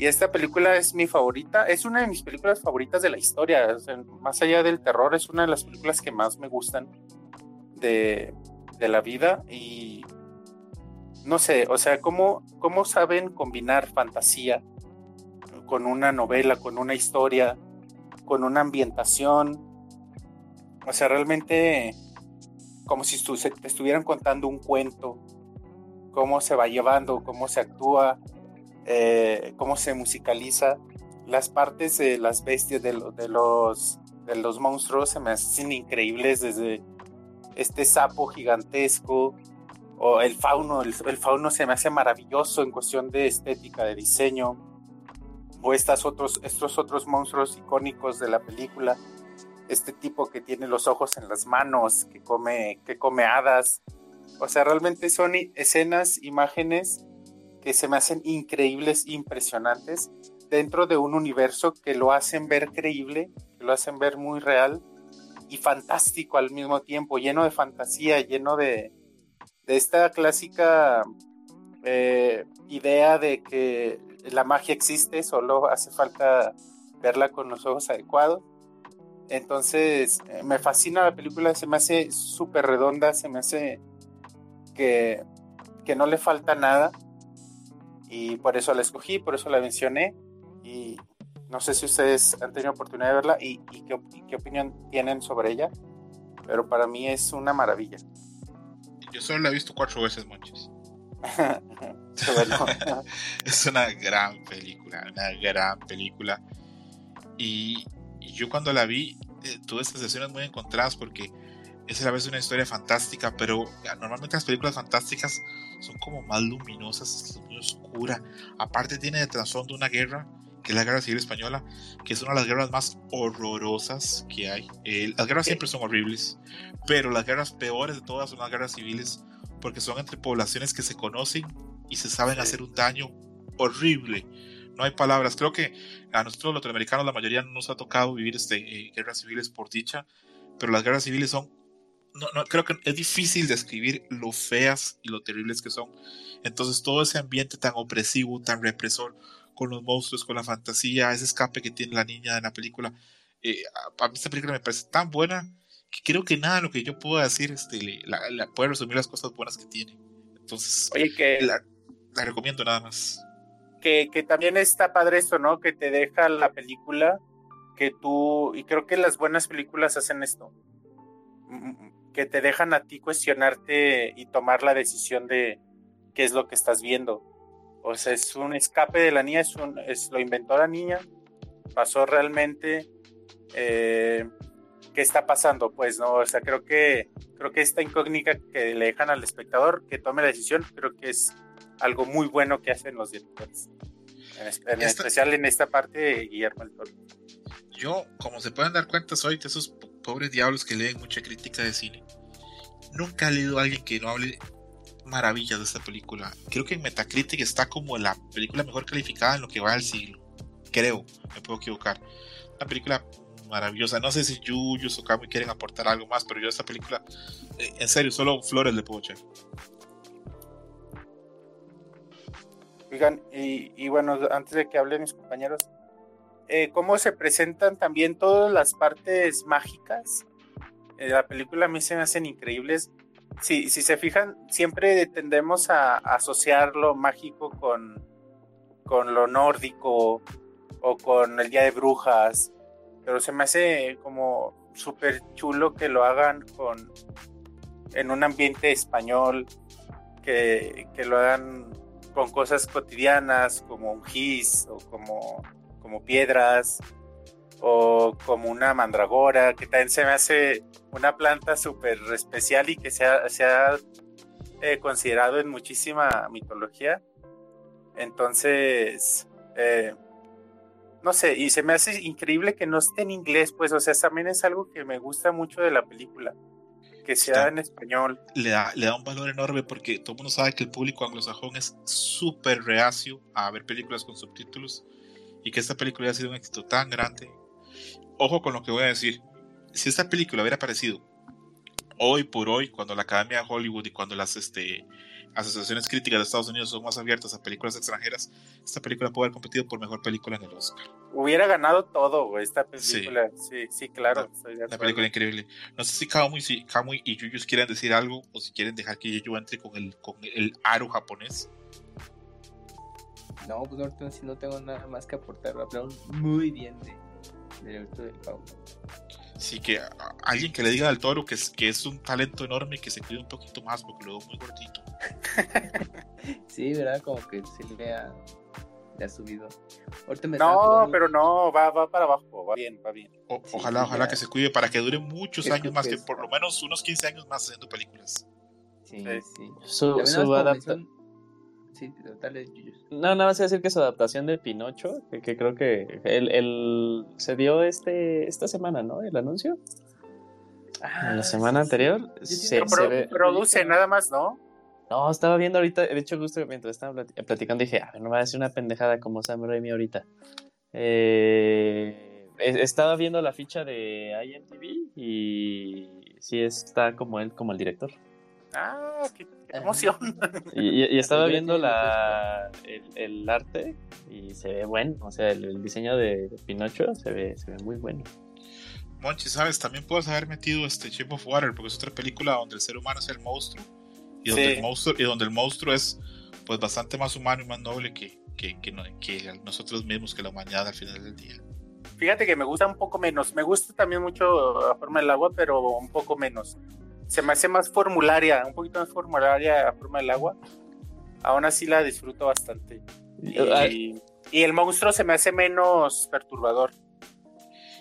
Y esta película es mi favorita, es una de mis películas favoritas de la historia. más allá del terror, es una de las películas que más me gustan de, la vida. Y no sé, o sea, ¿cómo, ¿cómo saben combinar fantasía con una novela, con una historia, con una ambientación? O sea, realmente como si te estuvieran contando un cuento, cómo se va llevando, cómo se actúa, eh, cómo se musicaliza. Las partes de las bestias, de, de, los, de los monstruos, se me hacen increíbles desde este sapo gigantesco o el fauno. El, fauno se me hace maravilloso en cuestión de estética, de diseño. O estas otros, estos otros monstruos icónicos de la película. Este tipo que tiene los ojos en las manos, que come, que come hadas. O sea, realmente son escenas, imágenes que se me hacen increíbles, impresionantes, dentro de un universo que lo hacen ver creíble, que lo hacen ver muy real y fantástico al mismo tiempo, lleno de fantasía, lleno de, de esta clásica eh, idea de que la magia existe, solo hace falta verla con los ojos adecuados. Entonces, eh, me fascina la película, se me hace súper redonda, se me hace que, que no le falta nada y por eso la escogí, por eso la mencioné y no sé si ustedes han tenido oportunidad de verla y, qué, opinión tienen sobre ella, pero para mí es una maravilla. Yo solo la he visto cuatro veces, Monches. es una gran película, una gran película. Y, yo cuando la vi, eh, tuve sensaciones muy encontradas porque es a la vez una historia fantástica, pero normalmente las películas fantásticas son como más luminosas, muy oscura. Aparte tiene de trasfondo una guerra, que es la Guerra Civil Española, que es una de las guerras más horrorosas que hay. Eh, las guerras siempre son horribles, pero las guerras peores de todas son las guerras civiles, porque son entre poblaciones que se conocen y se saben hacer un daño horrible. No hay palabras. Creo que a nosotros los latinoamericanos la mayoría no nos ha tocado vivir este, eh, guerras civiles por dicha, pero las guerras civiles son no, no, creo que es difícil describir lo feas y lo terribles que son. Entonces todo ese ambiente tan opresivo, tan represor, con los monstruos, con la fantasía, ese escape que tiene la niña en la película, eh, a, mí esta película me parece tan buena que creo que nada lo que yo puedo decir este, la, puede resumir las cosas buenas que tiene. Entonces, Oye, que la, recomiendo nada más. Que, que también está padre esto, ¿no? Que te deja la película que tú, y creo que las buenas películas hacen esto, que te dejan a ti cuestionarte y tomar la decisión de qué es lo que estás viendo. O sea, es un escape de la niña, es, un, es lo inventó la niña, pasó realmente, eh, qué está pasando, pues, ¿no? O sea, creo que, creo que esta incógnita que le dejan al espectador que tome la decisión, creo que es algo muy bueno que hacen los directores. En, especial en esta parte de Guillermo del Toro. Yo, como se pueden dar cuenta, soy de esos pobres diablos que leen mucha crítica de cine. Nunca he leído a alguien que no hable maravillas de esta película. Creo que en Metacritic está como la película mejor calificada en lo que va del siglo. Creo, me puedo equivocar. Una película maravillosa. No sé si Yuyus o Kami quieren aportar algo más, pero yo esta película, eh, en serio, solo flores le puedo echar. Oigan, y, bueno, antes de que hablen mis compañeros, eh, ¿cómo se presentan también todas las partes mágicas? de la película a mí se me hacen increíbles. Si, si se fijan, siempre tendemos a, asociar lo mágico con, con lo nórdico o con el Día de Brujas, pero se me hace como súper chulo que lo hagan con en un ambiente español, que, que lo hagan con cosas cotidianas como un gis o como, como piedras o como una mandragora, que también se me hace una planta súper especial y que se ha, eh, considerado en muchísima mitología. Entonces, eh, no sé, y se me hace increíble que no esté en inglés, pues, o sea, también es algo que me gusta mucho de la película que sea en español. Le da, le da un valor enorme porque todo el mundo sabe que el público anglosajón es súper reacio a ver películas con subtítulos y que esta película haya sido un éxito tan grande. Ojo con lo que voy a decir. Si esta película hubiera aparecido hoy por hoy, cuando la Academia de Hollywood y cuando las este, asociaciones críticas de Estados Unidos son más abiertas a películas extranjeras, esta película puede haber competido por mejor película en el Oscar. Hubiera ganado todo, esta película. Sí, sí, claro. La, película increíble. No sé si Kamui, si y Yuyus quieren decir algo o si quieren dejar que yo entre con el, con el aro japonés. No, pues ahorita no tengo nada más que aportar. Hablaron muy bien de, del del Sí, que alguien que le diga al toro que es, que es un talento enorme y que se cuide un poquito más porque lo veo muy gordito. sí, ¿verdad? Como que se le ha, le ha subido. no, pero no, va, va para abajo, va bien, va bien. ojalá, ojalá que se cuide para que dure muchos años más, que por lo menos unos 15 años más haciendo películas. Sí, sí. Su, su adaptación no, nada más decir que su adaptación de Pinocho, que, creo que el, se dio este esta semana, ¿no? El anuncio. Ah, la semana anterior. se, produce nada más, ¿no? No, estaba viendo ahorita, de hecho, justo mientras estaba platicando, dije, a ver, no me va a decir una pendejada como Sam Raimi ahorita. Eh, estaba viendo la ficha de IMDb y sí está como él, como el director. Ah, qué emoción. Y, estaba viendo la, el, arte y se ve bueno. O sea, el, diseño de, Pinocho se ve, se ve muy bueno. Monchi, ¿sabes? También puedes haber metido este Shape of Water, porque es otra película donde el ser humano es el monstruo. Y donde, el, monstruo, y donde el monstruo es pues bastante más humano y más noble que, que, que, que nosotros mismos, que la humanidad al final del día. Fíjate que me gusta un poco menos. Me gusta también mucho la forma del agua, pero un poco menos se me hace más formularia, un poquito más formularia a forma del agua. Aún así la disfruto bastante. Y, el monstruo se me hace menos perturbador.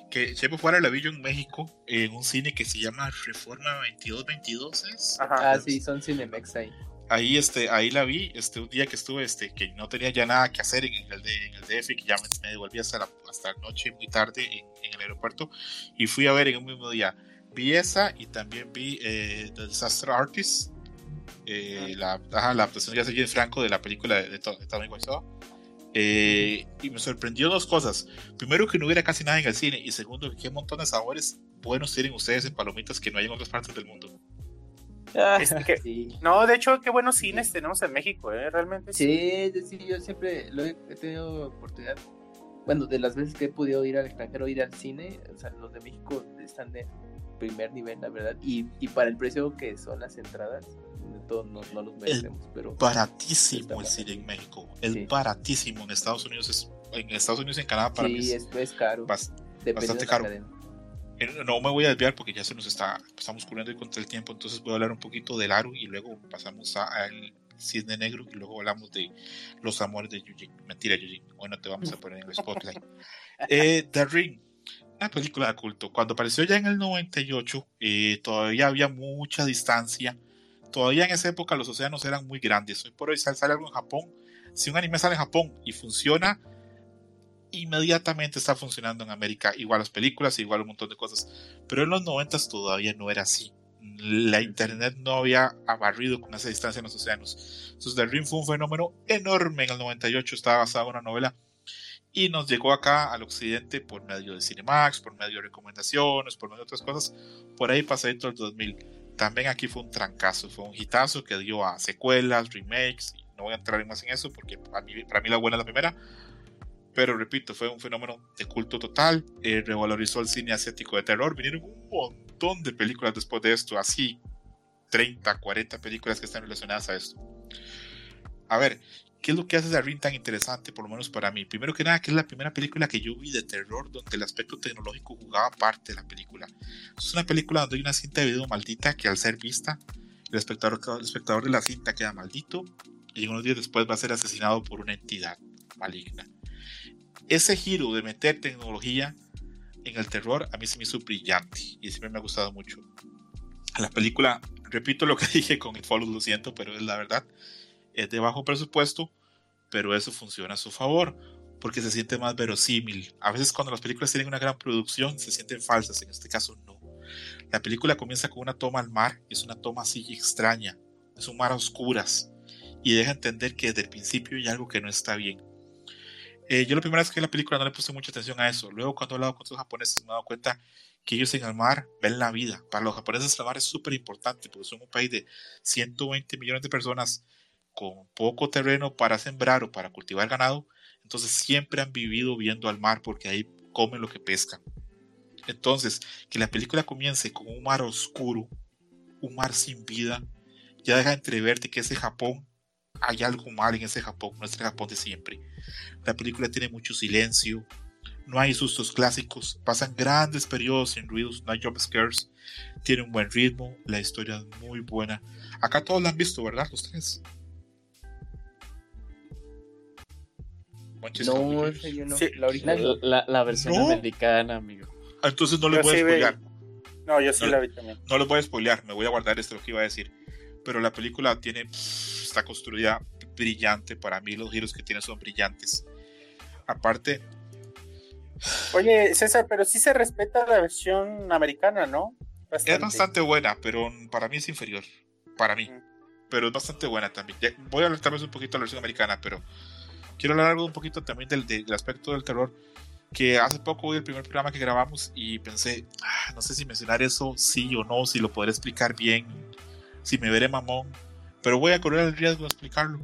Que Chepo Fuera la vi yo en México, en un cine que se llama Reforma 2222, ¿es? Ajá. Ah, sí, son Cinemex ahí. Ahí, este, ahí la vi, este, un día que estuve, este, que no tenía ya nada que hacer en el, en el DF, que ya me, devolví hasta la, hasta noche, muy tarde en, en, el aeropuerto, y fui a ver en un mismo día vi esa y también vi eh, The Disaster Artist, eh, la, la adaptación de James Franco de la película de, de, Tommy Wiseau. Eh, y me sorprendió dos cosas. Primero, que no hubiera casi nada en el cine. Y segundo, que qué montón de sabores buenos tienen ustedes en palomitas que no hay en otras partes del mundo. Este que- Sí. no, de hecho, qué buenos cines tenemos en México, ¿eh? Realmente sí. Sí, es decir, yo siempre lo he, he tenido oportunidad. Bueno, de las veces que he podido ir al extranjero, ir al cine, o sea, los de México están de primer nivel, la verdad. Y, y para el precio que son las entradas, todo no, no los merecemos, pero Baratísimo el cine en México. Es Sí. baratísimo. En Estados Unidos es. En Estados Unidos y en Canadá para mí sí, es es, es caro. bas- bastante caro. No me voy a desviar porque ya se nos está, estamos corriendo contra el tiempo, entonces voy a hablar un poquito del Aru y luego pasamos al Cisne Negro y luego hablamos de los amores de Eugene. Mentira, Eugene, hoy no te vamos a poner en el spotlight. Eh, The Ring, una película de culto. Cuando apareció ya en el 98, eh, todavía había mucha distancia. Todavía en esa época los océanos eran muy grandes. Hoy por hoy sale, algo en Japón. Si un anime sale en Japón y funciona, inmediatamente está funcionando en América. Igual las películas, igual un montón de cosas. Pero en los 90 todavía no era así. La internet no había abarrido con esa distancia en los océanos. Entonces, The Ring fue un fenómeno enorme en el 98. Estaba basado en una novela y nos llegó acá al occidente por medio de Cinemax, por medio de recomendaciones, por medio de otras cosas. Por ahí pasadito el 2000. También aquí fue un trancazo, fue un hitazo que dio a secuelas, remakes. No voy a entrar más en eso porque para mí, para mí la buena es la primera. Pero repito, fue un fenómeno de culto total. eh, revalorizó el cine asiático de terror. Vinieron un montón de películas después de esto, así 30, 40 películas que están relacionadas a esto. A ver, ¿qué es lo que hace The Ring tan interesante, por lo menos para mí? Primero que nada, que es la primera película que yo vi de terror donde el aspecto tecnológico jugaba parte de la película. Es una película donde hay una cinta de video maldita que al ser vista, el espectador, el espectador de la cinta queda maldito y unos días después va a ser asesinado por una entidad maligna. Ese giro de meter tecnología en el terror a mí se me hizo brillante y siempre me ha gustado mucho. La película, repito lo que dije con It Follows, lo siento, pero es la verdad, es de bajo presupuesto, pero eso funciona a su favor porque se siente más verosímil. A veces cuando las películas tienen una gran producción se sienten falsas, en este caso no. La película comienza con una toma al mar, es una toma así extraña, es un mar a oscuras y deja entender que desde el principio hay algo que no está bien. Eh, yo la primera vez que la película no le puse mucha atención a eso. Luego cuando he hablado con otros japoneses me he dado cuenta que ellos en el mar ven la vida. Para los japoneses el mar es súper importante porque son un país de 120 millones de personas con poco terreno para sembrar o para cultivar ganado. Entonces siempre han vivido viendo al mar porque ahí comen lo que pescan. Entonces, que la película comience con un mar oscuro, un mar sin vida, ya deja entreverte que ese Japón, hay algo mal en ese Japón, no es el Japón de siempre. La película tiene mucho silencio, no hay sustos clásicos, pasan grandes periodos sin ruidos, no hay jump scares, tiene un buen ritmo, la historia es muy buena. Acá todos la han visto, ¿verdad? Los tres. No, ¿cómo ese yo no. Sí. La original. La, la versión No. americana, amigo. Ah, Entonces no les Yo voy a sí spoilear. No, yo sí No. la vi también. No les voy a spoilear, me voy a guardar esto lo que iba a decir. Pero la película tiene, pff, está construida brillante. Para mí los giros que tiene son brillantes. Aparte, Oye, César, pero sí se respeta la versión americana, ¿no? es bastante buena, pero para mí es inferior. Para mí. Mm. Pero es bastante buena también. Ya- voy a hablar tal vez un poquito de la versión americana, pero quiero hablar algo un poquito también del, del aspecto del terror. Que hace poco vi el primer programa que grabamos y pensé, "Ah, no sé si mencionar eso sí o no, si lo podré explicar bien, si me veré mamón, pero voy a correr el riesgo de explicarlo.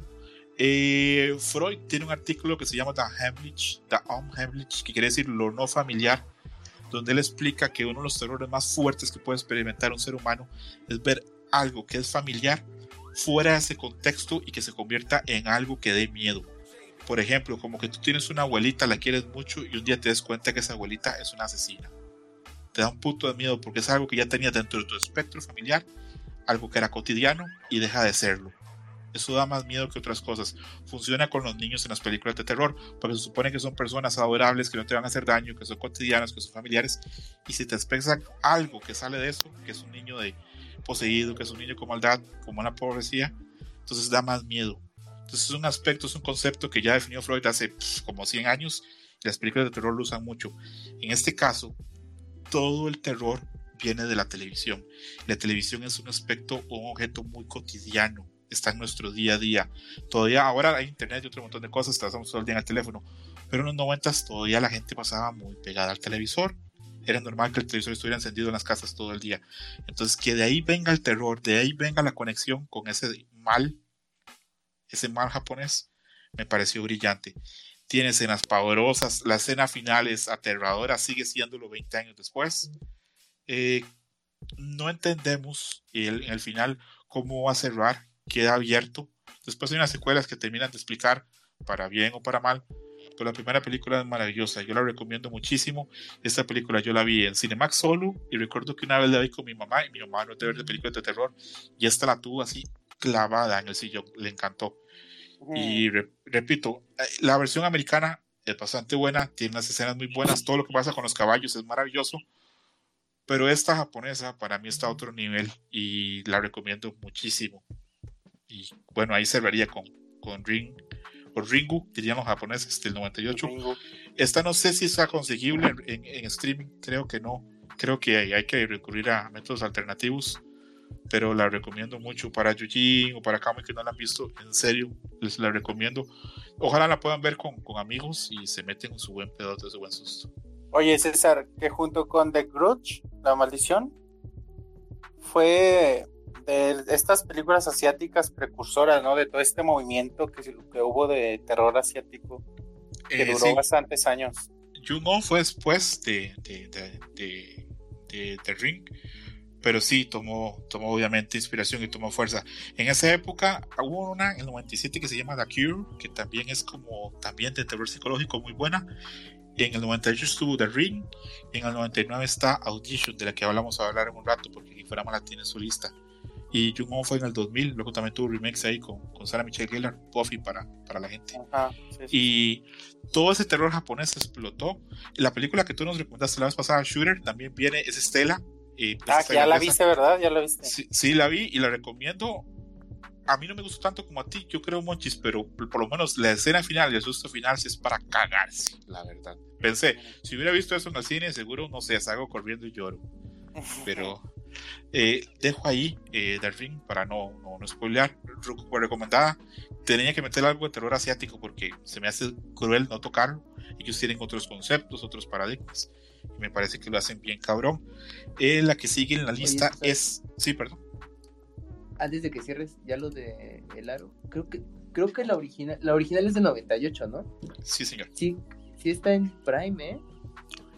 Eh, Freud tiene un artículo que se llama The Heimlich, The Unheimlich, que quiere decir lo no familiar, donde él explica que uno de los terrores más fuertes que puede experimentar un ser humano es ver algo que es familiar fuera de ese contexto y que se convierta en algo que dé miedo. Por ejemplo, como que tú tienes una abuelita, la quieres mucho y un día te des cuenta que esa abuelita es una asesina. Te da un punto de miedo porque es algo que ya tenías dentro de tu espectro familiar, algo que era cotidiano y deja de serlo. Eso da más miedo que otras cosas. Funciona con los niños en las películas de terror, porque se supone que son personas adorables, que no te van a hacer daño, que son cotidianos, que son familiares. Y si te expresa algo que sale de eso, que es un niño de poseído, que es un niño con maldad, como una pobrecía, entonces da más miedo. Entonces es un aspecto, es un concepto que ya definió Freud hace pff, como 100 años las películas de terror lo usan mucho. En este caso, todo el terror viene de la televisión. La televisión es un aspecto un objeto muy cotidiano, está en nuestro día a día. Todavía ahora hay internet y otro montón de cosas, pasamos todo el día en el teléfono, pero en los 90 todavía la gente pasaba muy pegada al televisor. era normal que el televisor estuviera encendido en las casas todo el día. Entonces, que de ahí venga el terror, de ahí venga la conexión con ese mal, ese mal japonés, me pareció brillante. Tiene escenas poderosas, la escena final es aterradora, sigue siéndolo 20 años después. Eh, no entendemos el, en el final cómo va a cerrar, queda abierto. Después hay unas secuelas que terminan de explicar, para bien o para mal, pero la primera película es maravillosa, yo la recomiendo muchísimo. Esta película yo la vi en Cinemax solo y recuerdo que una vez la vi con mi mamá y mi mamá no es de ver de películas de terror y esta la tuvo así clavada en el sillón, le encantó. Y repito, eh, la versión americana es bastante buena, tiene unas escenas muy buenas, todo lo que pasa con los caballos es maravilloso, pero esta japonesa para mí está a otro nivel y la recomiendo muchísimo. Y bueno, ahí cerraría con, con Ring, o Ringu, dirían los japoneses, del 98. Esta no sé si está conseguible en, en, streaming, creo que no. Creo que hay, hay, que recurrir a métodos alternativos, pero la recomiendo mucho para Yujin o para Kame que no la han visto. En serio, les la recomiendo. Ojalá la puedan ver con, con amigos y se meten en su buen pedote, su buen susto. Oye, César, que junto con The Grudge, La Maldición, fue de estas películas asiáticas precursoras, ¿no? De todo este movimiento que, que hubo de terror asiático, que eh, duró sí. bastantes años. Juno fue después de, de, de, de, de Ring, pero sí tomó, tomó obviamente inspiración y tomó fuerza. En esa época hubo una en el 97 que se llama The Cure, que también es como también de terror psicológico muy buena. En el 98 estuvo The Ring, en el 99 está Audition, de la que hablamos a hablar en un rato, porque Guiframa la tiene en su lista. Y Jung fue en el 2000, luego también tuvo remakes ahí con, con Sarah Michelle Gellar, Buffy para, para la gente. Ajá, sí, sí. Y todo ese terror japonés explotó. La película que tú nos recomendaste la vez pasada, Shooter, también viene, es Estela. Eh, pues ah, ya la viste, ¿verdad? Ya la viste. Sí, sí, la vi y la recomiendo. A mí no me gustó tanto como a ti, yo creo, Monchis, pero por lo menos la escena final y el susto final sí es para cagarse, la verdad. Pensé, si hubiera visto eso en el cine, seguro, no sé, salgo corriendo y lloro. Pero eh, dejo ahí eh, Ring para no, no, no spoilear. Recomendada. Tenía que meter algo de terror asiático porque se me hace cruel no tocarlo. Ellos tienen otros conceptos, otros paradigmas. Y me parece que lo hacen bien cabrón. Eh, la que sigue en la lista Oye, es. Sí, perdón. Antes de que cierres ya lo de El Aro, creo que creo que la original la original es del 98, ¿no? Sí, señor. Sí, sí está en Prime, ¿eh?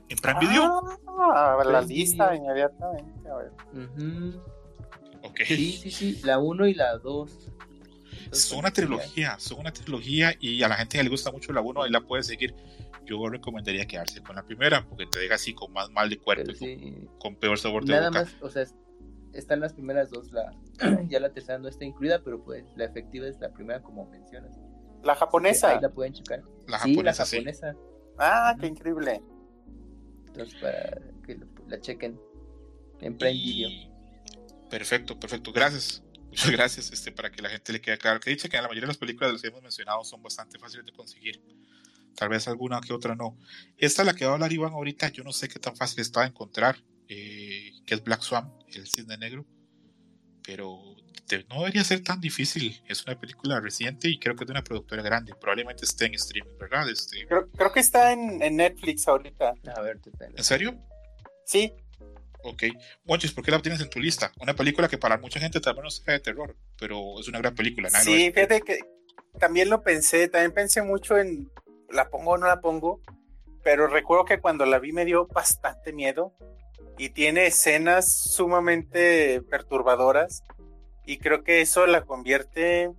en Prime Video. Ah, la lista video. inmediatamente. A ver. Uh -huh. Sí, sí, sí, la 1 y la 2. Son una trilogía, son una trilogía y a la gente que le gusta mucho la 1, ahí la puede seguir. Yo recomendaría quedarse con la primera porque te deja así con más mal de cuerpo sí. con, con, peor sabor de Nada boca. más, o sea, están las primeras dos, la, ya la tercera no está incluida, pero pues la efectiva es la primera como mencionas. La japonesa. Ahí la pueden checar. La sí, japonesa, la japonesa. Sí. Ah, qué increíble. Entonces, para que la chequen en Prime y... Video. Perfecto, perfecto. Gracias. Muchas gracias este, para que la gente le quede claro. Que dice que en la mayoría de las películas de las que hemos mencionado son bastante fáciles de conseguir. Tal vez alguna que otra no. Esta, la que va a hablar Iván ahorita, yo no sé qué tan fácil está de encontrar, eh, que es Black Swan, el cisne negro. Pero no debería ser tan difícil. Es una película reciente y creo que es de una productora grande. Probablemente esté en streaming, ¿verdad? Este... Creo, creo que está en, en, Netflix ahorita. A ver, te ¿En serio? Sí. Ok. Monchis, ¿por qué la tienes en tu lista? Una película que para mucha gente tal vez no sea de terror, pero es una gran película. Sí, fíjate que también lo pensé. También pensé mucho en la pongo o no la pongo. Pero recuerdo que cuando la vi me dio bastante miedo. Y tiene escenas sumamente perturbadoras y creo que eso la convierte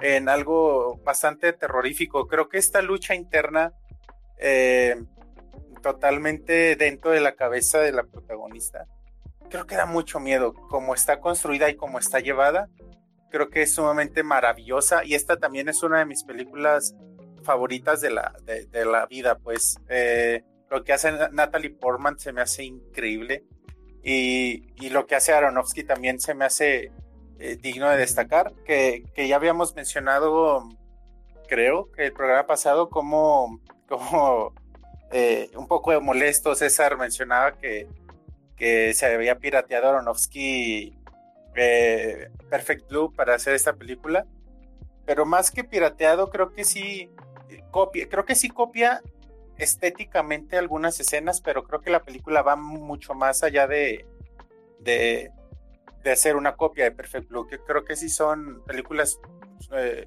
en algo bastante terrorífico. Creo que esta lucha interna eh, totalmente dentro de la cabeza de la protagonista, creo que da mucho miedo. Como está construida y como está llevada, creo que es sumamente maravillosa y esta también es una de mis películas favoritas de la, de, de la vida, pues eh, lo que hace Natalie Portman se me hace increíble. Y, y, lo que hace Aronofsky también se me hace eh, digno de destacar, que, que, ya habíamos mencionado, creo, que el programa pasado, como, como eh, un poco molesto, César mencionaba que, que se había pirateado Aronofsky Perfect Blue para hacer esta película, pero más que pirateado, creo que sí creo que sí copia estéticamente algunas escenas, pero creo que la película va mucho más allá de, de, de hacer una copia de Perfect Blue, creo que sí son películas eh,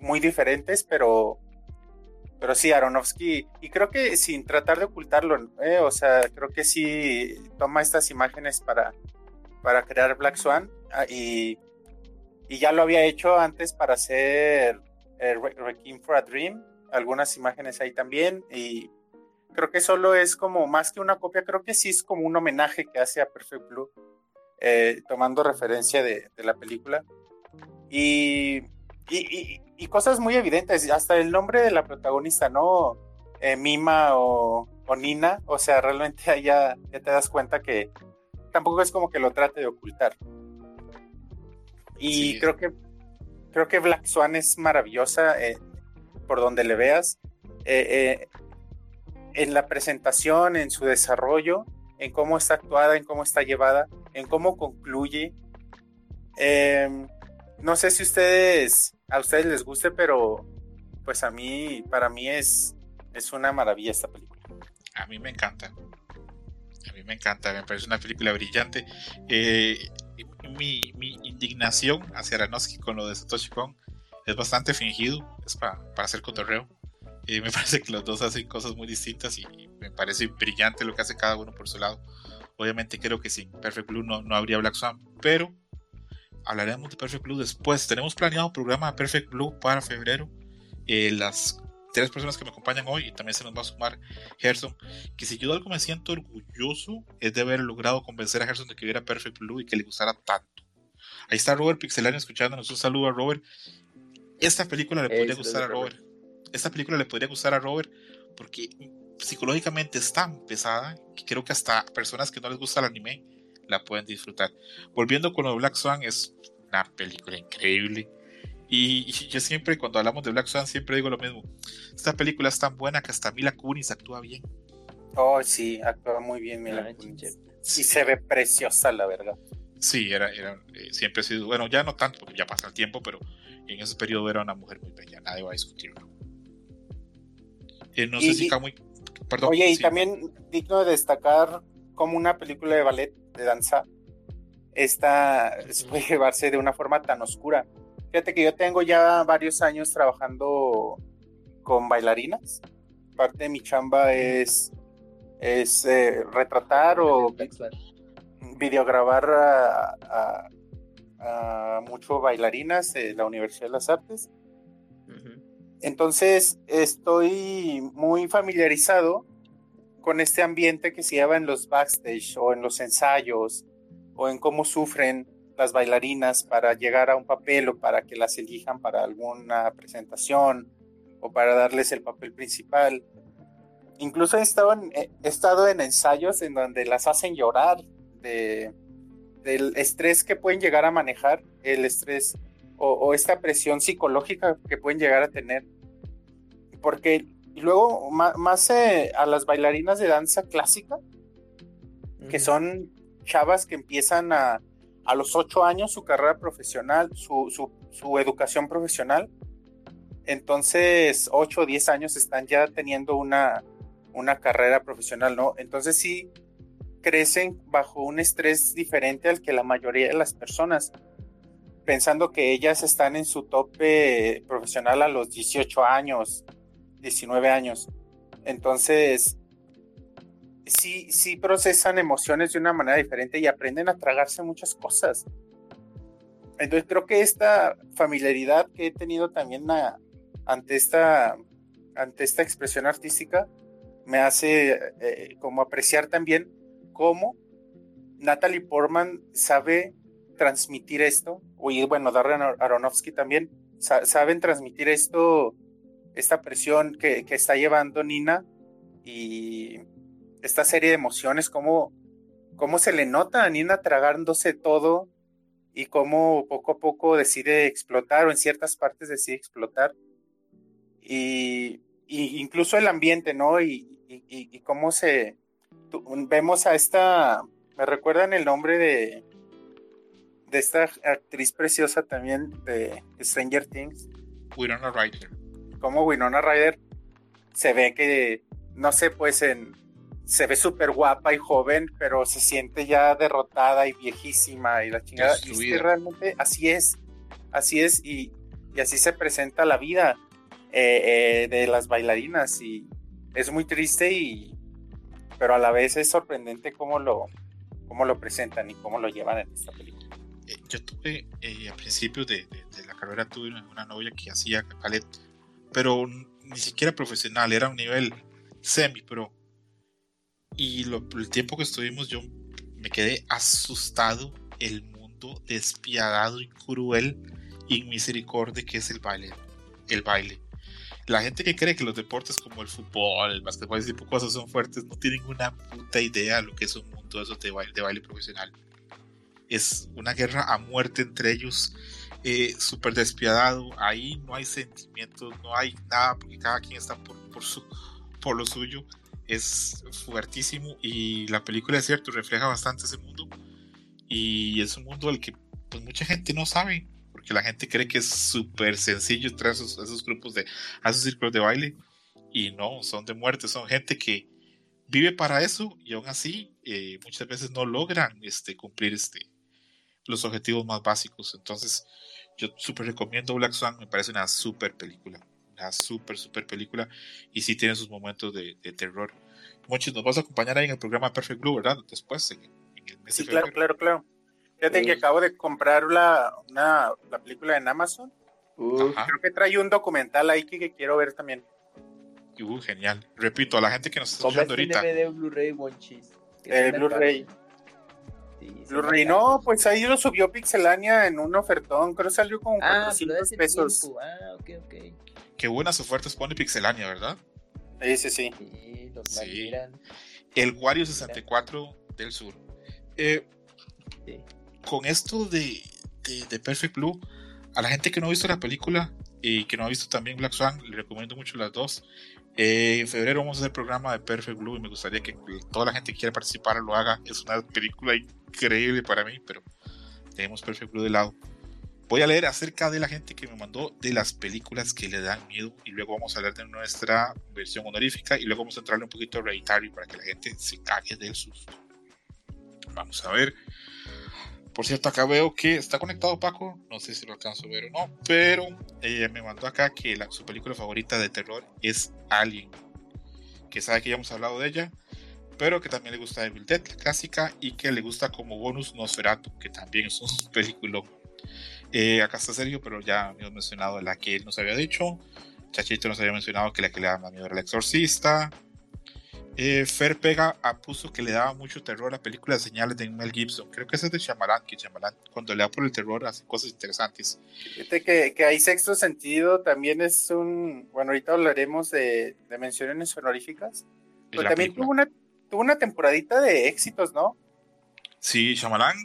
muy diferentes, pero, pero sí, Aronofsky, y creo que sin tratar de ocultarlo, eh, o sea, creo que sí toma estas imágenes para, para crear Black Swan ah, y, y ya lo había hecho antes para hacer eh, Requiem for a Dream, algunas imágenes ahí también, y creo que solo es como más que una copia, creo que sí es como un homenaje que hace a Perfect Blue, eh, tomando referencia de, de la película. Y y, cosas muy evidentes, hasta el nombre de la protagonista, ¿no? Eh, Mima o, Nina, o sea, realmente ahí ya, te das cuenta que tampoco es como que lo trate de ocultar. Y creo que creo que Black Swan es maravillosa eh, por donde le veas. Eh, en la presentación, en su desarrollo, en cómo está actuada, en cómo está llevada, en cómo concluye. no sé si ustedes a ustedes les guste, pero pues a mí, para mí es, es una maravilla esta película. A mí me encanta. A mí me encanta, me parece una película brillante. Eh, mi, indignación hacia Aronofsky con lo de Satoshi Kon es bastante fingido, es para, hacer cotorreo. Eh, me parece que los dos hacen cosas muy distintas y me parece brillante lo que hace cada uno por su lado. Obviamente creo que sin Perfect Blue no, no habría Black Swan, pero hablaremos de Perfect Blue después. Tenemos planeado un programa de Perfect Blue para febrero. Eh, las tres personas que me acompañan hoy, y también se nos va a sumar Gerson, que si yo de algo me siento orgulloso es de haber logrado convencer a Gerson de que viera Perfect Blue y que le gustara tanto. Ahí está Robert Pixelani escuchándonos. Un saludo a Robert. Esta película le podría gustar a Robert. Esta película le podría gustar a Robert porque psicológicamente es tan pesada que creo que hasta personas que no les gusta el anime la pueden disfrutar. Volviendo con lo de Black Swan, es una película increíble. Y, yo siempre, cuando hablamos de Black Swan, siempre digo lo mismo. Esta película es tan buena que hasta Mila Kunis actúa bien. Oh, sí, actúa muy bien Mila ah, Kunis. Sí, se ve preciosa, la verdad. Sí, era, era eh, siempre ha sido, bueno, ya no tanto, porque ya pasa el tiempo, pero en ese periodo era una mujer muy bella, nadie va a discutirlo. Eh, no sé si está muy... Perdón, oye, y también digno de destacar como una película de ballet de danza, esta puede llevarse de una forma tan oscura. Fíjate que yo tengo ya varios años trabajando con bailarinas. Parte de mi chamba es, es eh, retratar o videograbar a, a, muchos bailarinas de la Universidad de las Artes. Entonces estoy muy familiarizado con este ambiente que se lleva en los backstage o en los ensayos o en cómo sufren las bailarinas para llegar a un papel o para que las elijan para alguna presentación o para darles el papel principal. Incluso he estado en, he estado en ensayos en donde las hacen llorar de, del estrés que pueden llegar a manejar, el estrés o, o esta presión psicológica que pueden llegar a tener. Porque y luego, más, eh, a las bailarinas de danza clásica, que son chavas que empiezan a, a los ocho años su carrera profesional, su, su, educación profesional. Entonces, ocho o diez años están ya teniendo una, una carrera profesional, ¿no? Entonces sí crecen bajo un estrés diferente al que la mayoría de las personas, pensando que ellas están en su tope profesional a los 18 años, 19 años. Entonces, sí, sí procesan emociones de una manera diferente y aprenden a tragarse muchas cosas. Entonces creo que esta familiaridad que he tenido también ante, esta, ante esta expresión artística me hace eh, como apreciar también cómo Natalie Portman sabe transmitir esto, y bueno, Darren Aronofsky también, saben transmitir esto esta presión que, está llevando Nina y esta serie de emociones, cómo, cómo se le nota a Nina tragándose todo y cómo poco a poco decide explotar o en ciertas partes decide explotar. Y, incluso el ambiente, ¿no? Y, y cómo se... vemos a esta... Me recuerdan el nombre de, de esta actriz preciosa también de Stranger Things. Winona Ryder como Winona Ryder se ve que no sé, pues en, se ve súper guapa y joven, pero se siente ya derrotada y viejísima y la chingada. Y es que realmente así es, así es y, y así se presenta la vida eh, eh, de las bailarinas y es muy triste y pero a la vez es sorprendente cómo lo, cómo lo presentan y cómo lo llevan en esta película. Eh, yo tuve, a principios de, de, la carrera, tuve una novia que hacía ballet, pero ni siquiera profesional, era un nivel semi, pero y lo, el tiempo que estuvimos yo me quedé asustado el mundo despiadado y cruel y misericordia que es el baile. El baile. La gente que cree que los deportes como el fútbol, el básquetbol ese tipo cosas son fuertes no tienen una puta idea de lo que es un mundo de baile, de baile profesional. Es una guerra a muerte entre ellos, eh, súper despiadado. Ahí no hay sentimientos, no hay nada, porque cada quien está por, por, su, por lo suyo es fuertísimo y la película es cierto, refleja bastante ese mundo y es un mundo al que pues mucha gente no sabe porque la gente cree que es súper sencillo entrar a esos, grupos de a esos círculos de baile y no, son de muerte, son gente que vive para eso y aún así eh, muchas veces no logran este, cumplir este, los objetivos más básicos. Entonces yo súper recomiendo Black Swan, me parece una súper película una súper, súper película y sí tiene sus momentos de, terror. Muchos nos vas a acompañar ahí en el programa Perfect Blue, ¿verdad? Después, en, el mes Sí, claro, claro, claro. Fíjate que acabo de comprar la, una, la película en Amazon. creo que trae un documental ahí que, quiero ver también. Uh, genial. Repito, a la gente que nos está escuchando ahorita. DVD Blu-ray El Blu-ray. Blu-ray, no, pues ahí lo subió Pixelania en un ofertón, creo que salió con ah, 400 pesos. Ah, ok, ok. Qué buenas ofertas pone Pixelania, ¿verdad? Sí, sí, sí. sí, El Wario 64 del Sur. Eh, con esto de, de, Perfect Blue, a la gente que no ha visto la película y que no ha visto también Black Swan, le recomiendo mucho las dos. Eh, en febrero vamos a hacer el programa de Perfect Blue y me gustaría que toda la gente que quiera participar lo haga. Es una película increíble para mí, pero tenemos Perfect Blue de lado. Voy a leer acerca de la gente que me mandó de las películas que le dan miedo y luego vamos a hablar de nuestra versión honorífica y luego vamos a entrarle un poquito hereditario para que la gente se cague del susto. Vamos a ver. Por cierto, acá veo que está conectado Paco. No sé si lo alcanzo a ver o no. Pero ella me mandó acá que su película favorita de terror es Alien. Que sabe que ya hemos hablado de ella. Pero que también le gusta Evil Dead, la clásica. Y que le gusta como bonus Nosferatu. Que también es un película eh, acá está Sergio, pero ya hemos mencionado la que él nos había dicho. Chachito nos había mencionado que la que le daba miedo era el exorcista. Eh, Fer Pega puso que le daba mucho terror a la película de señales de Mel Gibson. Creo que esa es de Shyamalan, que Shyamalan cuando le da por el terror hace cosas interesantes. Fíjate que, que hay sexto sentido, también es un... Bueno, ahorita hablaremos de, de menciones honoríficas. Pero también tuvo una, tuvo una temporadita de éxitos, ¿no? Sí, Shyamalan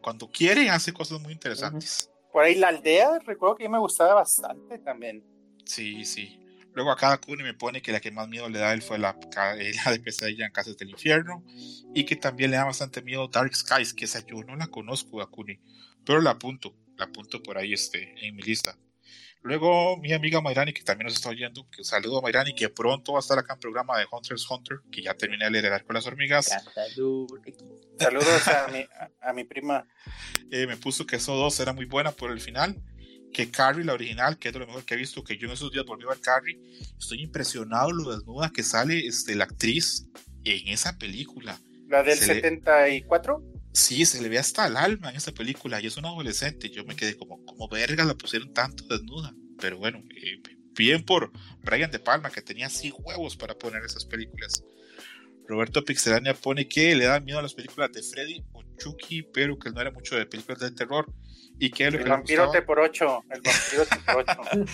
cuando quiere hace cosas muy interesantes. Por ahí la aldea, recuerdo que me gustaba bastante también. Sí, sí. Luego a cada Kuni me pone que la que más miedo le da él fue la, la de pesadilla en Casas del Infierno y que también le da bastante miedo Dark Skies, que esa yo no la conozco a Kuni, pero la apunto, la apunto por ahí este, en mi lista. Luego mi amiga Mayrani, que también nos está oyendo, que saludo a Mayrani, que pronto va a estar acá en programa de Hunters Hunter, que ya terminé de leer el arco de las hormigas. Saludos a mi, a, mi prima. Eh, me puso que eso dos era muy buena por el final. Que Carrie, la original, que es de lo mejor que he visto, que yo en esos días volví a ver Carrie. Estoy impresionado lo desnuda que sale este, la actriz en esa película. ¿La del 74? Sí, se le ve hasta el alma en esa película y es una adolescente. Yo me quedé como, como verga la pusieron tanto desnuda. Pero bueno, eh, bien por Brian De Palma que tenía así huevos para poner esas películas. Roberto Pixelania pone que le da miedo a las películas de Freddy o Chucky, pero que no era mucho de películas de terror. Y que el vampiro te por ocho. El vampiro te por ocho.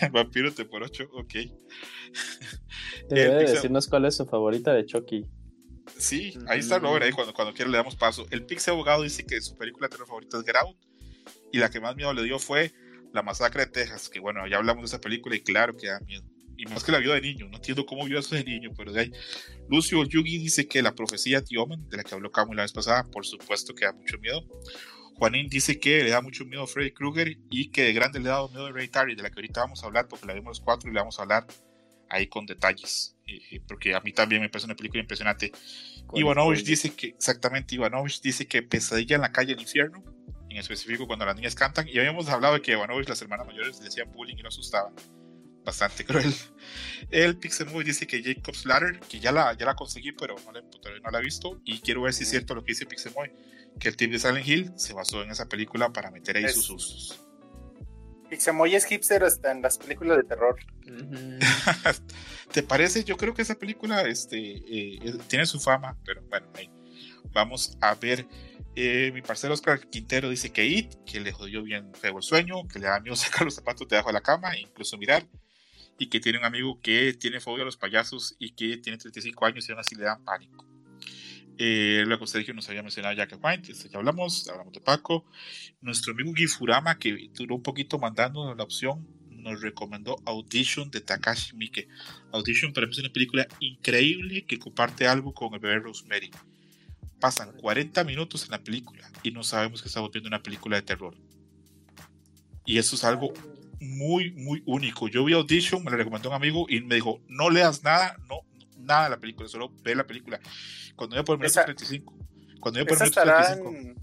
el vampiro te por ocho, ok. Debe decirnos cuál es su favorita de Chucky. Sí, ahí está Robert, ahí cuando, cuando quiera le damos paso. El Pixie Abogado dice que su película de terror favorita es Grout y la que más miedo le dio fue La Masacre de Texas, que bueno, ya hablamos de esa película y claro que da miedo. Y más que la vio de niño, no entiendo cómo vio eso de niño, pero de ahí. Lucio Yugi dice que la profecía de Omen, de la que habló Camus la vez pasada, por supuesto que da mucho miedo. Juanín dice que le da mucho miedo a Freddy Krueger y que de grande le da miedo a Ray Tarry, de la que ahorita vamos a hablar porque la vimos los cuatro y le vamos a hablar ahí con detalles, eh, porque a mí también me parece una película impresionante. Ivanovich dice que, exactamente, Ivanovich dice que Pesadilla en la calle del infierno, en específico cuando las niñas cantan, y habíamos hablado de que Ivanovich, las hermanas mayores, le decían bullying y lo asustaban. Bastante cruel. El Pixel Movie dice que Jacob's Ladder, que ya la, ya la conseguí, pero no la, no la he visto, y quiero ver si es cierto lo que dice Pixel Movie, que el team de Silent Hill se basó en esa película para meter ahí sus usos. Pixemoy es hipster hasta en las películas de terror. ¿Te parece? Yo creo que esa película este, eh, tiene su fama, pero bueno, ahí vamos a ver. Eh, mi parcero Oscar Quintero dice que It, que le jodió bien feo el sueño, que le da miedo sacar los zapatos debajo de la cama, e incluso mirar, y que tiene un amigo que tiene fobia a los payasos y que tiene 35 años y aún así le dan pánico. Eh, luego Sergio nos había mencionado Jack White, ya hablamos, hablamos de Paco. Nuestro amigo Gifurama, que duró un poquito mandando la opción, nos recomendó Audition de Takashi Miike. Audition para mí es una película increíble que comparte algo con el bebé Rosemary. Pasan 40 minutos en la película y no sabemos que estamos viendo una película de terror. Y eso es algo muy, muy único. Yo vi Audition, me lo recomendó un amigo y me dijo, no leas nada, no, nada de la película, solo ve la película. Cuando yo por el minuto 35, cuando yo por el minuto 35.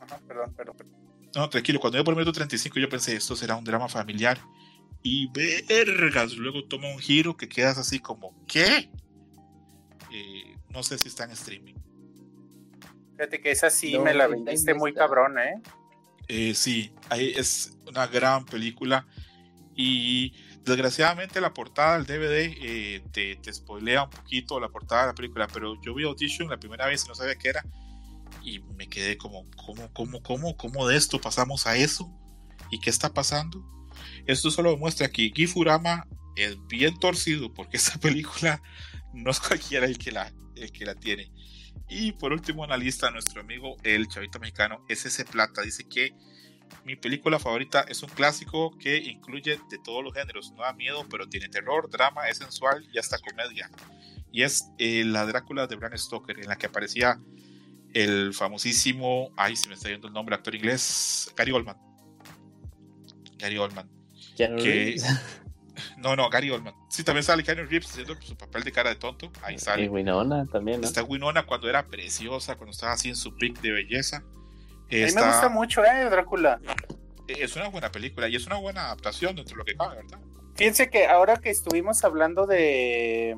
Ajá, perdón, perdón, perdón. No, tranquilo, cuando yo por el minuto 35 yo pensé, esto será un drama familiar. Y vergas, luego toma un giro que quedas así como, ¿qué? Eh, no sé si está en streaming. Fíjate que esa sí me la vendiste muy cabrón, ¿eh? ¿eh? Sí, ahí es una gran película. Y Desgraciadamente la portada del DVD eh, te, te, spoilea un poquito la portada de la película, pero yo vi Audition la primera vez y no sabía qué era y me quedé como, ¿cómo, cómo, cómo, cómo de esto pasamos a eso? ¿Y qué está pasando? Esto solo demuestra que Gifurama es bien torcido porque esa película no es cualquiera el que la, el que la tiene. Y por último en la lista, nuestro amigo el chavito mexicano SS Plata dice que mi película favorita es un clásico que incluye de todos los géneros. No da miedo, pero tiene terror, drama, es sensual y hasta comedia. Y es eh, la Drácula de Bram Stoker, en la que aparecía el famosísimo, ay, se me está yendo el nombre, actor inglés, Gary Oldman. Gary Oldman. Que, no, no, Gary Oldman. Sí, también sale Gary Reeves haciendo su papel de cara de tonto. Ahí sale. Y Winona también. ¿no? Está Winona cuando era preciosa, cuando estaba así en su pic de belleza. A mí me gusta mucho, ¿eh? Drácula. Es una buena película y es una buena adaptación dentro de lo que cabe, ¿verdad? Fíjense que ahora que estuvimos hablando de.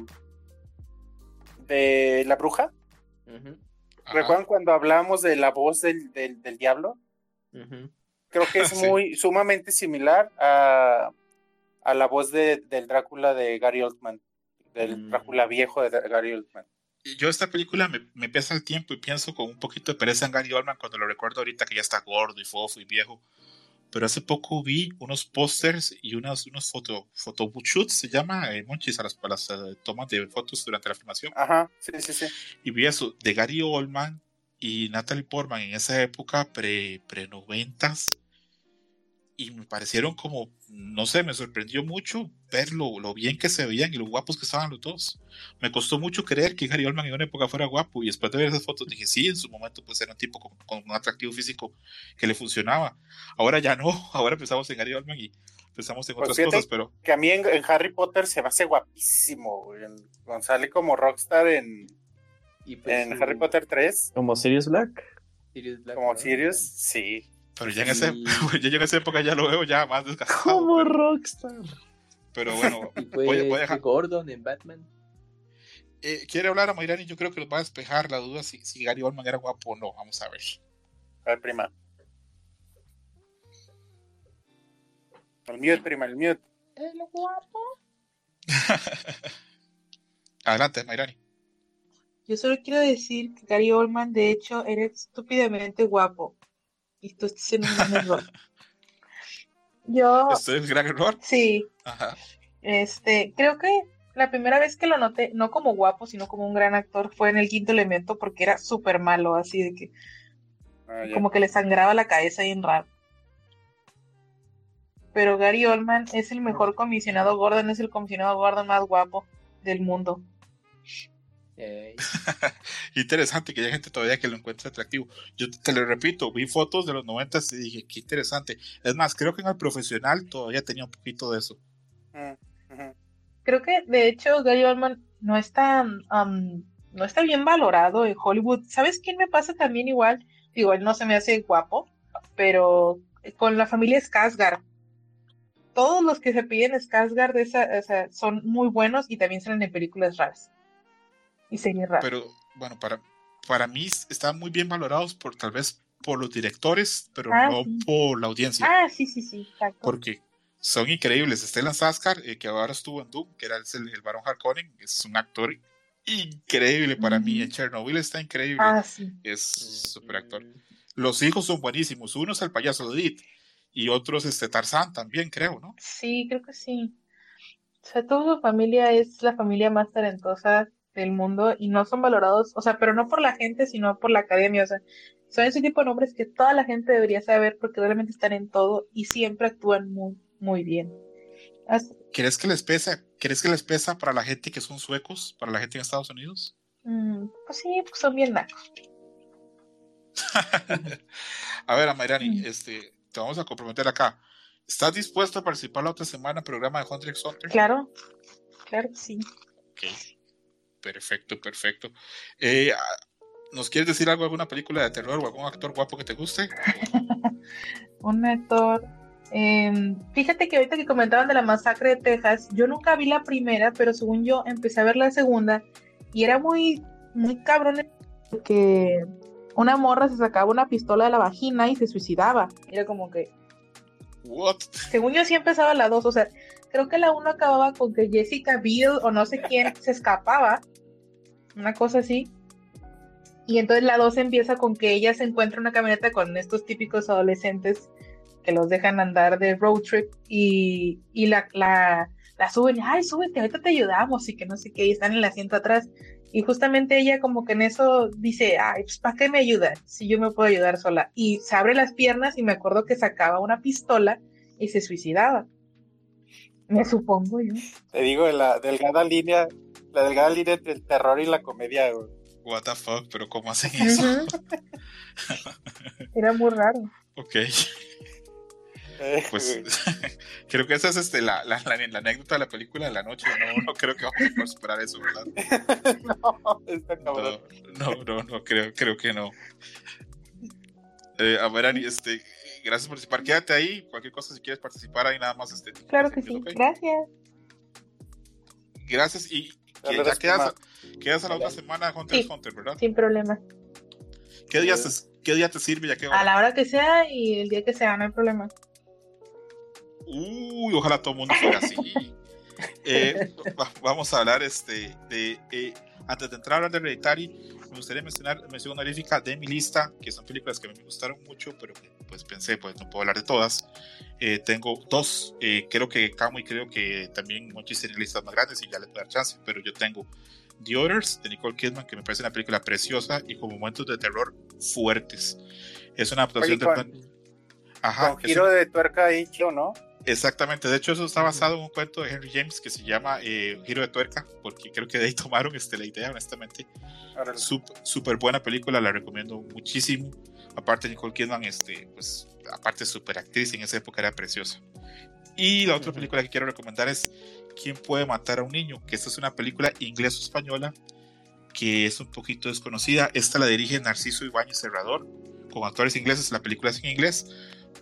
de la bruja. ¿Recuerdan cuando hablábamos de la voz del, del, diablo? Creo que es muy sumamente similar a, a la voz de, del Drácula de Gary Oldman, del mm. Drácula viejo de Gary Oldman yo esta película me, me, pesa el tiempo y pienso con un poquito de pereza en Gary Oldman cuando lo recuerdo ahorita que ya está gordo y fofo y viejo. Pero hace poco vi unos pósters y unos, unos foto, shoots, se llama, eh, Monchis, a las, las eh, tomas de fotos durante la filmación. Ajá, sí, sí, sí. Y vi eso de Gary Oldman y Natalie Portman en esa época pre, pre 90 y me parecieron como, no sé, me sorprendió mucho ver lo, bien que se veían y lo guapos que estaban los dos. Me costó mucho creer que Gary Oldman en una época fuera guapo y después de ver esas fotos dije, sí, en su momento pues era un tipo con, un atractivo físico que le funcionaba. Ahora ya no, ahora pensamos en Gary Oldman y pensamos en pues otras cosas, pero... Que a mí en, Harry Potter se me hace guapísimo, sale como rockstar en, pues en Harry Potter 3. Como Sirius Black. como Sirius, sí. Pero ya en, ese, ya en esa época ya lo veo ya más desgastado. Como Rockstar. Pero bueno, voy, a dejar. Gordon en Batman. Eh, quiere hablar a Mayrani, yo creo que nos va a despejar la duda si, si Gary Oldman era guapo o no. Vamos a ver. A ver, prima. El mute, prima, el mute. ¿El guapo? Adelante, Mayrani. Yo solo quiero decir que Gary Oldman, de hecho, era estúpidamente guapo. Y esto es un gran error. Yo. ¿Esto es un gran error? Sí. Ajá. Este, creo que la primera vez que lo noté, no como guapo, sino como un gran actor, fue en el quinto elemento porque era súper malo, así de que. Ah, como que le sangraba la cabeza y en raro. Pero Gary Oldman es el mejor comisionado Gordon, es el comisionado Gordon más guapo del mundo. interesante que haya gente todavía que lo encuentre atractivo. Yo te lo repito, vi fotos de los 90 y dije, qué interesante. Es más, creo que en el profesional todavía tenía un poquito de eso. Creo que de hecho Gary Oldman no está, no está bien valorado en Hollywood. ¿Sabes quién me pasa también igual? Digo, él no se me hace guapo, pero con la familia Skarsgård. Todos los que se piden Skarsgård esa, son muy buenos y también salen en películas raras. Y. Pero bueno, para, para mí están muy bien valorados por tal vez por los directores, pero ah, no por la audiencia. Ah, sí, sí, sí, Porque son increíbles. Stellan Skarsgård, eh, que ahora estuvo en Doom, que era el, el Baron Harkonnen, es un actor increíble para mí. En Chernobyl está increíble. Ah, sí. Es super actor. Los hijos son buenísimos. Uno es el payaso de Edith y otros este Tarzán también, creo, ¿no? Sí, creo que sí. O sea, toda su familia es la familia más talentosa del mundo y no son valorados, o sea, pero no por la gente, sino por la academia. O sea, son ese tipo de nombres que toda la gente debería saber porque realmente están en todo y siempre actúan muy, muy bien. ¿Crees que les pesa? ¿Crees que les pesa para la gente que son suecos, para la gente en Estados Unidos? Mm, pues sí, pues son bien nacos. a ver, Amairani, mm. este, te vamos a comprometer acá. ¿Estás dispuesto a participar la otra semana en el programa de Hunter x Hunter? Claro, claro que sí. Ok, perfecto, perfecto. Eh, ¿Nos quieres decir algo, alguna película de terror o algún actor guapo que te guste? Un actor. Em, fíjate que ahorita que comentaban de la masacre de Texas, yo nunca vi la primera, pero según yo empecé a ver la segunda y era muy, muy cabrón que una morra se sacaba una pistola de la vagina y se suicidaba. Era como que. What? Según yo sí empezaba la dos, o sea, creo que la uno acababa con que Jessica Biel o no sé quién se escapaba, una cosa así y entonces la 2 empieza con que ella se encuentra una camioneta con estos típicos adolescentes que los dejan andar de road trip y, la, la, la suben, ay, súbete, ahorita te ayudamos y que no sé qué, y están en el asiento atrás. Y justamente ella como que en eso dice, ay, pues ¿para qué me ayudan? Si yo me puedo ayudar sola. Y se abre las piernas y me acuerdo que sacaba una pistola y se suicidaba. Me supongo yo. Te digo, la delgada línea, la delgada línea entre el terror y la comedia, what the fuck, pero ¿cómo hacen eso? Era muy raro. Ok. Pues creo que esa es este, la, la, la, anécdota de la película de la noche. No, no creo que vamos a poder superar eso, ¿verdad? no, está cabrón. No, no, no, creo, creo que no. Eh, a ver, Ani, este, gracias por participar. Quédate ahí. Cualquier cosa, si quieres participar, ahí nada más. Este, claro que sí. Gracias. Gracias. Y, ya quedas, quedas a la otra semana Hunter sí, Hunter, ¿verdad? Sin problema. ¿Qué día, te, ¿Qué día te sirve? Ya que a la hora que sea y el día que sea, no hay problema. Uy, ojalá todo el mundo fuera así. eh, vamos a hablar este, de. Eh, antes de entrar a hablar de Hereditary, me gustaría mencionar mención honorífica de mi lista, que son películas que me gustaron mucho, pero que pues pensé, pues no puedo hablar de todas. Eh, tengo dos, eh, creo que Camo y creo que también Monchis tienen listas más grandes y ya les voy a dar chance, pero yo tengo The Others de Nicole Kidman, que me parece una película preciosa y con momentos de terror fuertes. Es una adaptación de... Ajá, con giro de tuerca hecho, ¿no? Exactamente, de hecho eso está basado en un cuento de Henry James que se llama eh, Giro de Tuerca, porque creo que de ahí tomaron este, la idea, honestamente. Súper buena película, la recomiendo muchísimo. Aparte Nicole Kidman, este, pues, aparte súper actriz, en esa época era preciosa. Y la otra película que quiero recomendar es ¿Quién puede matar a un niño? Que esta es una película inglesa-española que es un poquito desconocida. Esta la dirige Narciso Ibáñez Serrador, con actores ingleses. La película es en inglés,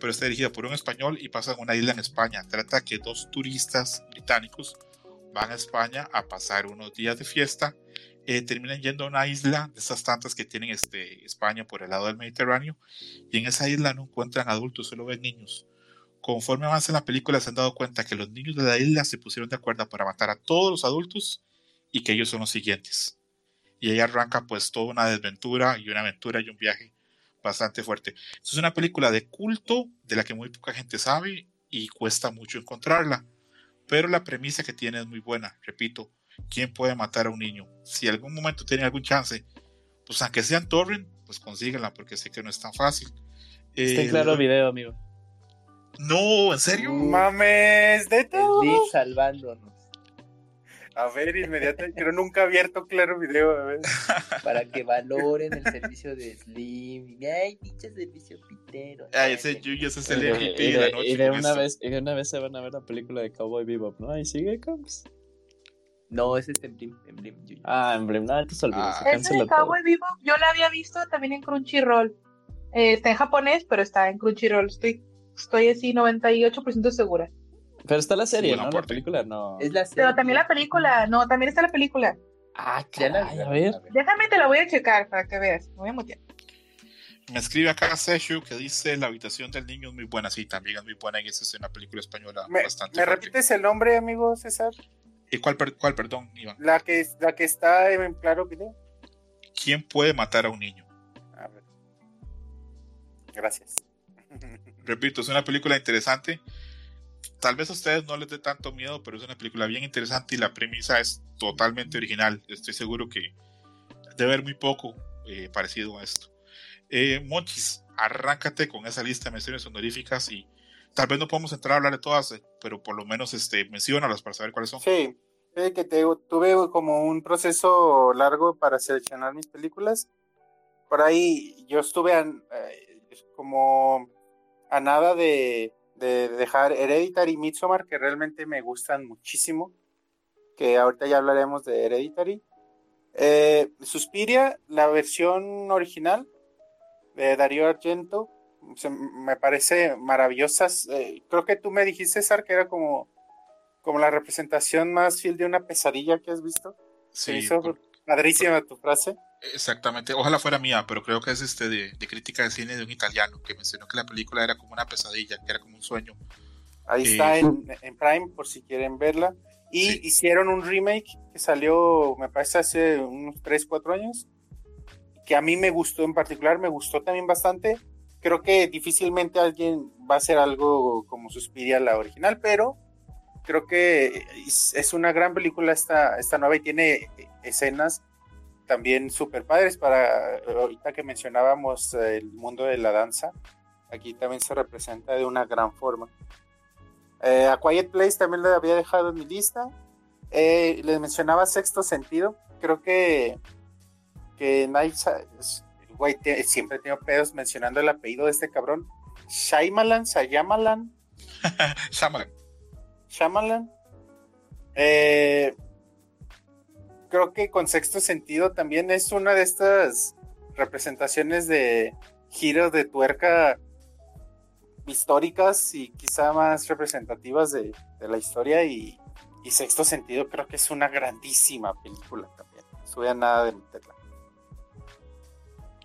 pero está dirigida por un español y pasa en una isla en España. Trata que dos turistas británicos van a España a pasar unos días de fiesta. Eh, terminan yendo a una isla de esas tantas que tienen este, España por el lado del Mediterráneo y en esa isla no encuentran adultos, solo ven niños. Conforme avanza la película se han dado cuenta que los niños de la isla se pusieron de acuerdo para matar a todos los adultos y que ellos son los siguientes. Y ahí arranca pues toda una desventura y una aventura y un viaje bastante fuerte. Es una película de culto de la que muy poca gente sabe y cuesta mucho encontrarla. Pero la premisa que tiene es muy buena. Repito, ¿quién puede matar a un niño? Si algún momento tiene algún chance, pues aunque sean torrent, pues consíguenla porque sé que no es tan fácil. Está en claro video, amigo. No, ¿en serio? Mames, de todo. salvándonos. A ver, inmediatamente, pero nunca abierto claro video, a ver. Para que valoren el servicio de Slim. Ay, pinche servicio pitero. Ay, ese Yuyo es el MVP de la noche. Y de una, vez, y de una vez se van a ver la película de Cowboy Bebop, ¿no? Ahí sigue, Combs. No, es este Emblem. Emblem ah, Emblem, no, entonces olvídese. Ah. Ese de Cowboy Vivo, yo la había visto también en Crunchyroll. Eh, está en japonés, pero está en Crunchyroll. Estoy, estoy así 98% segura. Pero está la serie, ¿no? La película no. Es la serie. Pero también la película, no, también está la película. Ah, caray, a ver. Déjame, te la voy a checar para que veas. Me voy a mutear. Me escribe acá Seshu que dice La habitación del niño es muy buena. Sí, también es muy buena y esa es una película española me, bastante. ¿Me repites el nombre, amigo César? ¿Y cuál, cuál perdón, Iván? La que, la que está en claro video. ¿Quién puede matar a un niño? A ver. Gracias. Repito, es una película interesante. Tal vez a ustedes no les dé tanto miedo, pero es una película bien interesante y la premisa es totalmente original. Estoy seguro que debe haber muy poco eh, parecido a esto. Eh, Monchis, arráncate con esa lista de menciones honoríficas y tal vez no podemos entrar a hablar de todas, eh, pero por lo menos este, menciónalas para saber cuáles son. Sí, que te, tuve como un proceso largo para seleccionar mis películas. Por ahí yo estuve eh, como a nada de, de dejar Hereditary y Midsommar, que realmente me gustan muchísimo, que ahorita ya hablaremos de Hereditary. Eh, Suspiria, la versión original, de Darío Argento. Me parece maravillosa. Eh, creo que tú me dijiste, César, que era como, como la representación más fiel de una pesadilla que has visto. Sí. hizo padrísima tu frase. Exactamente, ojalá fuera mía, pero creo que es este de, crítica de cine de un italiano que mencionó que la película era como una pesadilla, que era como un sueño. Ahí está eh, en, Prime por si quieren verla. Y hicieron un remake que salió, me parece, hace unos 3, 4 años, que a mí me gustó en particular, me gustó también bastante. Creo que difícilmente alguien va a hacer algo como Suspiria la original, pero creo que es una gran película esta, esta nueva y tiene escenas también súper padres para ahorita que mencionábamos el mundo de la danza. Aquí también se representa de una gran forma. Eh, a Quiet Place también lo había dejado en mi lista. Eh, les mencionaba Sexto Sentido. Creo que que Night güey, siempre tengo pedos mencionando el apellido de este cabrón. Shyamalan, Sayamalan. Shyamalan. Shyamalan. Eh, creo que con sexto sentido también es una de estas representaciones de giros de tuerca históricas y quizá más representativas de, la historia y, y, sexto sentido creo que es una grandísima película también. No nada de meterla.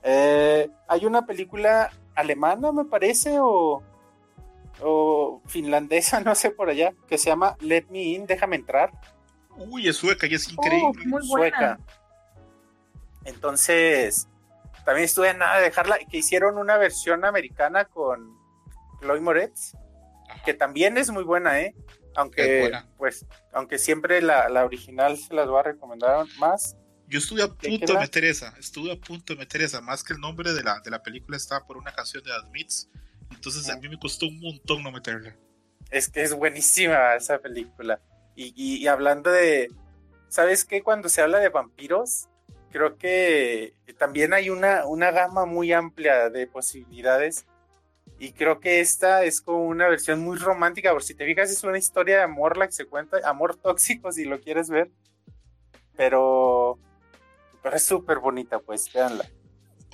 Eh, hay una película alemana, me parece, o, o finlandesa, no sé por allá, que se llama Let Me In, déjame entrar. Uy, es sueca y es oh, increíble. sueca. Entonces, también estuve en nada de dejarla, que hicieron una versión americana con Chloe Moretz, que también es muy buena, ¿eh? Aunque, pues, aunque siempre la, la, original se las voy a recomendar más. Yo estuve a punto de meter esa, estuve a punto de meter esa, más que el nombre de la, de la película estaba por una canción de Admits, entonces a mí me costó un montón no meterla. Es que es buenísima esa película. Y, y, hablando de, ¿sabes qué? Cuando se habla de vampiros, creo que también hay una, una gama muy amplia de posibilidades. Y creo que esta es como una versión muy romántica, por si te fijas, es una historia de amor la que se cuenta, amor tóxico si lo quieres ver. Pero pero es súper bonita, pues, véanla.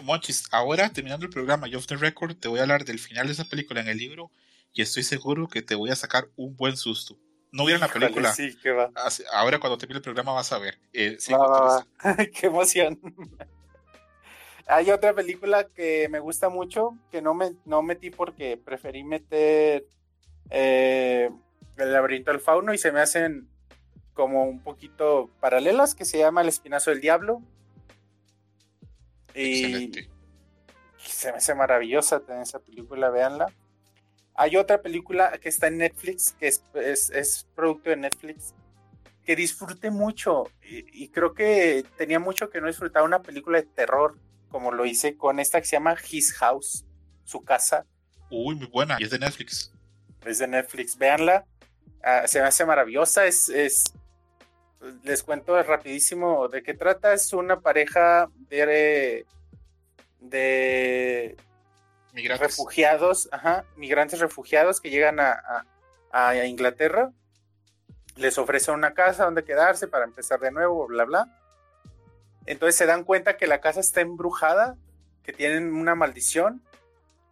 Monchis, ahora terminando el programa, yo off the record, te voy a hablar del final de esa película en el libro y estoy seguro que te voy a sacar un buen susto. No vieron la película. Sí, que va. Ahora cuando termine el programa vas a ver. Eh, Qué emoción. Hay otra película que me gusta mucho, que no, me, no metí porque preferí meter eh, El laberinto del fauno y se me hacen como un poquito paralelas, que se llama El espinazo del diablo. Y se me hace maravillosa también esa película, véanla. Hay otra película que está en Netflix, que es, es, producto de Netflix, que disfruté mucho y, creo que tenía mucho que no disfrutaba una película de terror, como lo hice con esta que se llama His House, su casa. Uy, muy buena, y es de Netflix. Es de Netflix, véanla. Ah, se me hace maravillosa, es, es, les cuento rapidísimo de qué trata. Es una pareja de, de refugiados, ajá, migrantes refugiados que llegan a, a, Inglaterra les ofrece una casa donde quedarse para empezar de nuevo, bla, bla. Entonces se dan cuenta que la casa está embrujada, que tienen una maldición,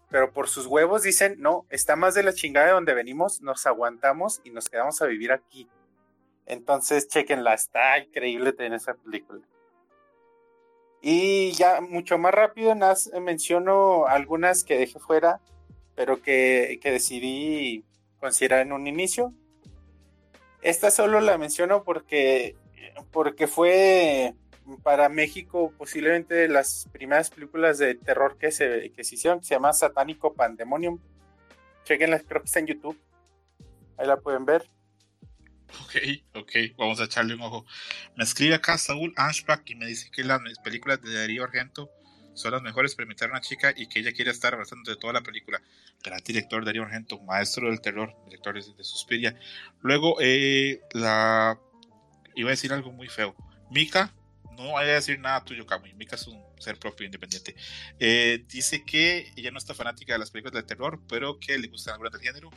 pero por sus huevos dicen, no, está más de la chingada de donde venimos, nos aguantamos y nos quedamos a vivir aquí. Entonces, chequenla, está increíble tener esa película. Y ya mucho más rápido menciono algunas que dejé fuera, pero que, que decidí considerar en un inicio. Esta solo la menciono porque, porque fue para México posiblemente de las primeras películas de terror que se, que se hicieron, se llama Satánico Pandemonium. Chequenla, creo que está en YouTube. Ahí la pueden ver. Ok, ok, vamos a echarle un ojo. Me escribe acá Saúl Ashback y me dice que las películas de Darío Argento son las mejores para imitar a una chica y que ella quiere estar abrazando de toda la película. Gran director Darío Argento, maestro del terror, director de, Suspiria. Luego, eh, la. Iba a decir algo muy feo. Mika, no vaya a decir nada tuyo, Kamui. Mika es un ser propio independiente. Eh, dice que ella no está fanática de las películas de terror, pero que le gustan algunas del género.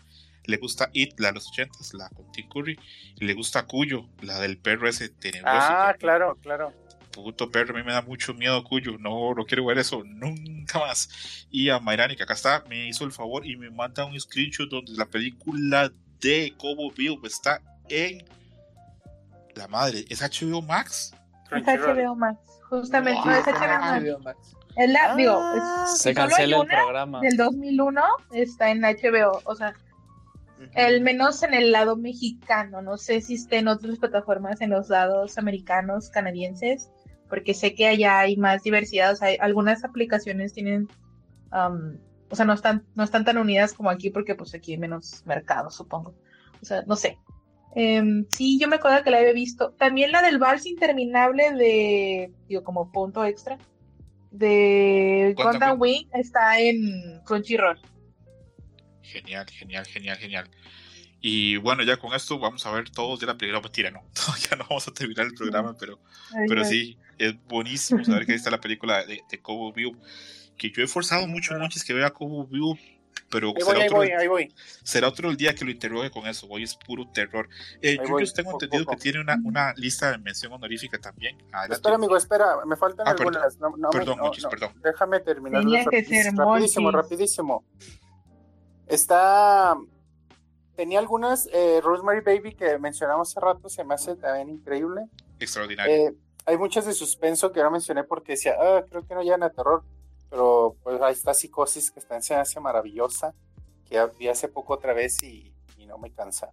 Le gusta It, la de los ochentas, la con Tim Curry. Y le gusta Cuyo, la del perro ese tenebroso. Ah, claro, claro puto perro, a mí me da mucho miedo Cuyo, no, no quiero ver eso nunca más. Y a Mayrani, que acá está, me hizo el favor y me manda un screenshot donde la película de Cobo Bill está en la madre, ¿es HBO Max? Es HBO Max, justamente, es HBO Max. Es la, digo, se cancela el programa. Del 2001 está en HBO, o sea, el menos en el lado mexicano, no sé si está en otras plataformas en los lados americanos, canadienses, porque sé que allá hay más diversidad, o sea, algunas aplicaciones tienen, o sea, no están, no están tan unidas como aquí porque pues aquí hay menos mercado, supongo. O sea, no sé. Em, sí, yo me acuerdo que la había visto. También la del vals interminable de, digo, como punto extra, de Gundam Wing está en Crunchyroll. Genial, genial, genial, genial. Y bueno, ya con esto vamos a ver todos de la película. Mentira, no, ya no vamos a terminar el programa, pero, pero sí, es buenísimo saber que está la película de, de Cobo View. Que yo he forzado mucho noches que vea Cobo View, pero ahí será, voy, otro, ahí voy. será otro el día que lo interrogue con eso. Hoy es puro terror. Eh, yo tengo entendido que tiene una, una, lista de mención honorífica también. Espera, amigo, espera, me faltan ah, algunas. Perdón, no, perdón, perdón. Déjame terminar. rapidísimo, rapidísimo. Está tenía algunas, eh, Rosemary Baby que mencionamos hace rato, se me hace también increíble. Extraordinario. Eh, hay muchas de suspenso que no mencioné porque decía, ah, creo que no llegan a terror, pero pues ahí está Psicosis que está, se hace maravillosa, que vi hace poco otra vez y, no me cansa.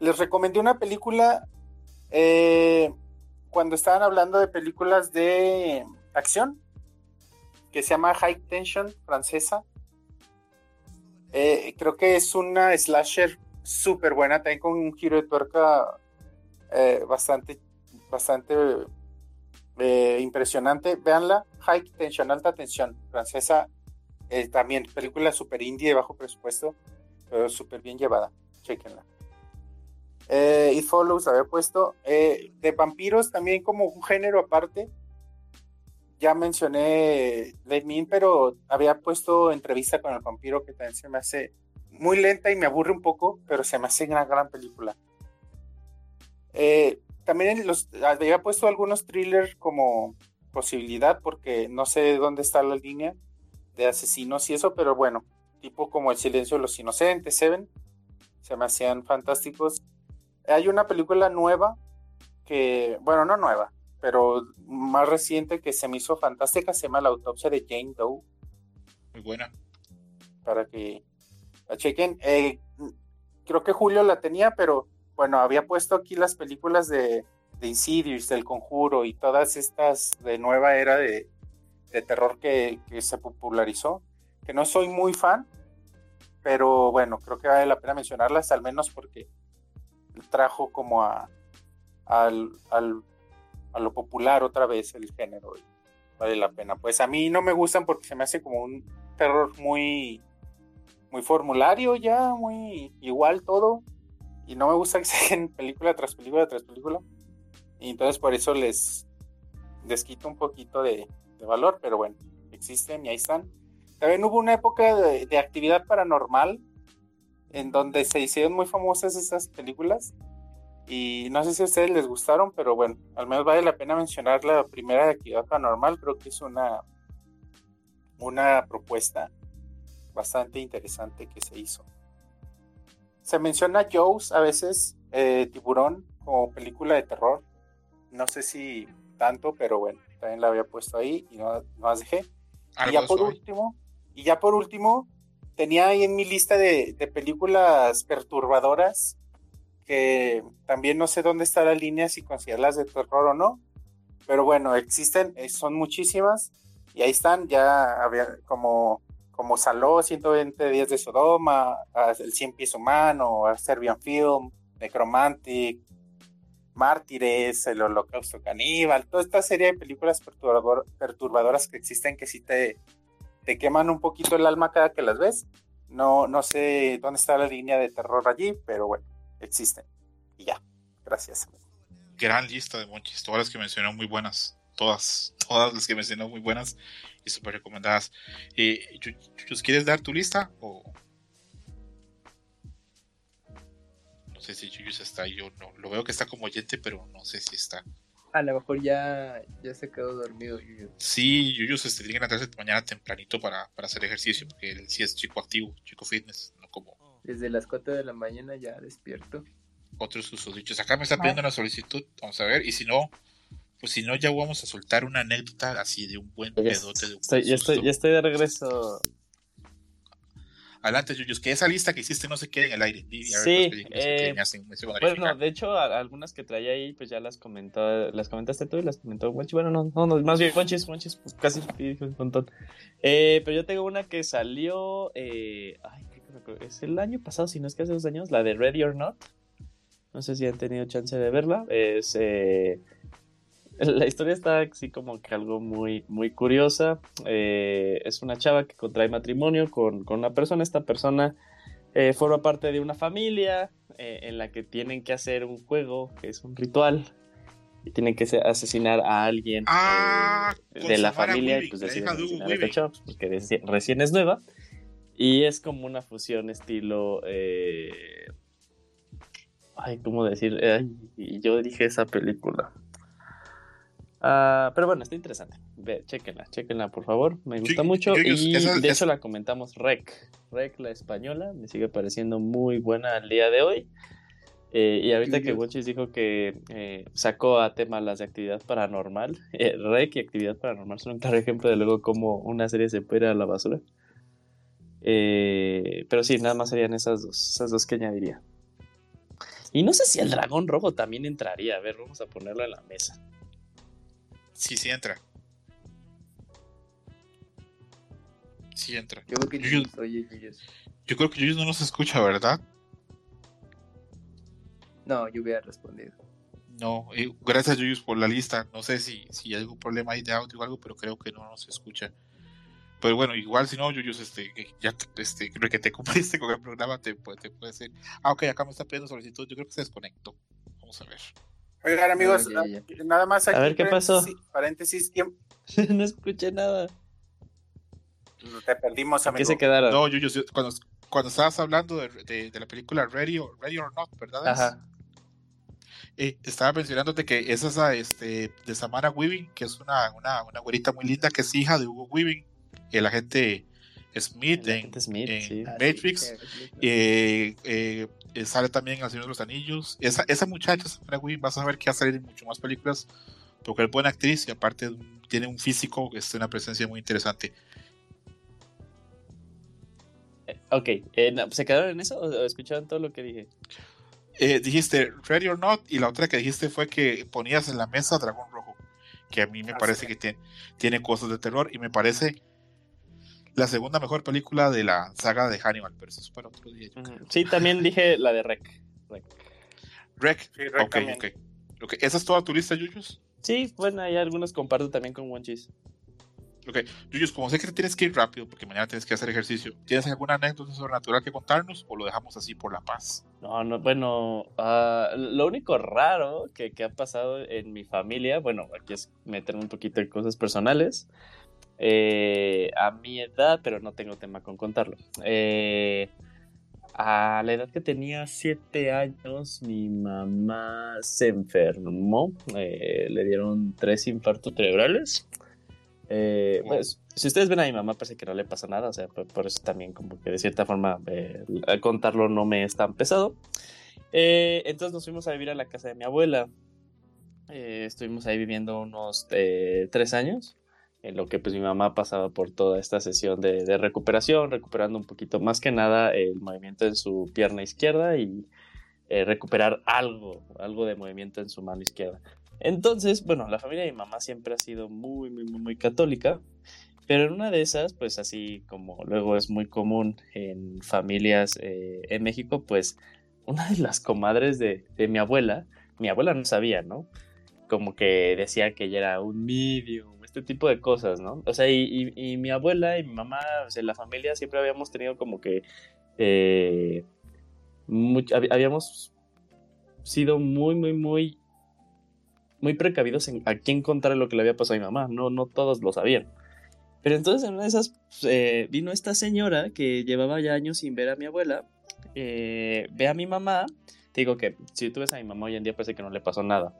Les recomendé una película eh, cuando estaban hablando de películas de acción que se llama High Tension francesa eh, creo que es una slasher súper buena, también con un giro de tuerca eh, bastante, bastante eh, impresionante. Veanla, High Tension, alta tensión, francesa, también película super indie de bajo presupuesto, pero súper bien llevada. Chequenla. It Follows había puesto de vampiros también como un género aparte ya mencioné Me pero había puesto entrevista con el vampiro que también se me hace muy lenta y me aburre un poco, pero se me hace una gran película. Eh, también los, había puesto algunos thrillers como posibilidad, porque no sé dónde está la línea de asesinos y eso, pero bueno, tipo como El silencio de los inocentes, Seven, se me hacían fantásticos. Hay una película nueva que, bueno, no nueva, pero más reciente que se me hizo fantástica se llama La autopsia de Jane Doe. Muy buena. Para que la chequen. Eh, creo que Julio la tenía, pero bueno, había puesto aquí las películas de, de Insidious, del Conjuro y todas estas de nueva era de, terror que, se popularizó. Que no soy muy fan, pero bueno, creo que vale la pena mencionarlas, al menos porque trajo como a, al, al a lo popular otra vez el género. vale la pena. Pues a mí no me gustan porque se me hace como un terror muy, muy formulario ya, muy igual todo. Y no me gusta que se película tras película tras película. Y entonces por eso les, les quito un poquito de, valor, pero bueno, existen y ahí están. También hubo una época de, de actividad paranormal en donde se hicieron muy famosas esas películas Y no sé si a ustedes les gustaron, pero bueno, al menos vale la pena mencionar la primera de actividad paranormal. Creo que es una, una propuesta bastante interesante que se hizo. Se menciona Joe's a veces, eh, Tiburón, como película de terror. No sé si tanto, pero bueno, también la había puesto ahí y no, no las dejé. Y ya por último, y ya por último, tenía ahí en mi lista de, películas perturbadoras también no sé dónde está la línea si considerarlas de terror o no, pero bueno, existen, eh, son muchísimas y ahí están, ya había como, como Saló, 120 días de Sodoma, El 100 pies humano, Serbian Film, Necromantic, Mártires, El Holocausto Caníbal, toda esta serie de películas perturbadoras que existen que sí te, te queman un poquito el alma cada que las ves. No, no sé dónde está la línea de terror allí, pero bueno, existen. Y ya, gracias. Gran lista de monchis, todas las que mencionó muy buenas, todas, todas las que mencionó muy buenas y súper recomendadas. Eh, ¿Quieres dar tu lista o...? No sé si Chuyus está ahí o no. Lo veo que está como oyente, pero no sé si está. A lo mejor ya, ya se quedó dormido Yuyu. Sí, Yuyu se tiene que levantarse mañana tempranito para, para, hacer ejercicio, porque él sí es chico activo, chico fitness. Desde las 4 de la mañana ya despierto. Otros sus dichos. Acá me está pidiendo una solicitud, vamos a ver, y si no, pues si no ya vamos a soltar una anécdota así de un buen pedote de un estoy, ya, estoy, ya estoy de regreso Adelante, Yuyos, que esa lista que hiciste no se quede en el aire. sí, eh, bueno, de hecho, algunas que traía ahí, pues ya las comentó, las comentaste tú y las comentó Monchi. Bueno, no, no, más bien Monchis, pues casi un montón. Eh, pero yo tengo una que salió, eh, ay, es el año pasado, si no es que hace dos años, la de Ready or Not. No sé si han tenido chance de verla. Es eh, la historia está así como que algo muy, muy curiosa. Eh, es una chava que contrae matrimonio con, una persona. Esta persona eh, forma parte de una familia en la que tienen que hacer un juego, que es un ritual. Y tienen que asesinar a alguien ah, de la familia. y pues deciden asesinar a porque recién es nueva. Y es como una fusión estilo... Ay, ¿cómo decir? Ay, yo dije esa película. Ah, pero bueno, está interesante. Ve, chequenla, chequenla, por favor. Me gusta mucho. y de hecho la comentamos Rec. Rec, la española, me sigue pareciendo muy buena al día de hoy. Eh, y ahorita que Bochis dijo que eh, sacó a tema las de actividad paranormal, eh, Rec y actividad paranormal son un claro ejemplo de luego cómo una serie se puede ir a la basura. Pero sí, nada más serían esas dos, esas dos que añadiría. Y no sé si el dragón rojo también entraría. A ver, vamos a ponerlo en la mesa. Sí, sí entra. Sí entra. Yo creo que Yuyus, oye, Yo creo que Yuyus no nos escucha, ¿verdad? No, yo hubiera respondido. No, eh, gracias Yuyus por la lista. No sé si, si hay algún problema ahí de audio o algo, pero creo que no nos escucha. Pero bueno, igual si no, Yuyus, este, ya este, creo que te cumpliste con el programa, te, te puede ser. Ah, ok, acá me está pidiendo solicitud. Yo creo que se desconectó. Vamos a ver. Oigan, amigos, nada más aquí. A ver qué pasó. Paréntesis, no escuché nada. Te perdimos, amigo. ¿Qué se quedaron? No, yo, cuando, cuando estabas hablando de, de, la película Ready or, Ready or Not, ¿verdad? Ajá. Eh, estaba mencionándote que es esa este, de Samara Weaving, que es una, una, una güerita muy linda, que es hija de Hugo Weaving, el agente Smith, en, en ah, Matrix. Eh, eh, eh, sale también en El Señor de los Anillos. Esa, esa muchacha, vas a ver que va a salir en mucho más películas porque es buena actriz y aparte tiene un físico, es una presencia muy interesante. Ok, ¿se quedaron en eso o escucharon todo lo que dije? dijiste Ready or Not y la otra que dijiste fue que ponías en la mesa Dragón Rojo, que a mí me parece que tiene, tiene cosas de terror y me parece la segunda mejor película de la saga de Hannibal, pero eso es para otro día. Sí, también dije la de Rec. Rec. ok, ok. ¿Esa es toda tu lista, Yuyus? Sí, bueno, hay algunos comparto también con One Cheese. Ok, Yuyus, como sé que tienes que ir rápido porque mañana tienes que hacer ejercicio, ¿tienes alguna anécdota sobrenatural que contarnos o lo dejamos así por la paz? No, no, bueno, ah, lo único raro que, que, ha pasado en mi familia, bueno, aquí es meterme un poquito en cosas personales, eh, a mi edad, pero no tengo tema con contarlo. Eh, a la edad que tenía siete años, mi mamá se enfermó. Eh, le dieron tres infartos cerebrales. Eh, pues, si ustedes ven a mi mamá, parece que no le pasa nada. O sea, por, eso también, como que de cierta forma, eh, contarlo no me es tan pesado. entonces nos fuimos a vivir a la casa de mi abuela. estuvimos ahí viviendo unos tres años en lo que pues mi mamá pasaba por toda esta sesión de, recuperación, recuperando un poquito más que nada el movimiento en su pierna izquierda y eh, recuperar algo, algo de movimiento en su mano izquierda. Entonces, bueno, la familia de mi mamá siempre ha sido muy, muy, muy, católica, pero en una de esas, pues así como luego es muy común en familias eh, en México, pues una de las comadres de, de mi abuela, mi abuela no sabía, ¿no? Como que decía que ella era un medium este tipo de cosas, ¿no? O sea, y, mi abuela y mi mamá, o sea, la familia siempre habíamos tenido como que, eh, habíamos sido muy, muy, muy, muy precavidos en a quién contar lo que le había pasado a mi mamá, no, no todos lo sabían. Pero entonces en una de esas pues, eh, vino esta señora que llevaba ya años sin ver a mi abuela, eh, ve a mi mamá, digo que si tú ves a mi mamá hoy en día parece que no le pasó nada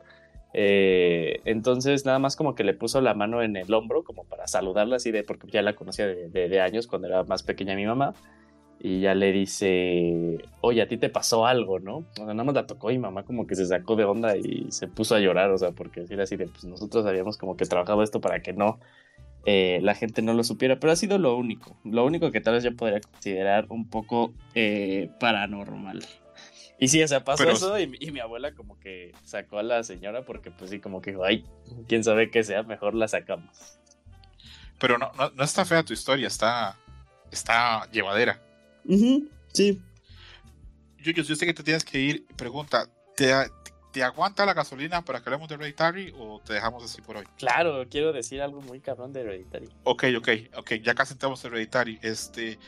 eh, entonces nada más como que le puso la mano en el hombro como para saludarla así de porque ya la conocía de, años cuando era más pequeña mi mamá y ya le dice oye a ti te pasó algo no o sea, nada más la tocó y mamá como que se sacó de onda y se puso a llorar o sea porque era así de pues nosotros habíamos como que trabajado esto para que no eh, la gente no lo supiera pero ha sido lo único lo único que tal vez yo podría considerar un poco eh, paranormal y sí, o sea, pasó eso y, mi abuela como que sacó a la señora porque pues sí, como que dijo, ay, quién sabe qué sea, mejor la sacamos. Pero no, no, está fea tu historia, está, está llevadera. sí. Yo, yo, sé que te tienes que ir. Pregunta, ¿te, ¿te aguanta la gasolina para que hablemos de Hereditary o te dejamos así por hoy? Claro, quiero decir algo muy cabrón de Hereditary. Ok, ok, ok, ya casi entramos en Hereditary. Este,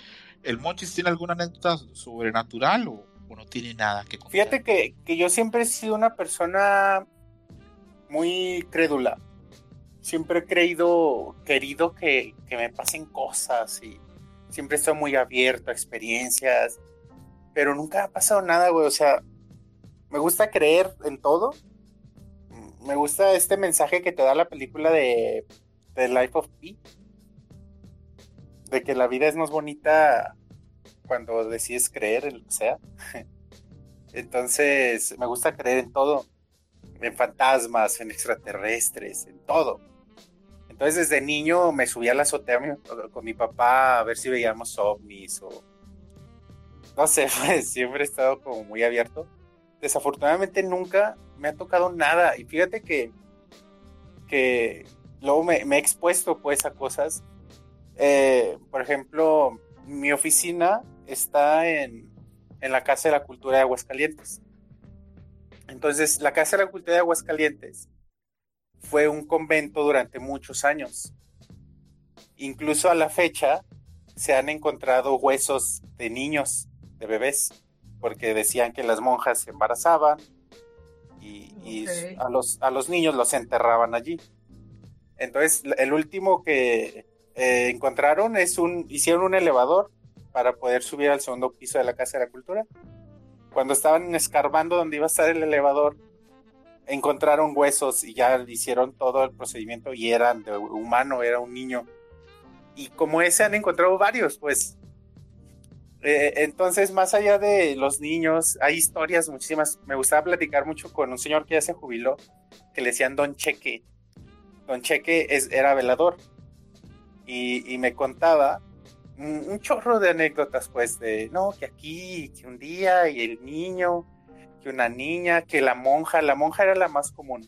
¿El Monchis tiene alguna anécdota sobrenatural o, no tiene nada que contar. Fíjate que, yo siempre he sido una persona muy crédula. Siempre he creído, querido que, me pasen cosas y siempre estoy muy abierto a experiencias, pero nunca ha pasado nada, güey. O sea, me gusta creer en todo. Me gusta este mensaje que te da la película de, The Life of Pi. De que la vida es más bonita cuando decides creer en lo que sea. Entonces, me gusta creer en todo, en fantasmas, en extraterrestres, en todo. Entonces, desde niño me subía a la azotea con mi papá a ver si veíamos ovnis o... No sé, pues, siempre he estado como muy abierto. Desafortunadamente nunca me ha tocado nada. Y fíjate que, que luego me, he expuesto pues a cosas. Eh, por ejemplo, mi oficina está en, la Casa de la Cultura de Aguascalientes. Entonces, la Casa de la Cultura de Aguascalientes fue un convento durante muchos años. Incluso a la fecha se han encontrado huesos de niños, de bebés, porque decían que las monjas se embarazaban y, a, los, a los niños los enterraban allí. Entonces, el último que eh, encontraron es un, hicieron un elevador para poder subir al segundo piso de la Casa de la Cultura. Cuando estaban escarbando donde iba a estar el elevador, encontraron huesos y ya hicieron todo el procedimiento y eran de humano, era un niño. Y como ese han encontrado varios, pues. Eh, entonces, más allá de los niños, hay historias muchísimas. Me gustaba platicar mucho con un señor que ya se jubiló, que le decían Don Cheque. Don Cheque era velador. Y me contaba un chorro de anécdotas, pues, de, no, que aquí, que un día, y el niño, que una niña, que la monja, la monja era la más común,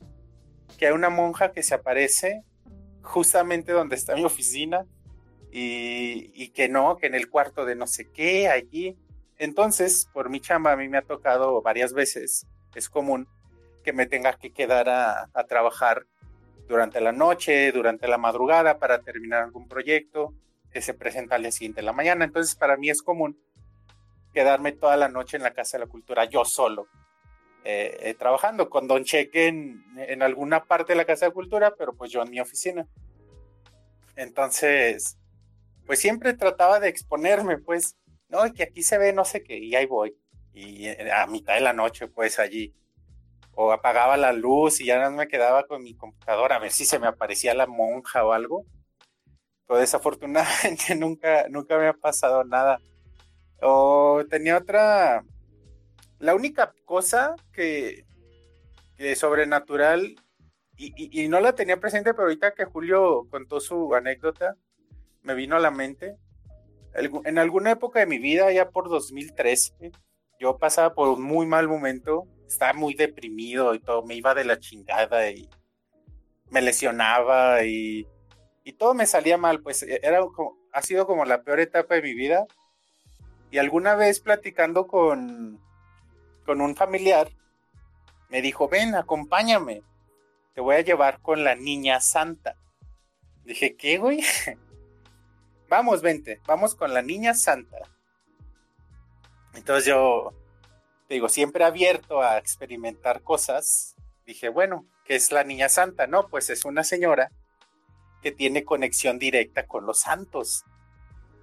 que hay una monja que se aparece justamente donde está mi oficina, y, y que no, que en el cuarto de no sé qué, allí. Entonces, por mi chamba, a mí me ha tocado varias veces, es común que me tenga que quedar a, trabajar durante la noche, durante la madrugada para terminar algún proyecto se presenta al día siguiente de la mañana. Entonces, para mí es común quedarme toda la noche en la Casa de la Cultura yo solo, eh, eh, trabajando con Don Cheque en, alguna parte de la Casa de la Cultura, pero pues yo en mi oficina. Entonces, pues siempre trataba de exponerme, pues no, que aquí se ve no sé qué, y ahí voy. Y eh, a mitad de la noche, pues allí. O apagaba la luz y ya no me quedaba con mi computadora a ver si se me aparecía la monja o algo. Pero desafortunadamente nunca, nunca me ha pasado nada. O tenía otra. La única cosa que, que sobrenatural, y, y, no la tenía presente, pero ahorita que Julio contó su anécdota, me vino a la mente. En alguna época de mi vida, ya por 2013, yo pasaba por un muy mal momento, estaba muy deprimido y todo, me iba de la chingada y me lesionaba y, y todo me salía mal, pues e, era como, ha sido como la peor etapa de mi vida. Y alguna vez platicando con, con un familiar, me dijo, ven, acompáñame, te voy a llevar con la niña santa. Dije, ¿qué, güey? vamos, vente, vamos con la niña santa. Entonces yo, digo, siempre abierto a experimentar cosas, dije, bueno, ¿qué es la niña santa? No, pues es una señora que tiene conexión directa con los santos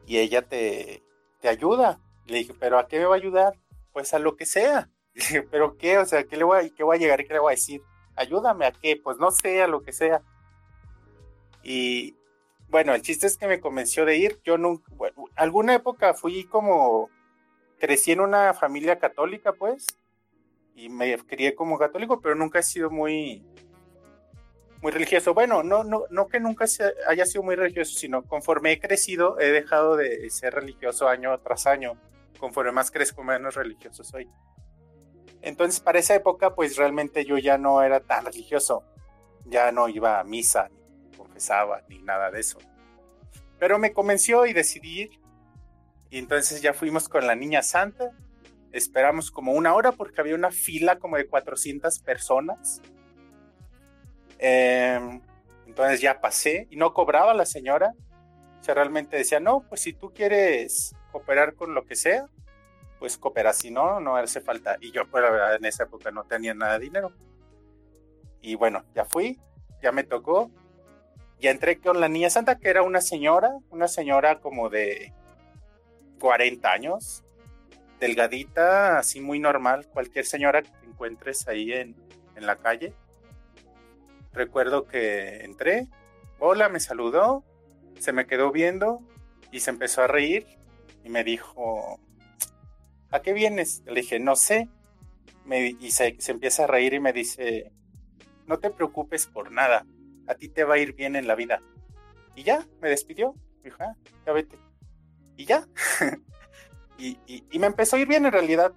y ella te, te ayuda. Le dije, ¿pero a qué me va a ayudar? Pues a lo que sea. ¿pero qué? O sea, ¿qué, le voy a, qué voy a llegar y qué le voy a decir? Ayúdame a qué? Pues no sé, a lo que sea. Y bueno, el chiste es que me convenció de ir. Yo nunca, bueno, alguna época fui como, crecí en una familia católica, pues, y me crié como católico, pero nunca he sido muy, muy religioso. Bueno, no, no, no que nunca haya sido muy religioso, sino conforme he crecido, he dejado de ser religioso año tras año. Conforme más crezco, menos religioso soy. Entonces, para esa época, pues realmente yo ya no era tan religioso. Ya no iba a misa, ni confesaba, ni nada de eso. Pero me convenció y decidí ir. Y entonces ya fuimos con la niña santa. Esperamos como una hora porque había una fila como de 400 personas Em, entonces ya pasé y no cobraba la señora. O sea, realmente decía, no, pues si tú quieres cooperar con lo que sea, pues coopera, si no, no hace falta. Y yo, pues la verdad, en esa época no tenía nada de dinero. Y bueno, ya fui, ya me tocó. Ya entré con la niña santa, que era una señora, una señora como de 40 años, delgadita, así muy normal, cualquier señora que encuentres ahí en, en la calle recuerdo que entré, hola, me saludó, se me quedó viendo y se empezó a reír y me dijo, ¿a qué vienes? Le dije, no sé. Me, y se, empieza a reír y me dice, no te preocupes por nada, a ti te va a ir bien en la vida. Y ya, me despidió, me dijo, ah, ya vete. Y ya. y, y, me empezó a ir bien en realidad.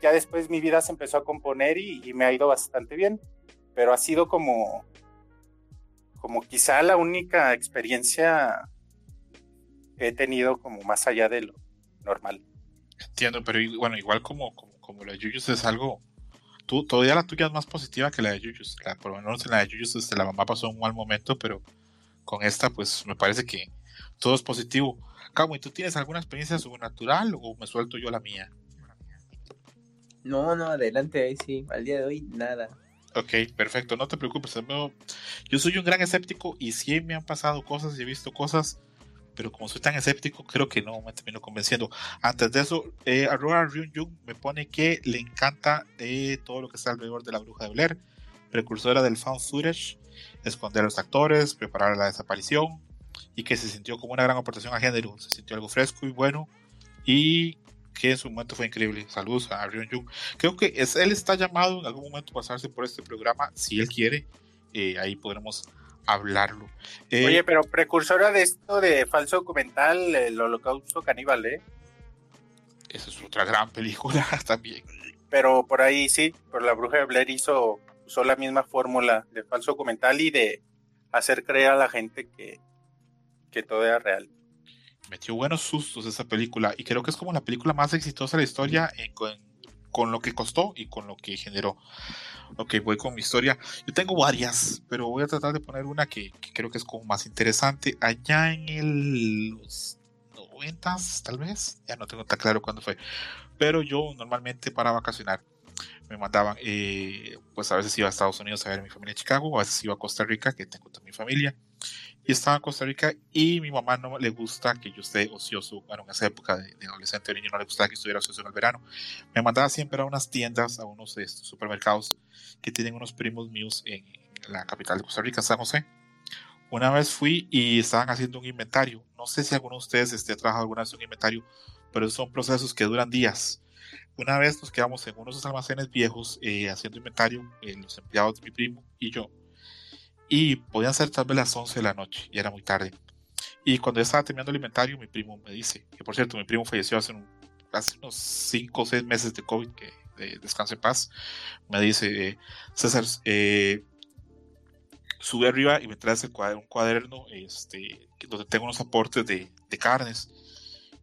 Ya después mi vida se empezó a componer y me ha ido bastante bien pero ha sido como, como quizá la única experiencia que he tenido como más allá de lo normal. Entiendo, pero bueno, igual como, como, la de Yuyus es algo, tú, todavía la tuya es más positiva que la de Yuyus. por lo menos en la de Yuyus este, la mamá pasó un mal momento, pero con esta pues me parece que todo es positivo. Cabo, ¿y tú tienes alguna experiencia sobrenatural o me suelto yo la mía? No, no, adelante, ahí sí. Al día de hoy, nada. Ok, perfecto, no te preocupes. Yo soy un gran escéptico y sí me han pasado cosas y he visto cosas, pero como soy tan escéptico, creo que no me termino convenciendo. Antes de eso, eh, Aurora Ryun me pone que le encanta eh, todo lo que está alrededor de la bruja de Blair, precursora del found footage, esconder a los actores, preparar la desaparición y que se sintió como una gran aportación al género. Se sintió algo fresco y bueno y que en su momento fue increíble. Saludos a Rion Jung. Creo que es, él está llamado en algún momento a pasarse por este programa, si él quiere. Eh, ahí podremos hablarlo. Eh, Oye, pero precursora de esto de falso documental, el holocausto caníbal, ¿eh? Esa es otra gran película también. Pero por ahí sí, por la bruja de Blair hizo, usó la misma fórmula de falso documental y de hacer creer a la gente que, que todo era real metió buenos sustos esa película y creo que es como la película más exitosa de la historia con, lo que costó y con lo que generó. Ok, voy con mi historia. Yo tengo varias, pero voy a tratar de poner una que, creo que es como más interesante. Allá en el, los 90 tal vez, ya no tengo tan claro cuándo fue, pero yo normalmente para vacacionar me mandaban, eh, pues a veces iba a Estados Unidos a ver a mi familia en Chicago, a veces iba a Costa Rica, que tengo también familia y estaba en Costa Rica y mi mamá no le gusta que yo esté ocioso, bueno, en esa época de, adolescente o niño no le gustaba que estuviera ocioso en el verano. Me mandaba siempre a unas tiendas, a unos este, supermercados que tienen unos primos míos en la capital de Costa Rica, San José. Una vez fui y estaban haciendo un inventario. No sé si alguno de ustedes esté trabajando alguna vez un inventario, pero son procesos que duran días. Una vez nos quedamos en unos almacenes viejos eh, haciendo inventario, eh, los empleados de mi primo y yo y podían ser tal vez las 11 de la noche y era muy tarde. Y cuando yo estaba terminando el inventario, mi primo me dice, que por cierto, mi primo falleció hace, unos 5 o 6 meses de COVID, que de, descanse en paz, me dice, eh, César, eh, sube arriba y me traes un cuaderno este, donde tengo unos aportes de, de, carnes.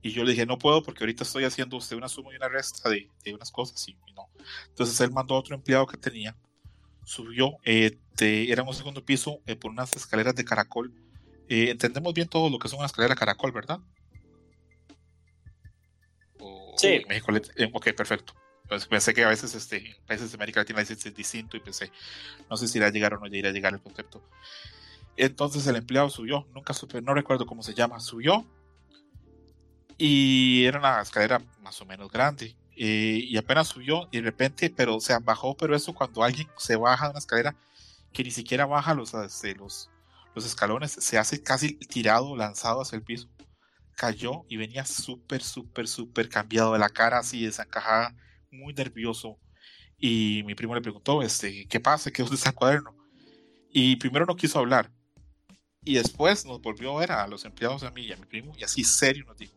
Y yo le dije, no puedo porque ahorita estoy haciendo usted una suma y una resta de, de unas cosas y, y no. Entonces él mandó a otro empleado que tenía subió, eh, era un segundo piso eh, por unas escaleras de caracol. Eh, entendemos bien todo lo que son una escalera de caracol, ¿verdad? sí. México, ok, perfecto. Pues pensé que a veces este, en países de América Latina es distinto y pensé, no sé si irá a llegar o no irá a llegar el concepto. Entonces el empleado subió, nunca supe, no recuerdo cómo se llama, subió y era una escalera más o menos grande. Eh, y apenas subió y de repente, pero o sea, bajó, pero eso cuando alguien se baja de una escalera que ni siquiera baja los, este, los, los escalones, se hace casi tirado, lanzado hacia el piso, cayó y venía súper, súper, súper cambiado de la cara, así desencajada, muy nervioso. Y mi primo le preguntó, este, ¿qué pasa? ¿Qué es el cuaderno? Y primero no quiso hablar. Y después nos volvió a ver a los empleados, a mí y a mi primo, y así serio nos dijo.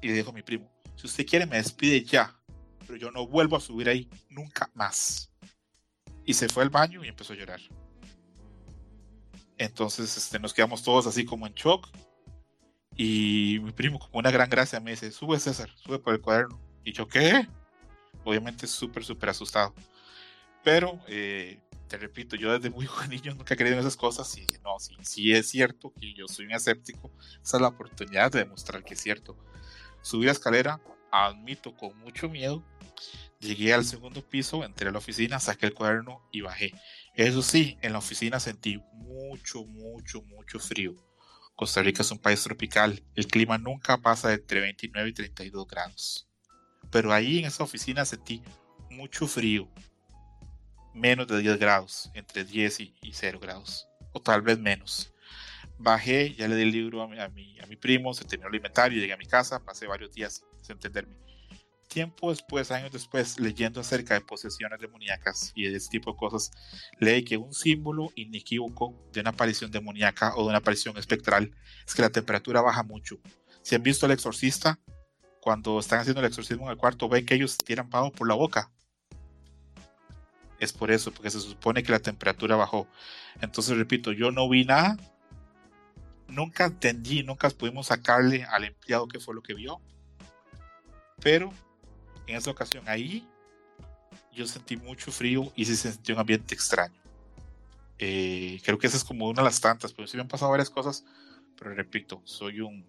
Y le dijo mi primo, si usted quiere, me despide ya, pero yo no vuelvo a subir ahí nunca más. Y se fue al baño y empezó a llorar. Entonces este, nos quedamos todos así como en shock. Y mi primo, como una gran gracia, me dice: Sube César, sube por el cuaderno. Y yo, ¿qué? Obviamente, súper, súper asustado. Pero, eh, te repito, yo desde muy niño nunca he creído en esas cosas. Y no, sí, sí es cierto que yo soy un escéptico. Esa es la oportunidad de demostrar que es cierto. Subí la escalera, admito con mucho miedo. Llegué al segundo piso, entré a la oficina, saqué el cuaderno y bajé. Eso sí, en la oficina sentí mucho, mucho, mucho frío. Costa Rica es un país tropical. El clima nunca pasa de entre 29 y 32 grados. Pero ahí en esa oficina sentí mucho frío. Menos de 10 grados, entre 10 y, 0 grados. O tal vez menos bajé, ya le di el libro a mi, a mi, a mi primo, se terminó el inventario, llegué a mi casa, pasé varios días sin entenderme. Tiempo después, años después, leyendo acerca de posesiones demoníacas y de ese tipo de cosas, leí que un símbolo inequívoco de una aparición demoníaca o de una aparición espectral es que la temperatura baja mucho. Si han visto el exorcista, cuando están haciendo el exorcismo en el cuarto, ven que ellos tiran pavo por la boca. Es por eso, porque se supone que la temperatura bajó. Entonces, repito, yo no vi nada, nunca entendí, nunca pudimos sacarle al empleado qué fue lo que vio. Pero en esa ocasión ahí yo sentí mucho frío y se sentí un ambiente extraño. Eh, creo que esa es como una de las tantas, pero sí me han pasado varias cosas, pero repito, soy un,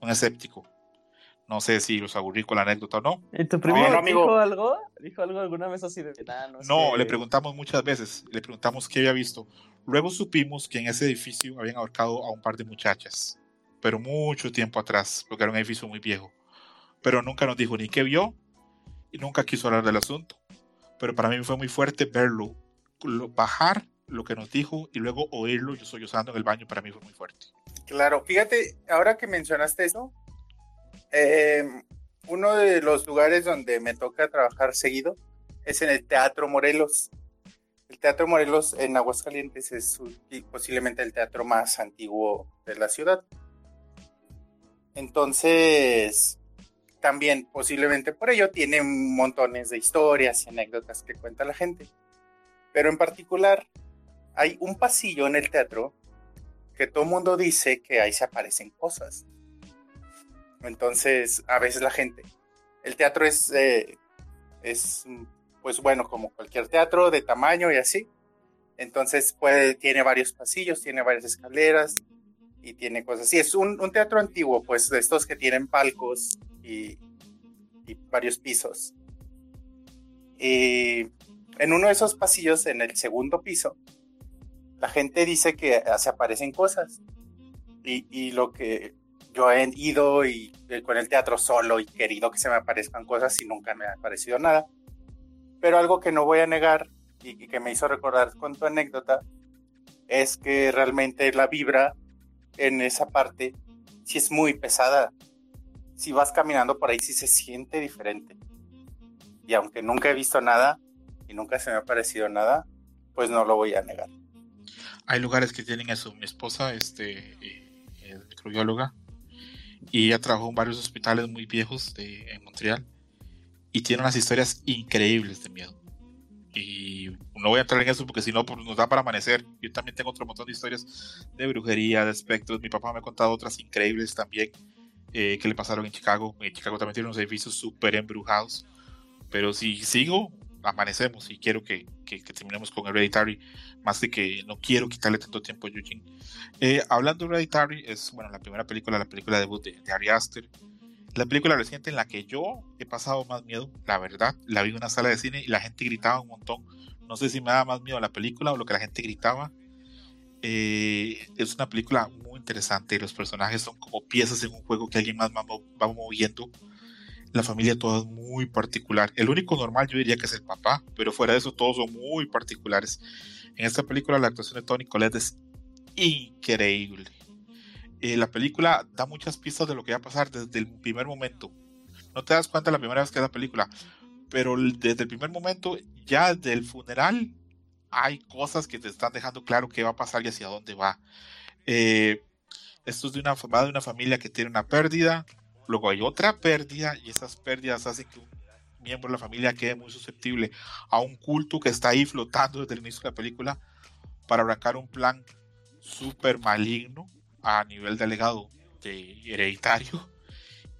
un escéptico. No sé si los aburrí con la anécdota o no. ¿Y tu primo dijo algo? ¿Dijo algo alguna vez así de no, no le preguntamos muchas veces, le preguntamos qué había visto. Luego supimos que en ese edificio habían ahorcado a un par de muchachas, pero mucho tiempo atrás, porque era un edificio muy viejo. Pero nunca nos dijo ni qué vio y nunca quiso hablar del asunto. Pero para mí fue muy fuerte verlo, bajar lo que nos dijo y luego oírlo yo soy usando en el baño, para mí fue muy fuerte. Claro, fíjate, ahora que mencionaste eso, eh, uno de los lugares donde me toca trabajar seguido es en el Teatro Morelos. El Teatro Morelos en Aguascalientes es posiblemente el teatro más antiguo de la ciudad. Entonces, también posiblemente por ello tiene montones de historias y anécdotas que cuenta la gente. Pero en particular, hay un pasillo en el teatro que todo el mundo dice que ahí se aparecen cosas. Entonces, a veces la gente, el teatro es, eh, es pues bueno, como cualquier teatro de tamaño y así. Entonces tiene varios pasillos, tiene varias escaleras y tiene cosas así. Es un, teatro antiguo, pues de estos que tienen palcos y, varios pisos. Y en uno de esos pasillos, en el segundo piso, la gente dice que se aparecen cosas. Y, y lo que yo he ido y eh, con el teatro solo y querido que se me aparezcan cosas y nunca me ha aparecido nada. Pero algo que no voy a negar y, que me hizo recordar con tu anécdota es que realmente la vibra en esa parte sí es muy pesada. Si vas caminando por ahí sí se siente diferente. Y aunque nunca he visto nada y nunca se me ha parecido nada, pues no lo voy a negar. Hay lugares que tienen eso. Mi esposa este, eh, es microbióloga y ella trabajó en varios hospitales muy viejos de, en Montreal y tiene unas historias increíbles de miedo. Y no voy a entrar en eso porque si no pues, nos da para amanecer. Yo también tengo otro montón de historias de brujería, de espectros. Mi papá me ha contado otras increíbles también eh, que le pasaron en Chicago. En Chicago también tiene unos edificios súper embrujados. Pero si sigo, amanecemos y quiero que, que, terminemos con Hereditary, más de que no quiero quitarle tanto tiempo a Eugene. Eh, hablando de Hereditary, es bueno, la primera película, la película debut de, de Ari Aster. La película reciente en la que yo he pasado más miedo, la verdad, la vi en una sala de cine y la gente gritaba un montón. No sé si me da más miedo la película o lo que la gente gritaba. Eh, es una película muy interesante los personajes son como piezas en un juego que alguien más va moviendo la familia toda es muy particular. El único normal yo diría que es el papá, pero fuera de eso todos son muy particulares. En esta película la actuación de Tony Collette es increíble. Eh, la película da muchas pistas de lo que va a pasar desde el primer momento. No te das cuenta la primera vez que es la película, pero desde el primer momento, ya desde el funeral, hay cosas que te están dejando claro qué va a pasar y hacia dónde va. Eh, esto es de una, va de una familia que tiene una pérdida, Luego hay otra pérdida y esas pérdidas hacen que un miembro de la familia quede muy susceptible a un culto que está ahí flotando desde el inicio de la película para arrancar un plan súper maligno a nivel de legado de hereditario.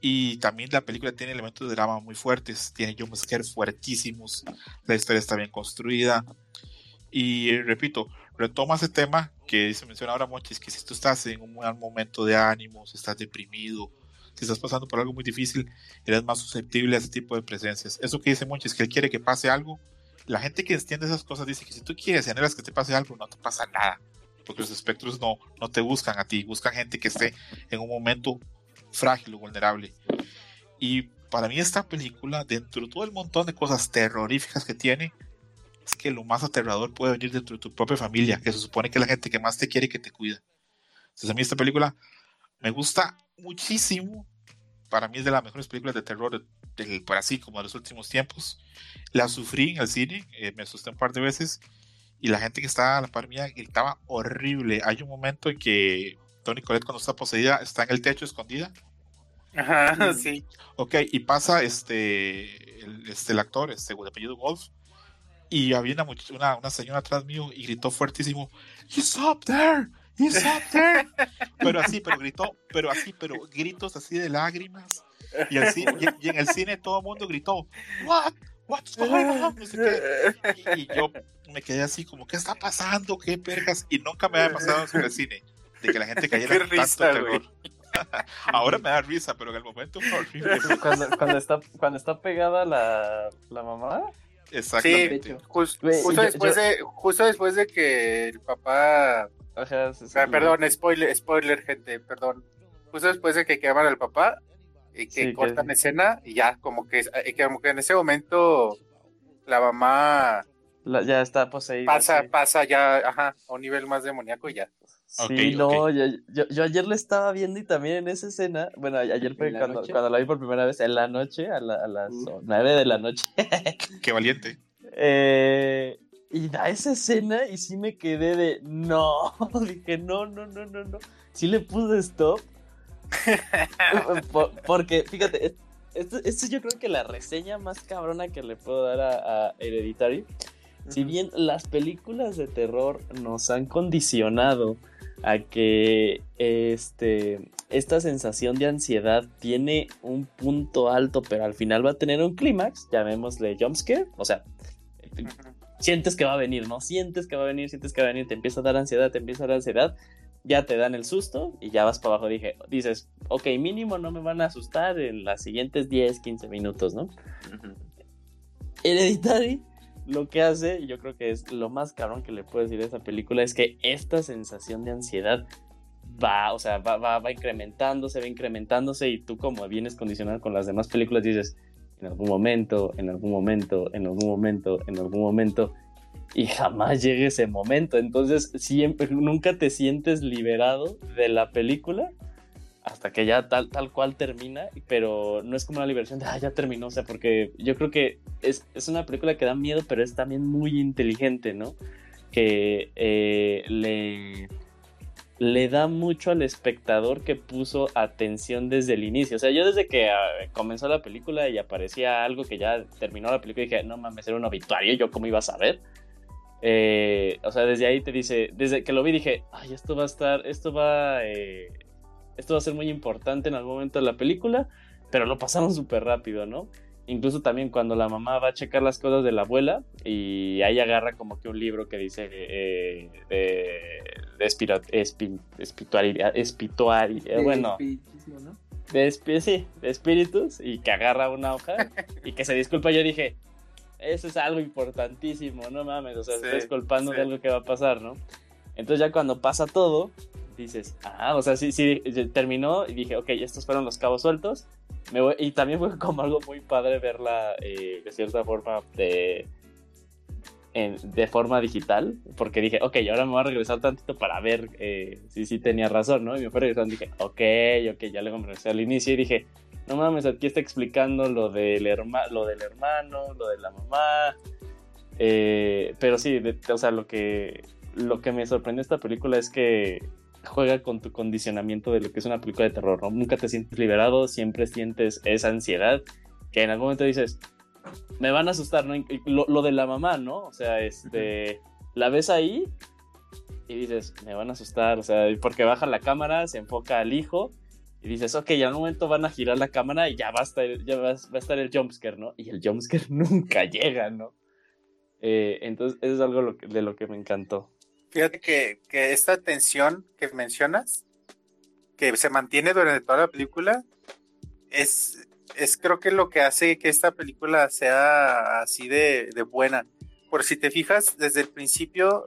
Y también la película tiene elementos de drama muy fuertes, tiene jumpscares fuertísimos, la historia está bien construida. Y repito, retoma ese tema que se menciona ahora Monchis, que si tú estás en un mal momento de ánimo, si estás deprimido, si estás pasando por algo muy difícil, eres más susceptible a ese tipo de presencias. Eso que dice Monchi es que él quiere que pase algo. La gente que entiende esas cosas dice que si tú quieres que te pase algo, no te pasa nada. Porque los espectros no, no te buscan a ti, buscan gente que esté en un momento frágil o vulnerable. Y para mí esta película, dentro de todo el montón de cosas terroríficas que tiene, es que lo más aterrador puede venir dentro de tu propia familia, que se supone que es la gente que más te quiere y que te cuida. Entonces a mí esta película me gusta muchísimo para mí es de las mejores películas de terror del, por así como de los últimos tiempos. La sufrí en el cine, eh, me asusté un par de veces y la gente que estaba a la par mía gritaba horrible. Hay un momento en que Tony Colette cuando está poseída está en el techo escondida. Ajá, sí. Ok, y pasa este el, este, el actor, este de apellido Wolf, y había una, una, una señora atrás mío y gritó fuertísimo, He's up there, pero así, pero gritó, pero así, pero gritos así de lágrimas. Y, en el cine todo el mundo gritó, What? What's going on? Y, yo me quedé así como, ¿qué está pasando? ¿Qué pergas? Y nunca me había pasado en el cine de que la gente cayera en tanto terror. Ahora me da risa, pero en el momento fue horrible. Cuando, cuando, está, cuando está pegada la, la mamá. Exactamente. Sí, justo, después De, justo después de que el papá Ah, perdón, spoiler, spoiler, gente, perdón. Justo después de que queman al papá y que cortan escena y ya, como que, como que en ese momento la mamá ya está poseída. Pasa, pasa ya, ajá, a un nivel más demoníaco y ya. Sí, no, Yo, yo, ayer le estaba viendo y también en esa escena, bueno, ayer fue cuando, cuando, la vi por primera vez, en la noche, a, a las nueve de la noche. Qué valiente. Eh, y da esa escena y sí me quedé de no. Dije, no, no, no, no, no. Sí le puse stop. porque, fíjate, esto, esto, yo creo que la reseña más cabrona que le puedo dar a, Hereditary. Si bien las películas de terror nos han condicionado a que este, esta sensación de ansiedad tiene un punto alto, pero al final va a tener un clímax, llamémosle jumpscare, o sea, sientes que va a venir, ¿no? Sientes que va a venir, sientes que va a venir, te empieza a dar ansiedad, te empieza a dar ansiedad, ya te dan el susto y ya vas para abajo. Dije, dices, ok, mínimo no me van a asustar en las siguientes 10, 15 minutos, ¿no? Hereditary lo que hace, yo creo que es lo más cabrón que le puedo decir a esa película, es que esta sensación de ansiedad va, o sea, va, va, va incrementándose, va incrementándose y tú como vienes condicionado con las demás películas dices, en algún momento, en algún momento, en algún momento, en algún momento, y jamás llega ese momento. Entonces, siempre, nunca te sientes liberado de la película hasta que ya tal, tal cual termina, pero no es como una liberación de, ah, ya terminó, o sea, porque yo creo que es, es una película que da miedo, pero es también muy inteligente, ¿no? Que eh, le le da mucho al espectador que puso atención desde el inicio. O sea, yo desde que ah, comenzó la película y aparecía algo que ya terminó la película, dije, no mames, era un obituario, yo cómo iba a saber. Eh, o sea, desde ahí te dice, desde que lo vi dije, ay, esto va a estar, esto va, eh, esto va a ser muy importante en algún momento de la película, pero lo pasaron súper rápido, ¿no? Incluso también cuando la mamá va a checar las cosas de la abuela y ahí agarra como que un libro que dice eh, de, espiritualidad, espiritualidad, bueno, de, sí, de espíritus y que agarra una hoja y que se disculpa. Yo dije, eso es algo importantísimo, no mames, o sea, sí, estoy disculpando de algo que va a pasar, ¿no? Entonces ya cuando pasa todo, dices, ah, o sea, sí, sí, terminó y dije, ok, estos fueron los cabos sueltos. y también fue como algo muy padre verla eh, de cierta forma de, de forma digital, porque dije, ok, ahora me voy a regresar tantito para ver eh, si sí tenía razón, ¿no? Y me fue regresando y dije, ok, ok, ya le regresé al inicio y dije, no mames, aquí está explicando lo del, lo del hermano, lo de la mamá. Eh, pero sí, o sea, lo que, lo que me sorprendió esta película es que juega con tu condicionamiento de lo que es una película de terror, ¿no? Nunca te sientes liberado, siempre sientes esa ansiedad que en algún momento dices, me van a asustar, ¿no? Lo, de la mamá, ¿no? O sea, este, la ves ahí y dices, me van a asustar, o sea, porque baja la cámara, se enfoca al hijo y dices, ok, ya en un momento van a girar la cámara y ya va a estar, ya va, a estar el jumpscare, ¿no? Y el jumpscare nunca llega, ¿no? Eh, entonces, eso es algo de lo que me encantó. Fíjate que, que esta tensión que mencionas, que se mantiene durante toda la película, es, es creo que lo que hace que esta película sea así de, de, buena. Por si te fijas, desde el principio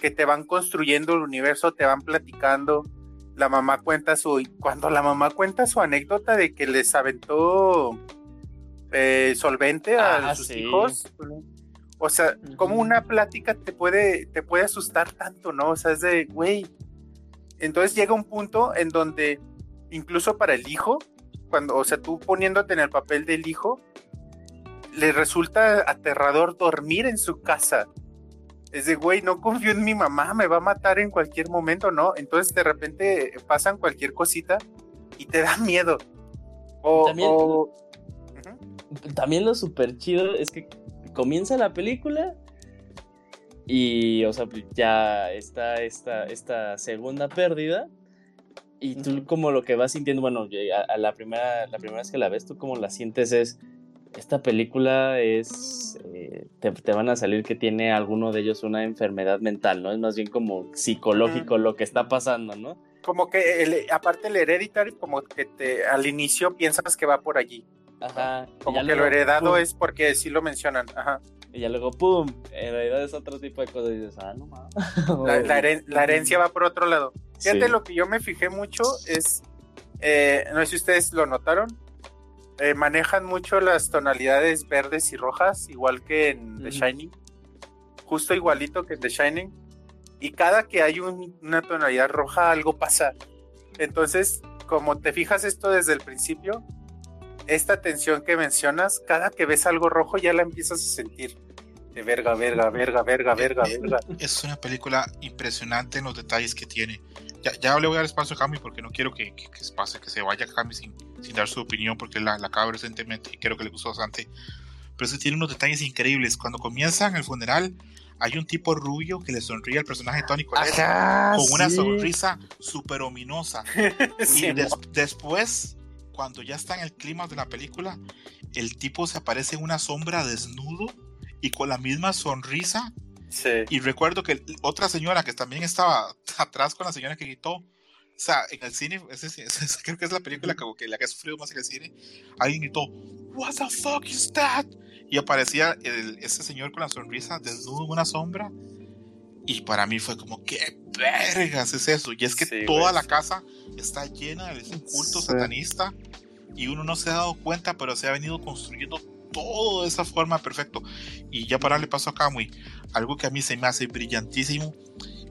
que te van construyendo el universo, te van platicando, la mamá cuenta su, cuando la mamá cuenta su anécdota de que les aventó eh, solvente a ah, sus hijos, o sea, como una plática te puede, te puede asustar tanto, ¿no? O sea, es de, güey. Entonces llega un punto en donde, incluso para el hijo, cuando, o sea, tú poniéndote en el papel del hijo, le resulta aterrador dormir en su casa. Es de, güey, no confío en mi mamá, me va a matar en cualquier momento, ¿no? Entonces de repente pasan cualquier cosita y te da miedo. O, también, también lo súper chido es que comienza la película y, o sea, ya está esta, esta segunda pérdida. Y tú como lo que vas sintiendo, bueno, a, la, primera, la primera vez que la ves, tú como la sientes es, esta película es, eh, te, van a salir que tiene alguno de ellos una enfermedad mental, ¿no? Es más bien como psicológico lo que está pasando, ¿no? Como que, el, aparte el hereditary, como que te, al inicio piensas que va por allí. Ajá. Como que lo heredado es porque sí lo mencionan. Ajá. Y ya luego, ¡pum! En realidad es otro tipo de cosas. Y dices, ah, no mames. La, herencia va por otro lado. Fíjate, lo que yo me fijé mucho es. Eh, no sé si ustedes lo notaron. Eh, manejan mucho las tonalidades verdes y rojas, igual que en The Shining. Justo igualito que en The Shining. Y cada que hay una tonalidad roja, algo pasa. Entonces, como te fijas esto desde el principio, esta tensión que mencionas, cada que ves algo rojo ya la empiezas a sentir. De verga, verga, verga, verga, verga, verga. Es una película impresionante en los detalles que tiene. Ya, ya le voy a dar espacio a Cami porque no quiero que, que, pase, que se vaya Cami sin, sin dar su opinión porque la, la acabo recientemente y creo que le gustó bastante. Pero sí tiene unos detalles increíbles. Cuando comienzan el funeral, hay un tipo rubio que le sonríe al personaje de Tony Collette con una sonrisa súper ominosa. y después cuando ya está en el clima de la película, el tipo se aparece en una sombra desnudo y con la misma sonrisa. Y recuerdo que otra señora que también estaba atrás con la señora que gritó, o sea, en el cine, creo que es la película que, la que ha sufrido más en el cine, alguien gritó, What the fuck is that? y aparecía ese señor con la sonrisa desnudo en una sombra. Y para mí fue como, ¿qué vergas es eso? Y es que toda la casa está llena de un culto satanista y uno no se ha dado cuenta, pero se ha venido construyendo todo de esa forma perfecto. Y ya para darle paso a Kamui, algo que a mí se me hace brillantísimo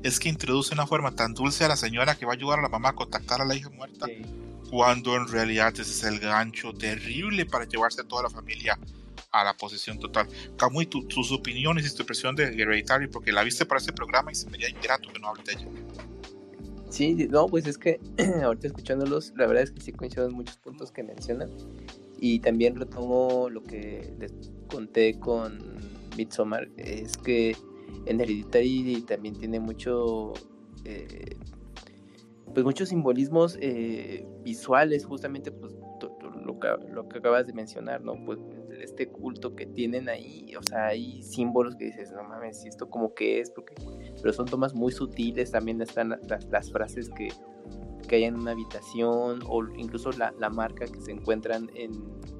es que introduce una forma tan dulce a la señora que va a ayudar a la mamá a contactar a la hija muerta, cuando en realidad ese es el gancho terrible para llevarse a toda la familia a la posición total. Kamui, tus opiniones y tu impresión de Hereditary, porque la viste para este programa y se me haría ingrato que no hable de ella. Sí, no, pues es que ahorita escuchándolos, la verdad es que sí coincido en muchos puntos que mencionan. Y también retomo lo que les conté con Midsommar, es que en Hereditary también tiene mucho, eh, pues muchos simbolismos eh, visuales, justamente pues lo que, lo que acabas de mencionar, ¿no? Pues este culto que tienen ahí, o sea, hay símbolos que dices, no mames, esto como que es, porque, pero son tomas muy sutiles, también están las, las frases que, que hay en una habitación o incluso la, la marca que se encuentran en,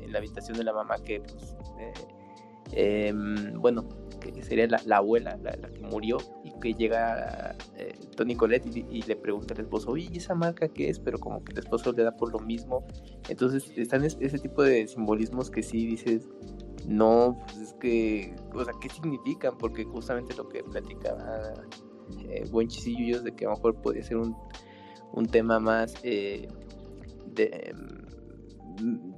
en, la habitación de la mamá que pues, eh, em, bueno que sería la, la abuela la, que murió y que llega eh, Tony Colette y, le pregunta al esposo oye ¿y esa marca qué es? pero como que el esposo le da por lo mismo entonces están ese tipo de simbolismos que sí dices no pues es que o sea qué significan porque justamente lo que platicaba eh, buen chisillo de que a lo mejor podría ser un un tema más eh, de mm,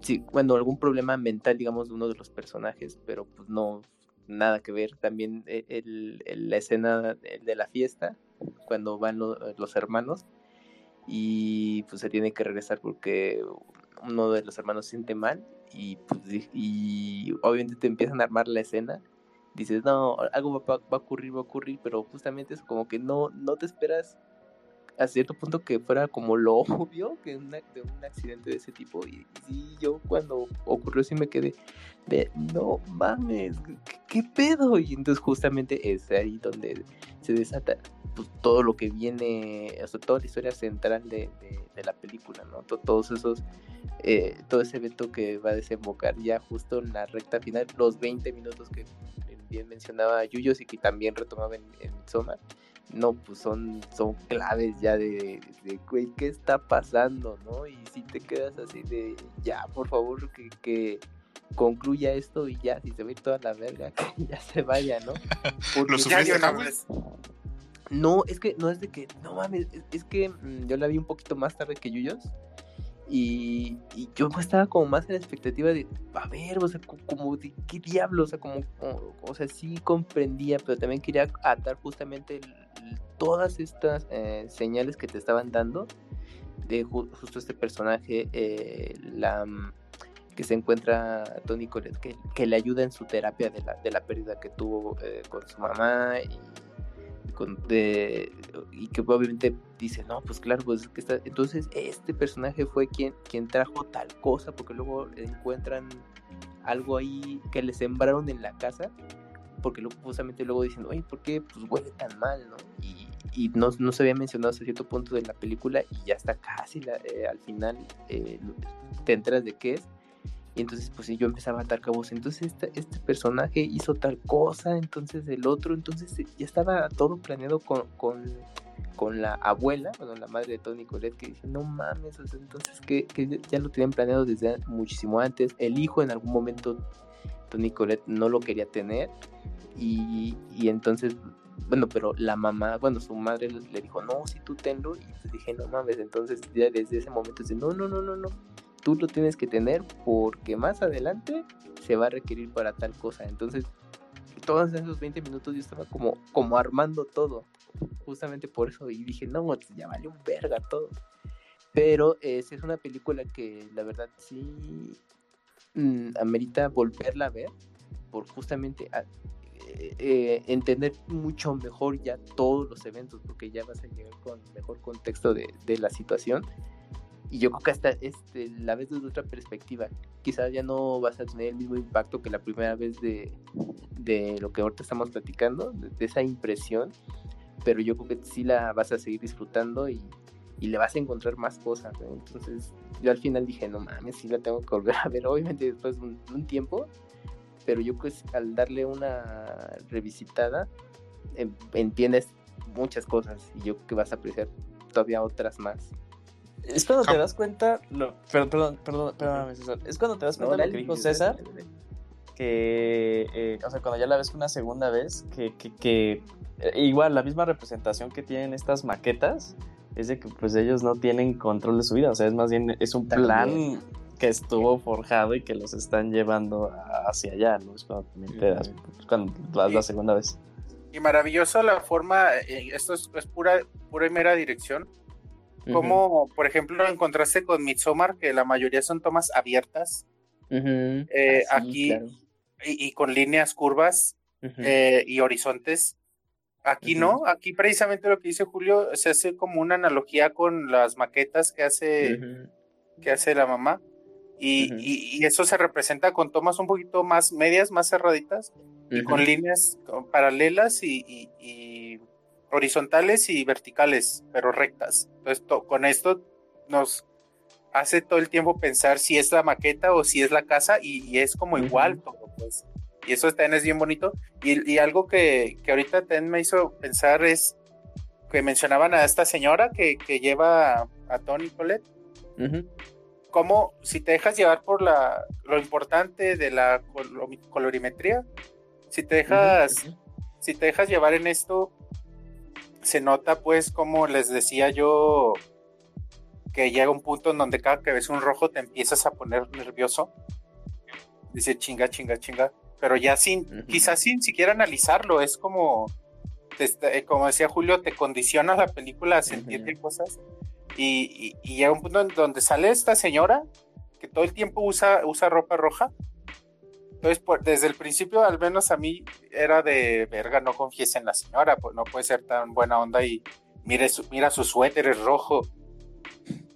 sí, bueno, algún problema mental, digamos, de uno de los personajes, pero pues no nada que ver. También e, el, la escena de la fiesta, cuando van los hermanos y pues se tiene que regresar porque uno de los hermanos siente mal y, pues, y obviamente te empiezan a armar la escena. Dices, no, algo va, va, a ocurrir, va a ocurrir, pero justamente es como que no, no te esperas a cierto punto que fuera como lo obvio que de un accidente de ese tipo. Y, yo cuando ocurrió sí me quedé de, no mames, ¿qué, pedo? Y entonces justamente es ahí donde se desata pues, todo lo que viene, o sea, toda la historia central de, de, la película, ¿no? todos esos, eh, todo ese evento que va a desembocar ya justo en la recta final, los 20 minutos que bien mencionaba Yuyos y que también retomaba en, en no, pues son, son claves ya de, de, güey, ¿qué está pasando, no? Y si te quedas así de, ya, por favor, que, que concluya esto y ya, si se ve toda la verga, que ya se vaya, ¿no? Porque ya No, es que, no es de que, no mames, es, que mm, yo la vi un poquito más tarde que Yuyos. Y, yo estaba como más en la expectativa de, a ver, o sea, como de qué diablo, o sea, como, o sea, sí comprendía, pero también quería atar justamente todas estas eh, señales que te estaban dando de justo este personaje, eh, la mm, que se encuentra Tony Colette, que, que, le ayuda en su terapia de la, de la pérdida que tuvo eh, con su mamá y, y que obviamente dice, no, pues claro, pues que está... Entonces este personaje fue quien, quien trajo tal cosa, porque luego encuentran algo ahí que le sembraron en la casa porque luego, justamente luego dicen, oye, ¿por qué pues, huele tan mal, no? Y, y no, no, se había mencionado hasta cierto punto de la película y ya está casi eh, al final eh, te enteras de qué es. Y entonces, pues yo empezaba a atar cabos. Entonces, este, este, personaje hizo tal cosa, entonces el otro. Entonces, ya estaba todo planeado con, con, con la abuela, bueno, la madre de Tony Colette, que dice: No mames, entonces que, ya lo tenían planeado desde muchísimo antes. El hijo, en algún momento, Tony Colette no lo quería tener. Y, y entonces bueno, pero la mamá, bueno, su madre le dijo, no, si tú tenlo, y pues dije, no mames, entonces ya desde ese momento dice, no, no, no, no, no, tú lo tienes que tener porque más adelante se va a requerir para tal cosa, entonces todos esos 20 minutos yo estaba como, como armando todo, justamente por eso, y dije, no, pues, ya vale un verga todo, pero es, es una película que la verdad sí mm, amerita volverla a ver, por justamente eh, entender mucho mejor ya todos los eventos, porque ya vas a llegar con mejor contexto de, de la situación. Y yo creo que hasta este, la ves desde otra perspectiva. Quizás ya no vas a tener el mismo impacto que la primera vez de, de lo que ahorita estamos platicando, de, esa impresión, pero yo creo que sí la vas a seguir disfrutando y, y le vas a encontrar más cosas. Entonces, yo al final dije, no mames, sí la tengo que volver a ver. Obviamente, después de un, tiempo, pero yo pues al darle una revisitada em, entiendes muchas cosas y yo creo que vas a apreciar todavía otras más. Es cuando te das cuenta, no, perdón, perdón, perdón, es cuando te das cuenta de lo que dijo César, que, eh, o sea, cuando ya la ves una segunda vez, que, que, que eh, igual la misma representación que tienen estas maquetas es de que pues ellos no tienen control de su vida, o sea, es más bien, es un plan que estuvo forjado y que los están llevando hacia allá, ¿no? Es cuando también te das, cuando vas la segunda vez. Y maravilloso la forma, eh, esto es, pura, pura y mera dirección, como por ejemplo en contraste con Midsommar, que la mayoría son tomas abiertas, eh, ah, aquí y, con líneas curvas eh, y horizontes. Aquí no, aquí precisamente lo que dice Julio se hace como una analogía con las maquetas que hace, que hace la mamá. Y, eso se representa con tomas un poquito más medias, más cerraditas, y con líneas paralelas y, horizontales y verticales, pero rectas. Entonces, con esto nos hace todo el tiempo pensar si es la maqueta o si es la casa, y, es como igual todo, pues. Y eso también es bien bonito. Y, algo que, ahorita también me hizo pensar es que mencionaban a esta señora que, lleva a Tony Colette como si te dejas llevar por la, lo importante de la colorimetría, si te dejas, si te dejas llevar en esto, se nota pues como les decía yo, que llega un punto en donde cada que ves un rojo te empiezas a poner nervioso. Dice chinga, chinga, chinga. Pero ya sin, quizás sin siquiera analizarlo, es como, eh, como decía Julio, te condiciona la película a sentirte cosas y, llega un punto en donde sale esta señora que todo el tiempo usa, usa ropa roja. Entonces, desde el principio, al menos a mí, era de verga, no confíes en la señora, pues no puede ser tan buena onda y mire su, mira su suéter es rojo,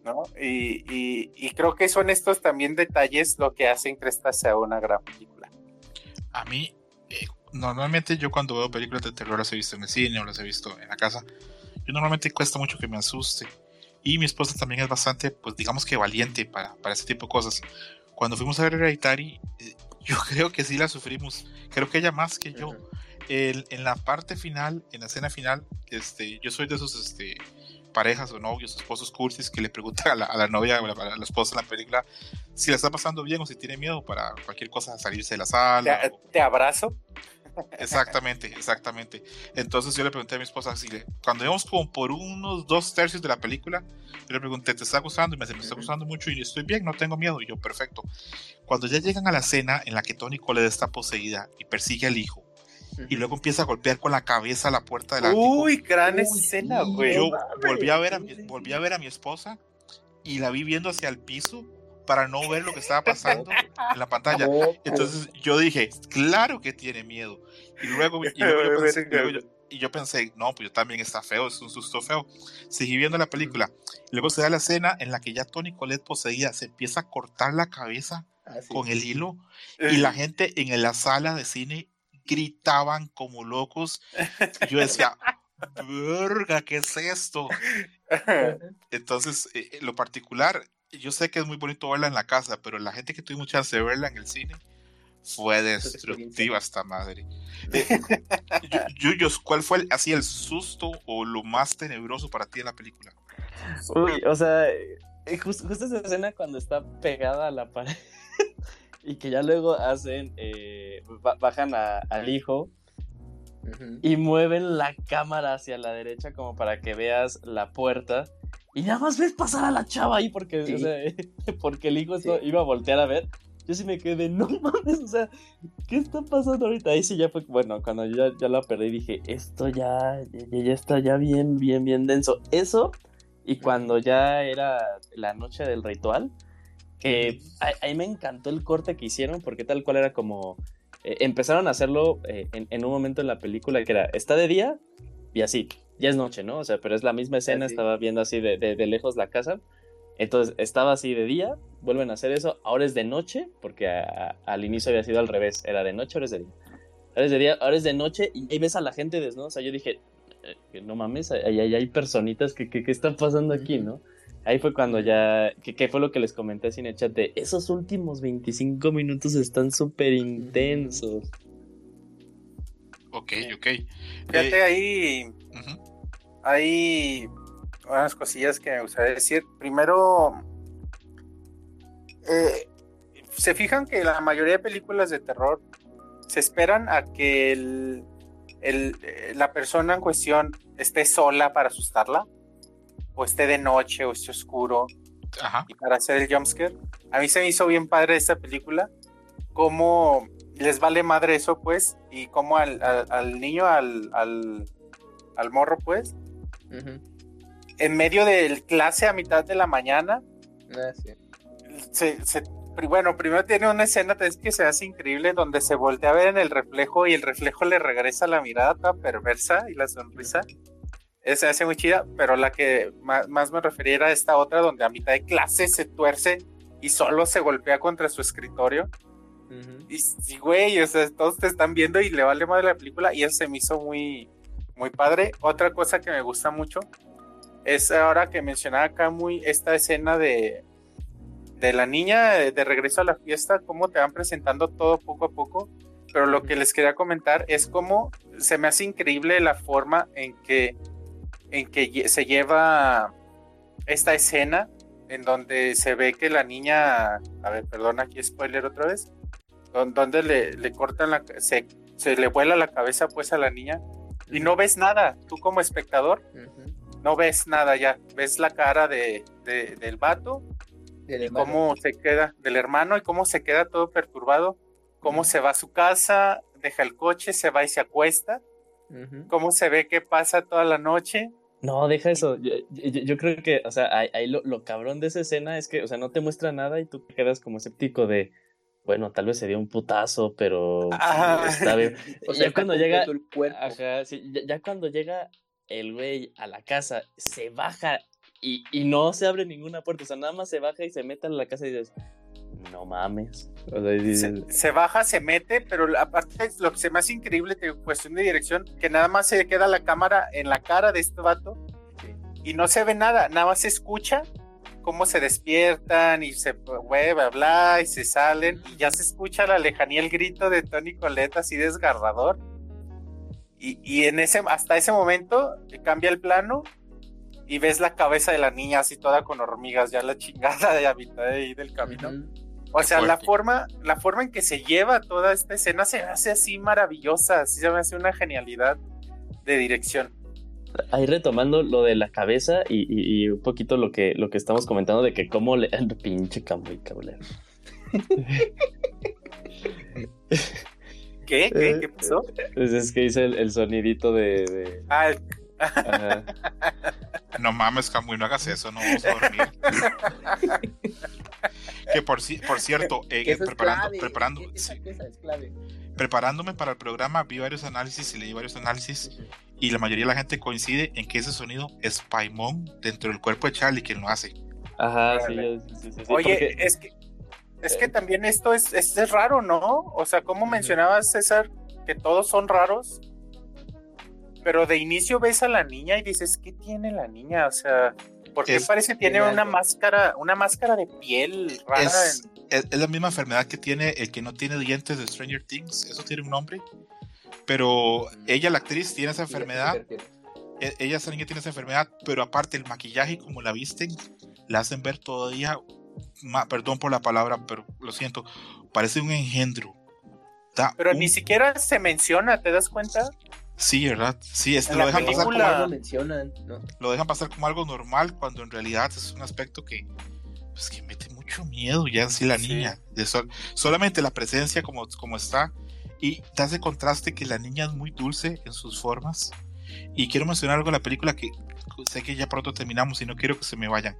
¿no? Y, creo que son estos también detalles lo que hacen que esta sea una gran película. A mí, eh, normalmente yo cuando veo películas de terror las he visto en el cine o las he visto en la casa, yo normalmente cuesta mucho que me asuste. Y mi esposa también es bastante, pues digamos que valiente para, para ese tipo de cosas. Cuando fuimos a ver Hereditary, eh, yo creo que sí la sufrimos. Creo que ella más que yo. El, en la parte final, en la escena final, este, yo soy de esos este, parejas o novios, esposos cursis que le preguntan a la, a la novia o a la, esposa en la película si la está pasando bien o si tiene miedo para cualquier cosa salirse de la sala. ¿Te, te abrazo? Exactamente, exactamente. Entonces yo le pregunté a mi esposa, si le, cuando íbamos como por unos dos tercios de la película, yo le pregunté, ¿te está gustando? Y me dice, me está gustando mucho y estoy bien, no tengo miedo. Y yo, perfecto. Cuando ya llegan a la escena en la que Tony Cole está poseída y persigue al hijo, y luego empieza a golpear con la cabeza la puerta del ático. Uy, gran escena, güey. Yo volví a, ver a mi, volví a ver a mi esposa y la vi viendo hacia el piso para no ver lo que estaba pasando en la pantalla. Entonces yo dije, claro que tiene miedo. Y luego, y yo, pensé, no, pues yo también está feo, es un susto feo. Seguí viendo la película. Luego se da la escena en la que ya Tony Colette poseía, se empieza a cortar la cabeza ah, con el hilo y la gente en la sala de cine gritaban como locos. yo decía, verga, ¿qué es esto? Entonces, eh, lo particular, yo sé que es muy bonito verla en la casa, pero la gente que tuvo mucha chance de verla en el cine fue destructiva esta madre. Yuyos, ¿cuál fue así el susto o lo más tenebroso para ti en la película? Uy, o sea, eh, justo esa escena cuando está pegada a la pared y que ya luego hacen, eh, bajan al hijo y mueven la cámara hacia la derecha como para que veas la puerta y nada más ves pasar a la chava ahí porque, porque el hijo iba a voltear a ver. Yo sí me quedé, no mames, o sea, ¿qué está pasando ahorita? Ahí sí ya fue, bueno, cuando yo ya, la perdí dije, esto ya, ya, está ya bien, bien, bien denso. Eso, y cuando ya era la noche del ritual, que ahí, me encantó el corte que hicieron porque tal cual era como, eh, empezaron a hacerlo eh, en, un momento en la película que era, está de día y así, ya es noche, ¿no? O sea, pero es la misma escena, estaba viendo así de, de, lejos la casa. Entonces estaba así de día, vuelven a hacer eso, ahora es de noche, porque al inicio había sido al revés, era de noche, ahora es de día. Ahora es de día, ahora es de noche y ahí ves a la gente desnuda, o sea, yo dije, eh, no mames, ahí, hay personitas que, que, están pasando aquí, ¿no? Ahí fue cuando ya, ¿qué, fue lo que les comenté así en el chat? De esos últimos 25 minutos están súper intensos. Ok, ok. Fíjate, eh, ahí hay unas cosillas que me gustaría decir. Primero, eh, se fijan que la mayoría de películas de terror se esperan a que el, eh, la persona en cuestión esté sola para asustarla, o esté de noche, o esté oscuro, y para hacer el jumpscare. A mí se me hizo bien padre esta película, cómo les vale madre eso, pues, y cómo al, niño, al, al, morro, pues, en medio del clase a mitad de la mañana, ah, se, bueno, primero tiene una escena que se hace increíble donde se voltea a ver en el reflejo y el reflejo le regresa la mirada toda perversa y la sonrisa. Esa hace muy chida, pero la que más, me refería era esta otra donde a mitad de clase se tuerce y solo se golpea contra su escritorio. Y güey, o sea, todos te están viendo y le vale más la película y eso se me hizo muy, muy padre. Otra cosa que me gusta mucho es ahora que mencionaba acá muy esta escena de, de la niña de regreso a la fiesta, cómo te van presentando todo poco a poco. Pero lo que les quería comentar es cómo se me hace increíble la forma en que, en que se lleva esta escena en donde se ve que la niña, a ver, perdona aquí spoiler otra vez, donde le, le cortan la, se, se le vuela la cabeza pues a la niña y no ves nada, tú como espectador, no ves nada ya, ves la cara de, del vato y cómo se queda, del hermano y cómo se queda todo perturbado, cómo se va a su casa, deja el coche, se va y se acuesta, cómo se ve que pasa toda la noche. No, deja eso. Yo, creo que, o sea, ahí, lo, cabrón de esa escena es que, o sea, no te muestra nada y tú te quedas como escéptico de, bueno, tal vez se dio un putazo, pero está bien. o sea, ya cuando llega, ya, cuando llega el güey a la casa, se baja y, y, no se abre ninguna puerta, o sea, nada más se baja y se mete a la casa y dices, no mames. se, baja, se mete, pero aparte lo que se me hace increíble en cuestión de dirección, que nada más se queda la cámara en la cara de este vato y no se ve nada, nada más se escucha cómo se despiertan y se mueve, bla, y se salen y ya se escucha la lejanía el grito de Tony Colette así desgarrador. Y, y en ese, hasta ese momento cambia el plano y ves la cabeza de la niña así toda con hormigas, ya la chingada de la mitad de ahí del camino. O sea, la forma, la forma en que se lleva toda esta escena se hace así maravillosa, así se me hace una genialidad de dirección. Ahí retomando lo de la cabeza y, un poquito lo que, lo que estamos comentando de que cómo le... Pinche Camuy, cabrón. ¿Qué? ¿Qué? ¿Qué pasó? Pues es que hice el, sonidito de... de... Ah, no mames, Camuy, no hagas eso, no vamos a dormir. que por, por cierto, eh, preparando, preparando, preparándome para el programa, vi varios análisis y leí varios análisis. Y la mayoría de la gente coincide en que ese sonido es Paimon dentro del cuerpo de Charlie quien lo hace. Ajá, sí, Oye, es que es que también esto es, es, raro, ¿no? O sea, como mencionabas, César, que todos son raros, pero de inicio ves a la niña y dices, ¿qué tiene la niña? O sea, ¿por qué parece que tiene una máscara, una máscara de piel rara? Es, es, la misma enfermedad que tiene el que no tiene dientes de Stranger Things, eso tiene un nombre. Pero ella, la actriz, tiene esa enfermedad. E, ella, esa niña tiene esa enfermedad, pero aparte el maquillaje, como la visten, la hacen ver todavía, perdón por la palabra, pero lo siento, parece un engendro. pero ni siquiera se menciona, ¿te das cuenta? Sí, ¿verdad? Sí, es, lo dejan pasar como algo, lo dejan pasar como algo normal cuando en realidad es un aspecto que, pues, que mete mucho miedo ya en sí la niña. De solamente la presencia como, como está y te hace contraste que la niña es muy dulce en sus formas. Y quiero mencionar algo de la película que sé que ya pronto terminamos y no quiero que se me vayan.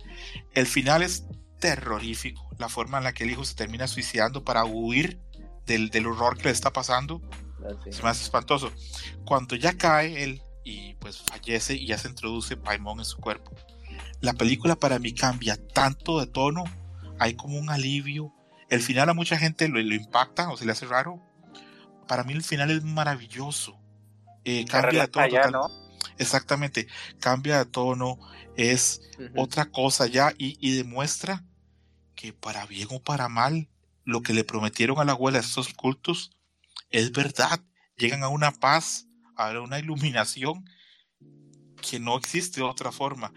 El final es terrorífico, la forma en la que el hijo se termina suicidando para huir del, del horror que le está pasando es más espantoso. Cuando ya cae él y pues fallece y ya se introduce Paimon en su cuerpo, la película para mí cambia tanto de tono, hay como un alivio. El final a mucha gente lo, impacta o se le hace raro. Para mí el final es maravilloso. Eh, cambia todo. Exactamente, cambia de tono, es otra cosa ya y, y, demuestra que para bien o para mal, lo que le prometieron a la abuela estos cultos es verdad. Llegan a una paz, a una iluminación que no existe de otra forma.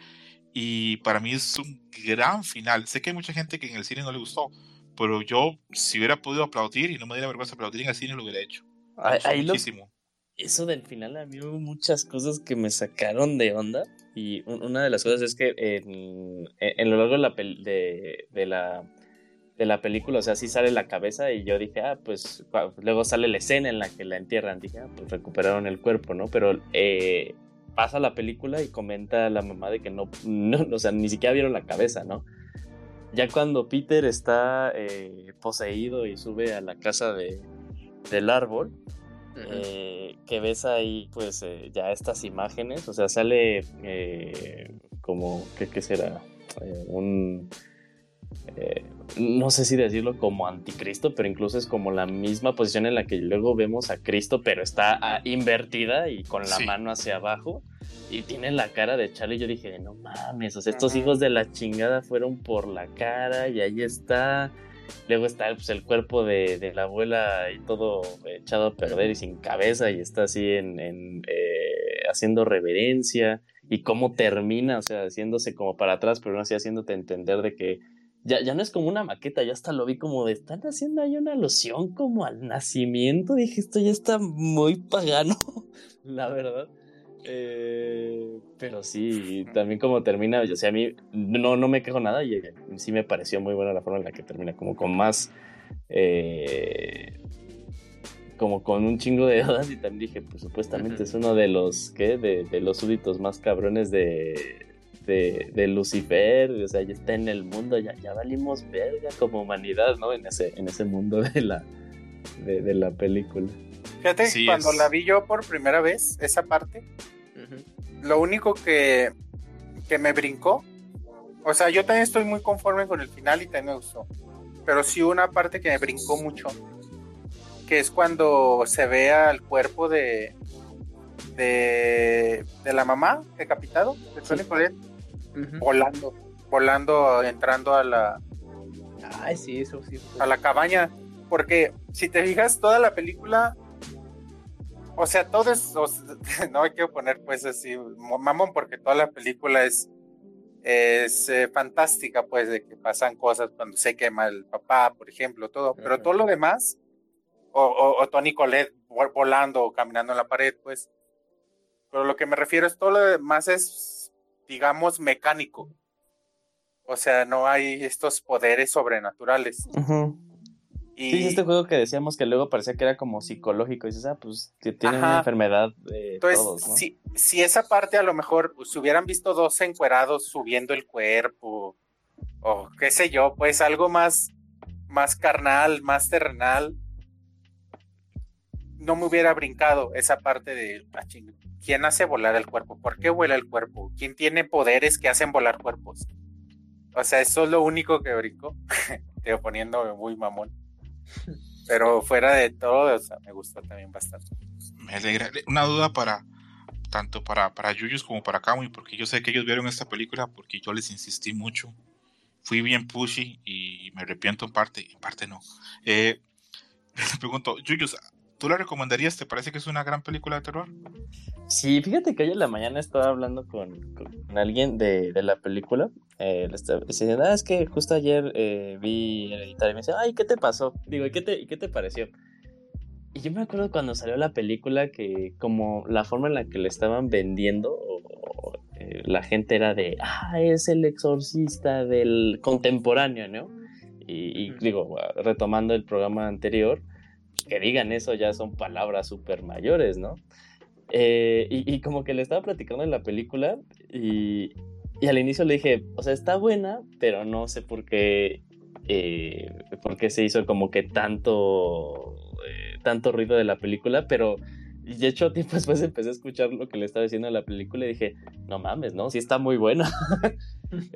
Y para mí es un gran final. Sé que hay mucha gente que en el cine no le gustó, pero yo, si hubiera podido aplaudir y no me diera vergüenza aplaudir en el cine, lo hubiera hecho. Ahí muchísimo. eso del final, a mí hubo muchas cosas que me sacaron de onda. Y una de las cosas es que en, en lo largo de la, de, de, la, de la película, o sea, sí sale la cabeza y yo dije, ah, pues luego sale la escena en la que la entierran. Dije, ah, pues recuperaron el cuerpo, ¿no? Pero eh, pasa la película y comenta la mamá de que no, no, o sea, ni siquiera vieron la cabeza, ¿no? Ya cuando Peter está eh, poseído y sube a la casa de, del árbol, eh, que ves ahí pues eh, ya estas imágenes, o sea, sale como, ¿qué, qué será? un eh, no sé si decirlo como anticristo, pero incluso es como la misma posición en la que luego vemos a Cristo, pero está ah, invertida y con la mano hacia abajo. Y tiene la cara de Charlie. Yo dije, no mames, o sea, estos hijos de la chingada fueron por la cara y ahí está. Luego está pues, el cuerpo de, la abuela y todo echado a perder y sin cabeza y está así en, eh, haciendo reverencia. Y cómo termina, o sea, haciéndose como para atrás, pero no así haciéndote entender de que ya, ya no es como una maqueta, ya hasta lo vi como de, están haciendo ahí una alusión como al nacimiento. Dije, esto ya está muy pagano, la verdad. Eh, pero sí, también como termina, o sea, a mí no, no me quejo nada y sí me pareció muy buena la forma en la que termina, como con más, eh, como con un chingo de dudas y también dije, pues supuestamente es uno de los, ¿qué? De, de los súbitos más cabrones de, de, Lucifer, o sea, ya está en el mundo, ya, ya valimos verga como humanidad, ¿no? En ese, en ese mundo de la, de, la película. Fíjate, cuando la vi yo por primera vez, esa parte, lo único que, que me brincó, o sea, yo también estoy muy conforme con el final y también me gustó, pero sí una parte que me brincó mucho, que es cuando se ve al cuerpo de, de, de la mamá decapitado de Tony volando, volando, entrando a la. Ay, sí, eso sí. A la cabaña. Porque si te fijas, toda la película. O sea, todo es. no hay que poner pues así, mamón, porque toda la película es. Es eh, fantástica, pues, de que pasan cosas cuando se quema el papá, por ejemplo, todo. Pero todo lo demás, o, o, Tony Colette volando o caminando en la pared, pues. Pero lo que me refiero es todo lo demás es digamos, mecánico. O sea, no hay estos poderes sobrenaturales. Y... Sí, este juego que decíamos que luego parecía que era como psicológico. Y dices, ah, pues que tiene una enfermedad de Entonces, si, si, esa parte a lo mejor pues, hubieran visto dos encuerados subiendo el cuerpo, o qué sé yo, pues algo más, más carnal, más terrenal, no me hubiera brincado esa parte de, ah, ¿quién hace volar el cuerpo? ¿Por qué vuela el cuerpo? ¿Quién tiene poderes que hacen volar cuerpos? O sea, eso es lo único que brinco. Te poniendo muy mamón. Pero fuera de todo, o sea, me gustó también bastante. Me alegra. Una duda para tanto para, para Yuyus como para Kamui, porque yo sé que ellos vieron esta película porque yo les insistí mucho. Fui bien pushy y me arrepiento en parte, en parte no. Eh, les pregunto, Yuyus, ¿Tú la recomendarías? ¿Te parece que es una gran película de terror? Sí, fíjate que ayer en la mañana estaba hablando con, alguien de, la película. Eh, diciendo, ah, es que justo ayer eh, vi el editor y me dice, ay, ¿qué te pasó? Digo, ¿y qué te, qué te pareció? Y yo me acuerdo cuando salió la película que como la forma en la que le estaban vendiendo, eh, la gente era de, ah, es el exorcista del contemporáneo, ¿no? y digo, retomando el programa anterior, que digan eso ya son palabras súper mayores, ¿no? Eh, y, como que le estaba platicando en la película y, al inicio le dije, o sea, está buena, pero no sé por qué, eh, por qué se hizo como que tanto, eh, tanto ruido de la película, pero de hecho tiempo después empecé a escuchar lo que le estaba diciendo en la película y dije, no mames, ¿no? Sí está muy buena.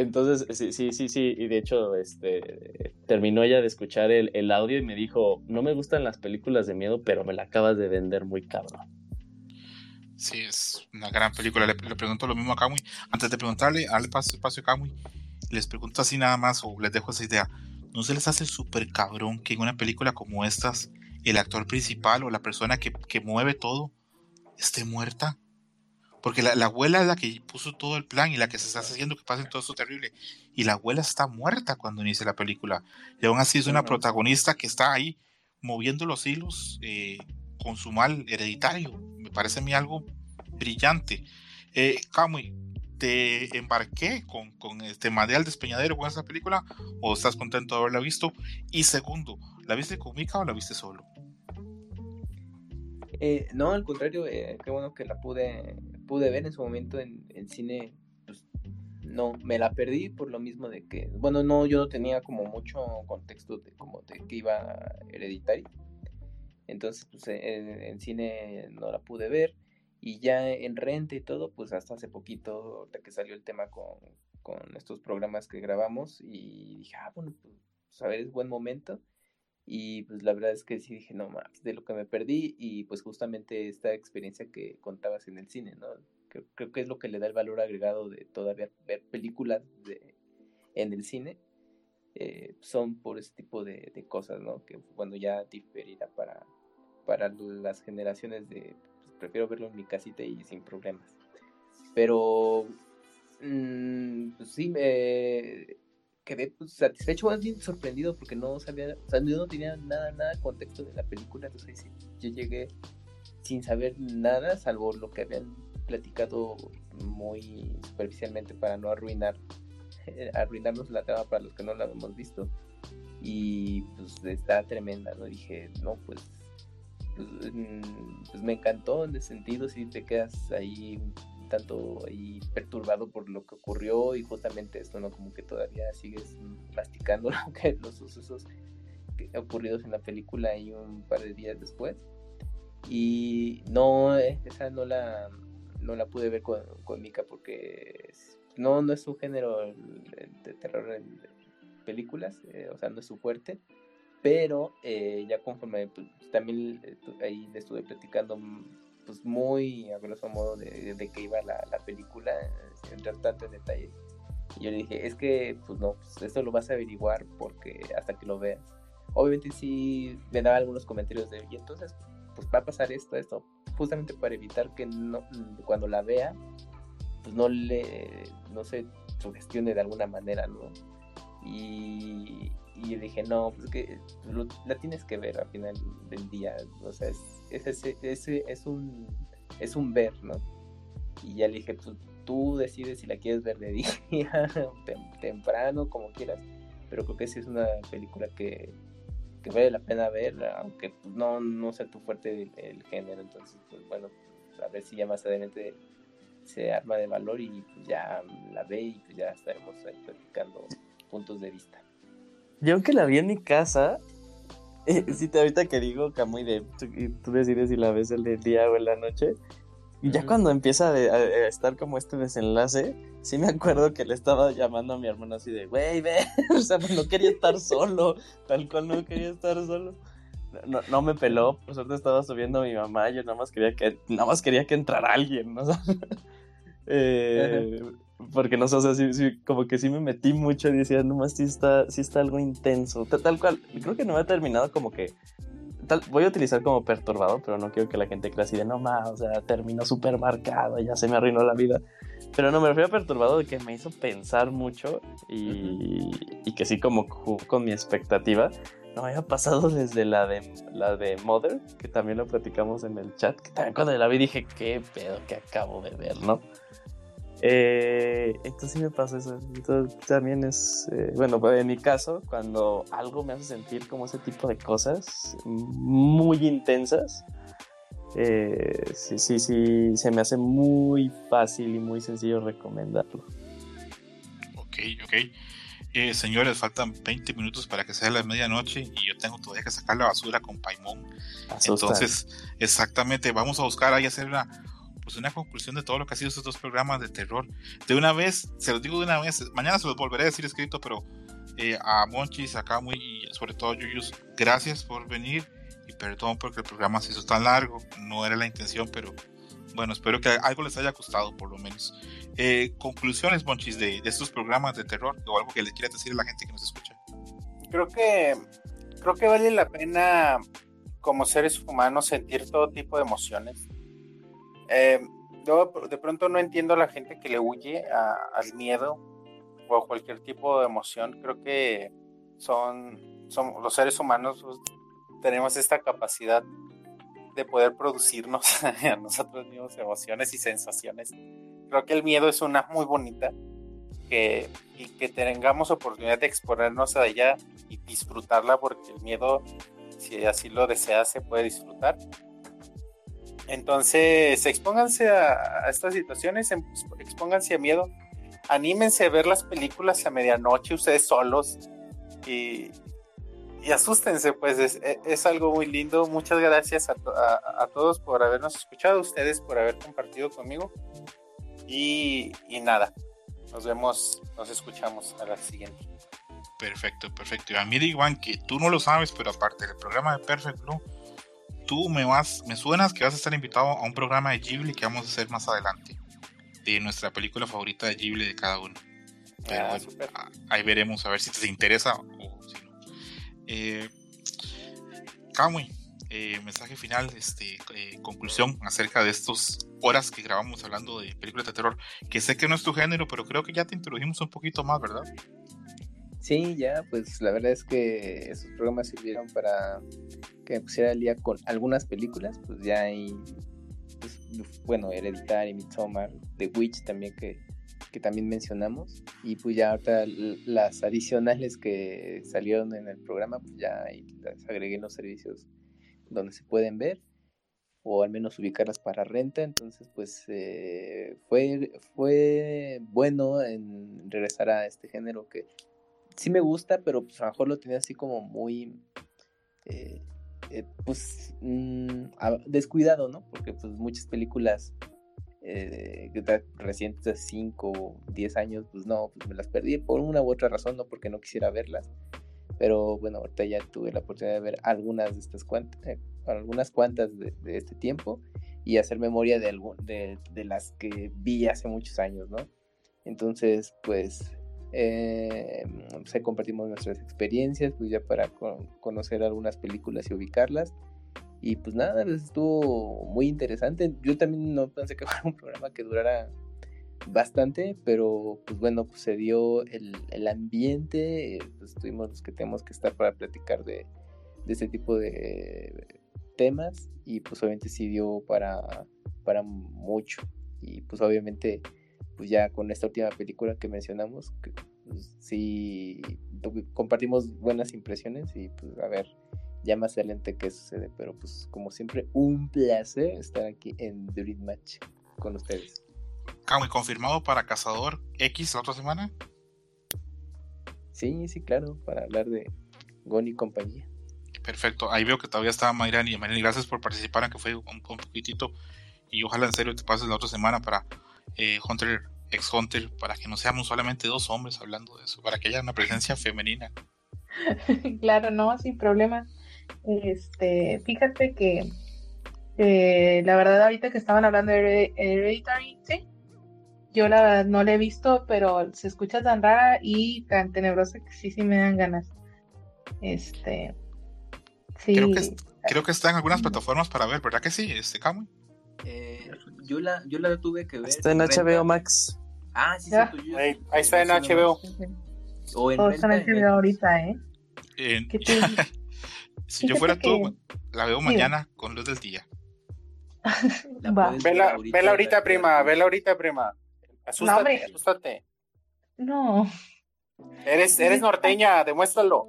entonces, sí, sí, sí, sí, y de hecho, este, terminó ella de escuchar el, el, audio y me dijo, no me gustan las películas de miedo, pero me la acabas de vender muy cabrón. Sí, es una gran película. Le, pregunto lo mismo a Kamui. Antes de preguntarle, al espacio a Kamui, les pregunto así nada más o les dejo esa idea. ¿No se les hace súper cabrón que en una película como estas el actor principal o la persona que, que mueve todo esté muerta? Porque la, abuela es la que puso todo el plan y la que se está haciendo que pase todo esto terrible. Y la abuela está muerta cuando inicia la película. Y aún así es una protagonista que está ahí moviendo los hilos eh, con su mal hereditario. Me parece a mí algo brillante. Eh, Kamui, ¿te embarqué con, con este Madeal Despeñadero con esa película o estás contento de haberla visto? Y segundo, ¿la viste con Mika o la viste solo? Eh, no, al contrario, eh, qué bueno que la pude, pude ver en su momento en, cine. Pues, no, me la perdí por lo mismo de que, bueno, no, yo no tenía como mucho contexto de como de que iba hereditario. Entonces, pues en, cine no la pude ver. Y ya en renta y todo, pues hasta hace poquito, ahorita que salió el tema con, con estos programas que grabamos, y dije, ah, bueno, pues a ver, es buen momento. Y pues la verdad es que sí dije, no más, de lo que me perdí y pues justamente esta experiencia que contabas en el cine, ¿no? Creo, que es lo que le da el valor agregado de todavía ver películas de, en el cine. Eh, son por ese tipo de, cosas, ¿no? Que bueno, ya diferirá para, para las generaciones de, pues, prefiero verlo en mi casita y sin problemas. Pero, mm, pues sí, me quedé pues, satisfecho, más bien sorprendido porque no sabía, o sea, no tenía nada, nada contexto de la película, entonces yo llegué sin saber nada, salvo lo que habían platicado muy superficialmente para no arruinar, arruinarnos la trama para los que no la hemos visto. Y pues está tremenda, ¿no? Dije, no, pues, pues, mm, pues me encantó en ese sentido, si te quedas ahí tanto ahí perturbado por lo que ocurrió y justamente esto, ¿no? Como que todavía sigues masticando lo que, los sucesos ocurridos en la película y un par de días después. Y no, eh, esa no la, no la pude ver con, con Mika porque no, no es su género de terror en películas, eh, o sea, no es su fuerte. Pero eh, ya conforme pues, también ahí le estuve platicando pues muy a grosso modo de, de que iba la, la película, sin entrar tanto en detalle. Y yo le dije, es que, pues no, pues esto lo vas a averiguar porque hasta que lo veas. Obviamente sí me daba algunos comentarios de, y entonces, pues va a pasar esto, esto, justamente para evitar que no, cuando la vea, pues no le, no se sugestione de alguna manera, ¿no? Y, y dije, no, pues que la tienes que ver al final del día, o sea, es, es, es, un, es un ver, ¿no? Y ya le dije, pues tú decides si la quieres ver de día, temprano, como quieras, pero creo que sí es una película que, que vale la pena ver, aunque no, no sea tu fuerte el, género, entonces, pues bueno, a ver si ya más adelante se arma de valor y pues ya la ve y pues ya estaremos platicando puntos de vista. Yo aunque la vi en mi casa, eh, si te ahorita que digo Camuy de tú, decides si la ves el día o en la noche. Y ya cuando empieza a, estar como este desenlace, sí me acuerdo que le estaba llamando a mi hermano así de, güey, ve, o sea, pues no quería estar solo, tal cual no quería estar solo. No, no me peló, por suerte estaba subiendo a mi mamá, yo nada más quería que, nada más quería que entrara alguien, ¿no? eh, porque no sé, o sea, sí, como que sí me metí mucho y decía, nomás sí está, sí está algo intenso. Tal, cual, creo que no me ha terminado como que. Tal, voy a utilizar como perturbado, pero no quiero que la gente crea así de no más, o sea, terminó súper marcado, ya se me arruinó la vida. Pero no, me refiero a perturbado de que me hizo pensar mucho y, y que sí, como con mi expectativa. No había pasado desde la de la de Mother, que también lo platicamos en el chat, que también cuando la vi dije, qué pedo que acabo de ver, ¿no? Eh, entonces sí me pasa eso. Entonces, también es, eh, bueno, pues, en mi caso, cuando algo me hace sentir como ese tipo de cosas muy intensas, eh, sí, sí, sí, se me hace muy fácil y muy sencillo recomendarlo. Ok, ok. Eh, señores, faltan 20 minutos para que sea la medianoche y yo tengo todavía que sacar la basura con Paimón. Entonces, exactamente, vamos a buscar ahí hacer una pues una conclusión de todo lo que ha sido estos dos programas de terror. De una vez, se los digo de una vez, mañana se los volveré a decir escrito, pero eh, a Monchis, a Kamui y sobre todo a Yuyus, gracias por venir y perdón porque el programa se hizo tan largo, no era la intención, pero Bueno, espero que algo les haya gustado, por lo menos. Eh, conclusiones, Monchis, de, de, estos programas de terror o algo que le quiera decir a la gente que nos escucha. Creo que creo que vale la pena como seres humanos sentir todo tipo de emociones. Eh, yo de pronto no entiendo a la gente que le huye al miedo o a cualquier tipo de emoción. Creo que son, los seres humanos pues, tenemos esta capacidad de poder producirnos a nosotros mismos emociones y sensaciones. Creo que el miedo es una muy bonita que, y que tengamos oportunidad de exponernos a ella y disfrutarla porque el miedo, si así lo desea, se puede disfrutar. Entonces, expónganse a, a estas situaciones, em, expónganse a miedo, anímense a ver las películas a medianoche ustedes solos y, y asústense, pues es, e, es, algo muy lindo. Muchas gracias a, a, a, todos por habernos escuchado, ustedes por haber compartido conmigo. Y, y, nada, nos vemos, nos escuchamos a la siguiente. Perfecto, perfecto. Y a mí, Iguan, que tú no lo sabes, pero aparte del programa de Perfect Blue, tú me vas, me suenas que vas a estar invitado a un programa de Ghibli que vamos a hacer más adelante, de nuestra película favorita de Ghibli de cada uno. Pero ah, bueno, ahí veremos a ver si te interesa o si no. Eh, Kamui, eh, mensaje final, este, eh, conclusión acerca de estas horas que grabamos hablando de películas de terror, que sé que no es tu género, pero creo que ya te introdujimos un poquito más, ¿verdad? Sí, ya, pues la verdad es que esos programas sirvieron para que me pusiera al día con algunas películas, pues ya hay, pues, bueno, Hereditary, Midsommar, The Witch también que que también mencionamos y pues ya ahorita las adicionales que salieron en el programa pues ya las agregué en los servicios donde se pueden ver o al menos ubicarlas para renta entonces pues eh, fue fue bueno en regresar a este género que sí me gusta pero pues a lo mejor lo tenía así como muy eh, eh, pues mm, descuidado no porque pues muchas películas eh, recientes de 5 o 10 años, pues no, pues me las perdí por una u otra razón, no porque no quisiera verlas. Pero bueno, ahorita ya tuve la oportunidad de ver algunas de estas cuantas, eh, algunas cuantas de, este tiempo y hacer memoria de, de, de, las que vi hace muchos años, ¿no? Entonces, pues, eh, pues compartimos nuestras experiencias, pues ya para conocer algunas películas y ubicarlas. Y pues nada, estuvo muy interesante. Yo también no pensé que fuera un programa que durara bastante, pero pues bueno, pues se dio el, el ambiente, pues tuvimos los que tenemos que estar para platicar de, de este tipo de temas y pues obviamente sí dio para, para mucho. Y pues obviamente pues ya con esta última película que mencionamos, que, pues, sí compartimos buenas impresiones y pues a ver ya más adelante qué sucede. Pero pues como siempre, un placer estar aquí en Dream Match con ustedes. Camuy, ¿confirmado para Cazador X la otra semana? Sí, sí, claro, para hablar de Gon y compañía. Perfecto, ahí veo que todavía está Mayran y Mayran, gracias por participar, aunque fue un, un, poquitito. Y ojalá en serio te pases la otra semana para eh, Hunter ex Hunter, para que no seamos solamente dos hombres hablando de eso, para que haya una presencia femenina. claro, no, sin problema. Este, fíjate que la verdad ahorita que estaban hablando de Hereditary, sí, yo la verdad no la he visto, pero se escucha tan rara y tan tenebrosa que sí, sí me dan ganas. Este, sí. Creo que, creo que está en algunas plataformas para ver, ¿verdad que sí, este Camuy? Eh, yo, la, yo la tuve que ver. Está en HBO Max. Ah, sí, sí. Ahí, ahí, está en HBO. O en, está en HBO ahorita, ¿eh? En... ¿Qué te... Si yo fuera tú, la veo mañana con luz del día. vela, vela ahorita, prima, vela ahorita, prima. Asústate, no, asústate. No. Eres, eres norteña, demuéstralo.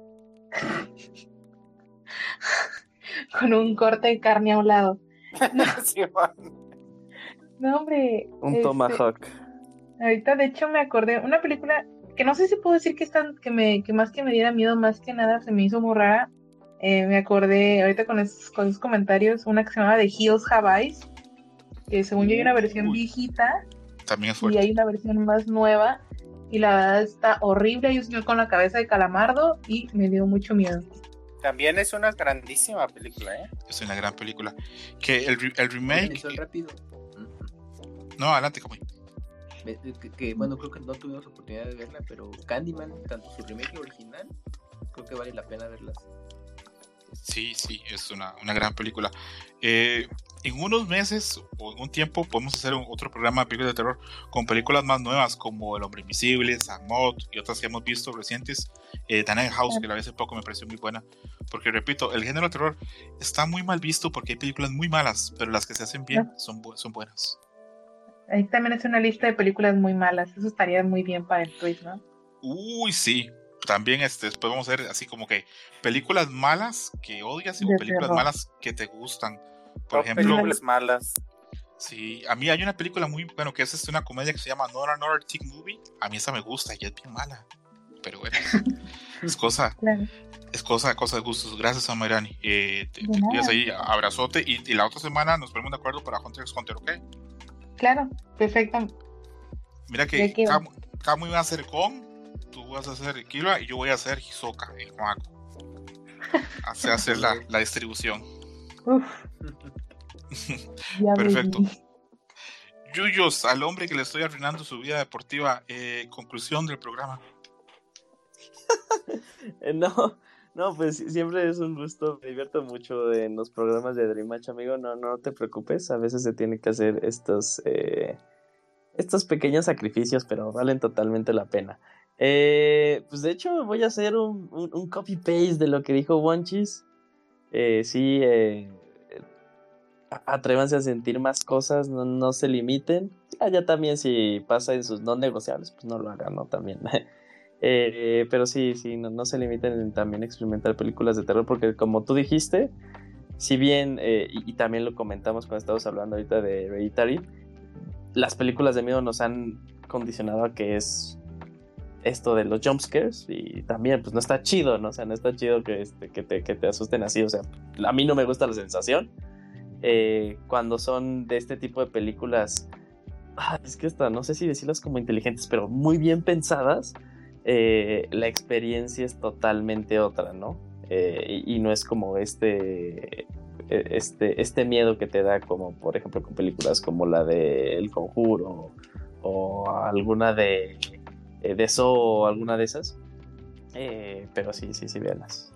Con un corte de carne a un lado. No, sí, no hombre. Un este, tomahawk. Ahorita, de hecho, me acordé una película que no sé si puedo decir que es tan, que me, que más que me diera miedo, más que nada se me hizo muy rara, eh, me acordé ahorita con esos, con esos, comentarios, una que se llama The Hills Have que según yo hay una versión viejita. También es Y hay una versión más nueva. Y la verdad está horrible. Hay un señor con la cabeza de calamardo y me dio mucho miedo. También es una grandísima película, ¿eh? Es una gran película. Que el, el remake. rápido. No, adelante, como. Que, bueno, creo que no tuvimos oportunidad de verla, pero Candyman, tanto su remake original, creo que vale la pena verlas. Sí, sí, es una, una gran película. Eh, en unos meses o en un tiempo podemos hacer otro programa de películas de terror con películas más nuevas como El Hombre Invisible, Samot y otras que hemos visto recientes. Eh, House, que la vez hace poco me pareció muy buena. Porque repito, el género de terror está muy mal visto porque hay películas muy malas, pero las que se hacen bien son, son buenas. Ahí también es una lista de películas muy malas. Eso estaría muy bien para el tweet, ¿no? Uy, sí. También este, después vamos a ver así como que películas malas que odias y películas malas que te gustan. Por ejemplo, películas malas. Sí, a mí hay una película muy, bueno, que es este, una comedia que se llama Not Another Teen Movie. A mí esa me gusta y es bien mala. Pero bueno, es cosa, es cosa, cosa de gustos. Gracias, a Eh, te, te ahí, abrazote. Y, la otra semana nos ponemos de acuerdo para Hunter x Hunter, ¿ok? Claro, perfecto. Mira que Camu iba a hacer con, tú vas a hacer Kira y yo voy a hacer Hisoka, el Juaco. Hace hacer la, la distribución. Perfecto. Yuyos, al hombre que le estoy arruinando su vida deportiva, eh, conclusión del programa. no, no, pues siempre es un gusto, me divierto mucho en los programas de Dream Match, amigo, no, no te preocupes, a veces se tiene que hacer estos, eh, estos pequeños sacrificios, pero valen totalmente la pena. Eh, pues de hecho voy a hacer un, un, copy-paste de lo que dijo Wonchis. Eh, sí, eh, atrévanse a sentir más cosas, no, no se limiten. Ya, también si pasa en sus no negociables, pues no lo hagan, ¿no? También. Eh, pero sí, sí, no, no, se limiten en también experimentar películas de terror, porque como tú dijiste, si bien, eh, y, también lo comentamos cuando estábamos hablando ahorita de Hereditary, las películas de miedo nos han condicionado a que es esto de los jumpscares y también pues no está chido, ¿no? O sea, no está chido que, este, que, te, que te asusten así, o sea, a mí no me gusta la sensación. Eh, cuando son de este tipo de películas, ah, es que hasta no sé si decirlas como inteligentes, pero muy bien pensadas, eh, la experiencia es totalmente otra, ¿no? Eh, y, no es como este, e, este, este miedo que te da como, por ejemplo, con películas como la de El Conjuro o alguna de, de eso o alguna de esas. pero sí, sí, sí, véanlas.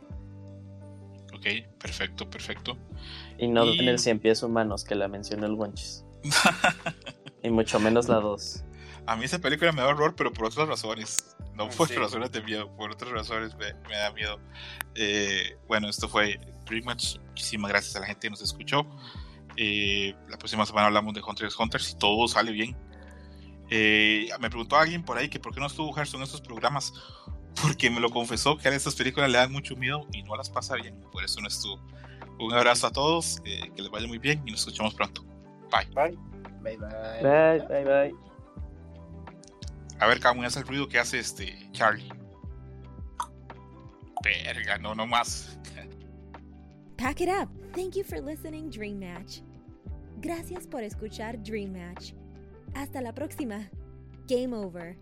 Ok, perfecto, perfecto. Y no y... tener 100 pies humanos que la mencionó el Wonchis. y mucho menos la 2. A mí esa película me da horror, pero por otras razones. No por razones de miedo, por otras razones me, me da miedo. Eh, bueno, esto fue pretty much. Muchísimas gracias a la gente que nos escuchó. Eh, la próxima semana hablamos de Hunter x Hunter si todo sale bien. Eh, me preguntó alguien por ahí que por qué no estuvo Gerson en estos programas. Porque me lo confesó que a estas películas le dan mucho miedo y no las pasa bien. Por eso no estuvo. Un abrazo a todos, eh, que les vaya muy bien y nos escuchamos pronto. Bye. Bye. Bye, bye. Bye, bye, bye. A ver, ¿cómo es el ruido que hace este Charlie? Verga, no, no más. Pack it up. Thank you for listening, Dream Match. Gracias por escuchar Dream Match. Hasta la próxima. Game over.